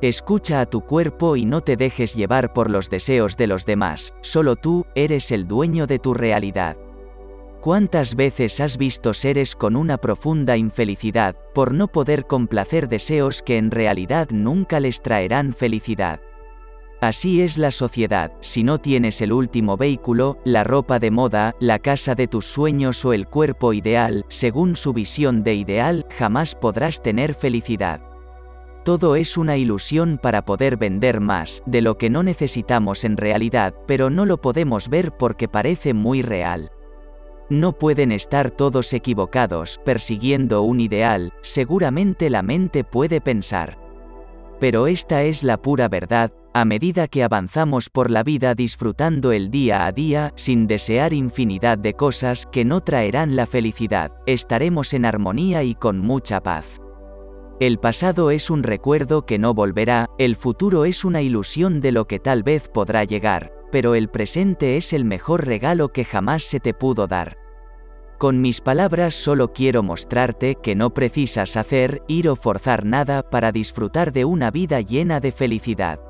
Escucha a tu cuerpo y no te dejes llevar por los deseos de los demás, solo tú eres el dueño de tu realidad. ¿Cuántas veces has visto seres con una profunda infelicidad por no poder complacer deseos que en realidad nunca les traerán felicidad? Así es la sociedad, si no tienes el último vehículo, la ropa de moda, la casa de tus sueños o el cuerpo ideal, según su visión de ideal, jamás podrás tener felicidad. Todo es una ilusión para poder vender más, de lo que no necesitamos en realidad, pero no lo podemos ver porque parece muy real. No pueden estar todos equivocados, persiguiendo un ideal, seguramente la mente puede pensar. Pero esta es la pura verdad, a medida que avanzamos por la vida disfrutando el día a día, sin desear infinidad de cosas que no traerán la felicidad, estaremos en armonía y con mucha paz. El pasado es un recuerdo que no volverá, el futuro es una ilusión de lo que tal vez podrá llegar, pero el presente es el mejor regalo que jamás se te pudo dar. Con mis palabras solo quiero mostrarte que no precisas hacer, ir o forzar nada para disfrutar de una vida llena de felicidad.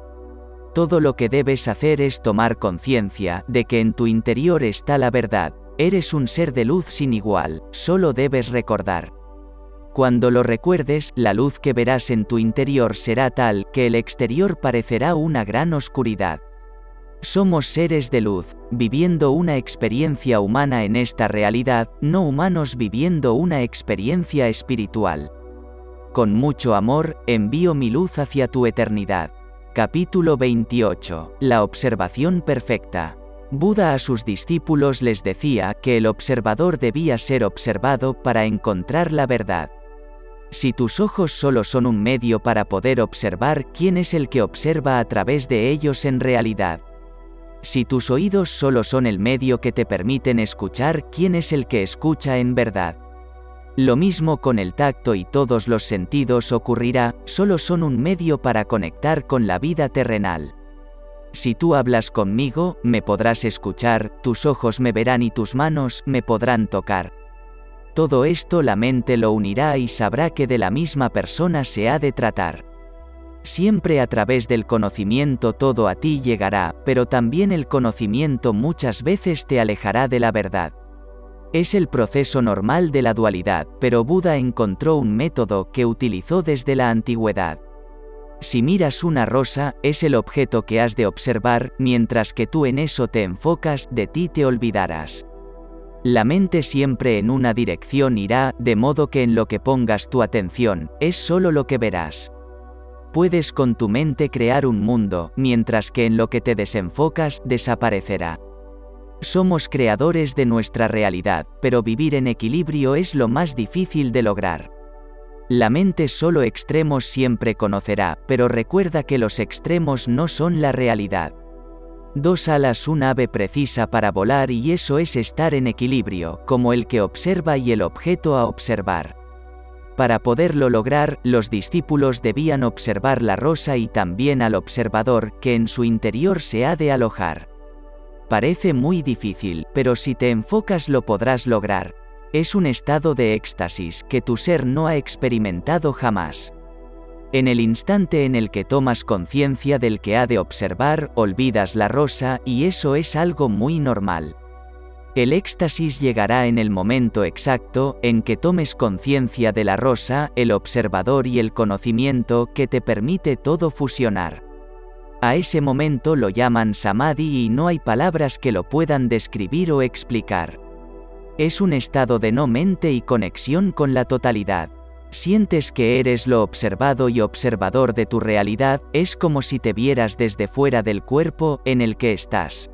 Todo lo que debes hacer es tomar conciencia de que en tu interior está la verdad, eres un ser de luz sin igual, solo debes recordar. Cuando lo recuerdes, la luz que verás en tu interior será tal que el exterior parecerá una gran oscuridad. Somos seres de luz, viviendo una experiencia humana en esta realidad, no humanos viviendo una experiencia espiritual. Con mucho amor, envío mi luz hacia tu eternidad. Capítulo 28. La observación perfecta. Buda a sus discípulos les decía que el observador debía ser observado para encontrar la verdad. Si tus ojos solo son un medio para poder observar quién es el que observa a través de ellos en realidad. Si tus oídos solo son el medio que te permiten escuchar quién es el que escucha en verdad. Lo mismo con el tacto y todos los sentidos ocurrirá, solo son un medio para conectar con la vida terrenal. Si tú hablas conmigo, me podrás escuchar, tus ojos me verán y tus manos me podrán tocar. Todo esto la mente lo unirá y sabrá que de la misma persona se ha de tratar. Siempre a través del conocimiento todo a ti llegará, pero también el conocimiento muchas veces te alejará de la verdad. Es el proceso normal de la dualidad, pero Buda encontró un método que utilizó desde la antigüedad. Si miras una rosa, es el objeto que has de observar, mientras que tú en eso te enfocas, de ti te olvidarás. La mente siempre en una dirección irá, de modo que en lo que pongas tu atención, es solo lo que verás. Puedes con tu mente crear un mundo, mientras que en lo que te desenfocas desaparecerá. Somos creadores de nuestra realidad, pero vivir en equilibrio es lo más difícil de lograr. La mente solo extremos siempre conocerá, pero recuerda que los extremos no son la realidad. Dos alas un ave precisa para volar y eso es estar en equilibrio, como el que observa y el objeto a observar. Para poderlo lograr, los discípulos debían observar la rosa y también al observador, que en su interior se ha de alojar. Parece muy difícil, pero si te enfocas lo podrás lograr, es un estado de éxtasis que tu ser no ha experimentado jamás. En el instante en el que tomas conciencia del que ha de observar, olvidas la rosa y eso es algo muy normal. El éxtasis llegará en el momento exacto en que tomes conciencia de la rosa, el observador y el conocimiento que te permite todo fusionar. A ese momento lo llaman samadhi y no hay palabras que lo puedan describir o explicar. Es un estado de no mente y conexión con la totalidad. Sientes que eres lo observado y observador de tu realidad, es como si te vieras desde fuera del cuerpo en el que estás.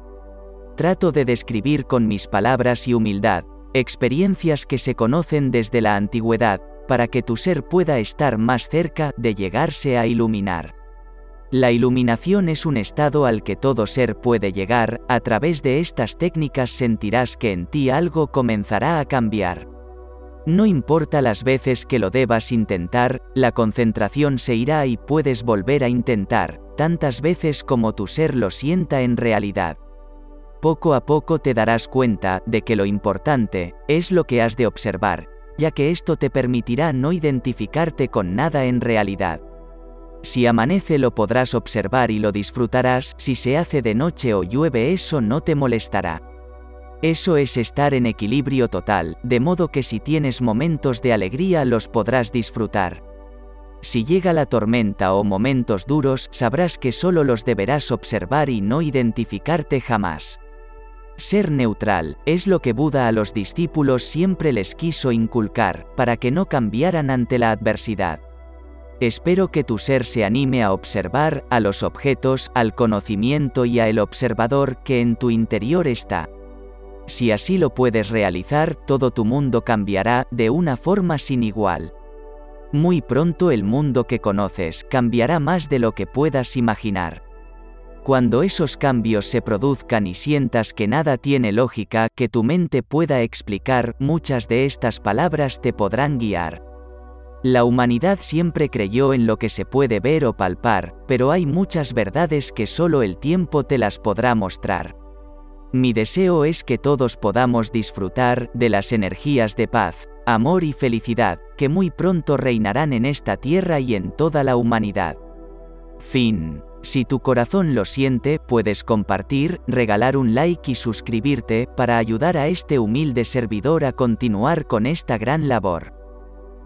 Trato de describir con mis palabras y humildad, experiencias que se conocen desde la antigüedad, para que tu ser pueda estar más cerca de llegarse a iluminar. La iluminación es un estado al que todo ser puede llegar, a través de estas técnicas sentirás que en ti algo comenzará a cambiar. No importa las veces que lo debas intentar, la concentración se irá y puedes volver a intentar, tantas veces como tu ser lo sienta en realidad. Poco a poco te darás cuenta de que lo importante es lo que has de observar, ya que esto te permitirá no identificarte con nada en realidad. Si amanece lo podrás observar y lo disfrutarás, si se hace de noche o llueve eso no te molestará. Eso es estar en equilibrio total, de modo que si tienes momentos de alegría los podrás disfrutar. Si llega la tormenta o momentos duros, sabrás que solo los deberás observar y no identificarte jamás. Ser neutral es lo que Buda a los discípulos siempre les quiso inculcar, para que no cambiaran ante la adversidad. Espero que tu ser se anime a observar a los objetos, al conocimiento y a el observador que en tu interior está. Si así lo puedes realizar, todo tu mundo cambiará de una forma sin igual. Muy pronto el mundo que conoces cambiará más de lo que puedas imaginar. Cuando esos cambios se produzcan y sientas que nada tiene lógica que tu mente pueda explicar, muchas de estas palabras te podrán guiar. La humanidad siempre creyó en lo que se puede ver o palpar, pero hay muchas verdades que solo el tiempo te las podrá mostrar. Mi deseo es que todos podamos disfrutar de las energías de paz, amor y felicidad, que muy pronto reinarán en esta tierra y en toda la humanidad. Fin. Si tu corazón lo siente, puedes compartir, regalar un like y suscribirte para ayudar a este humilde servidor a continuar con esta gran labor.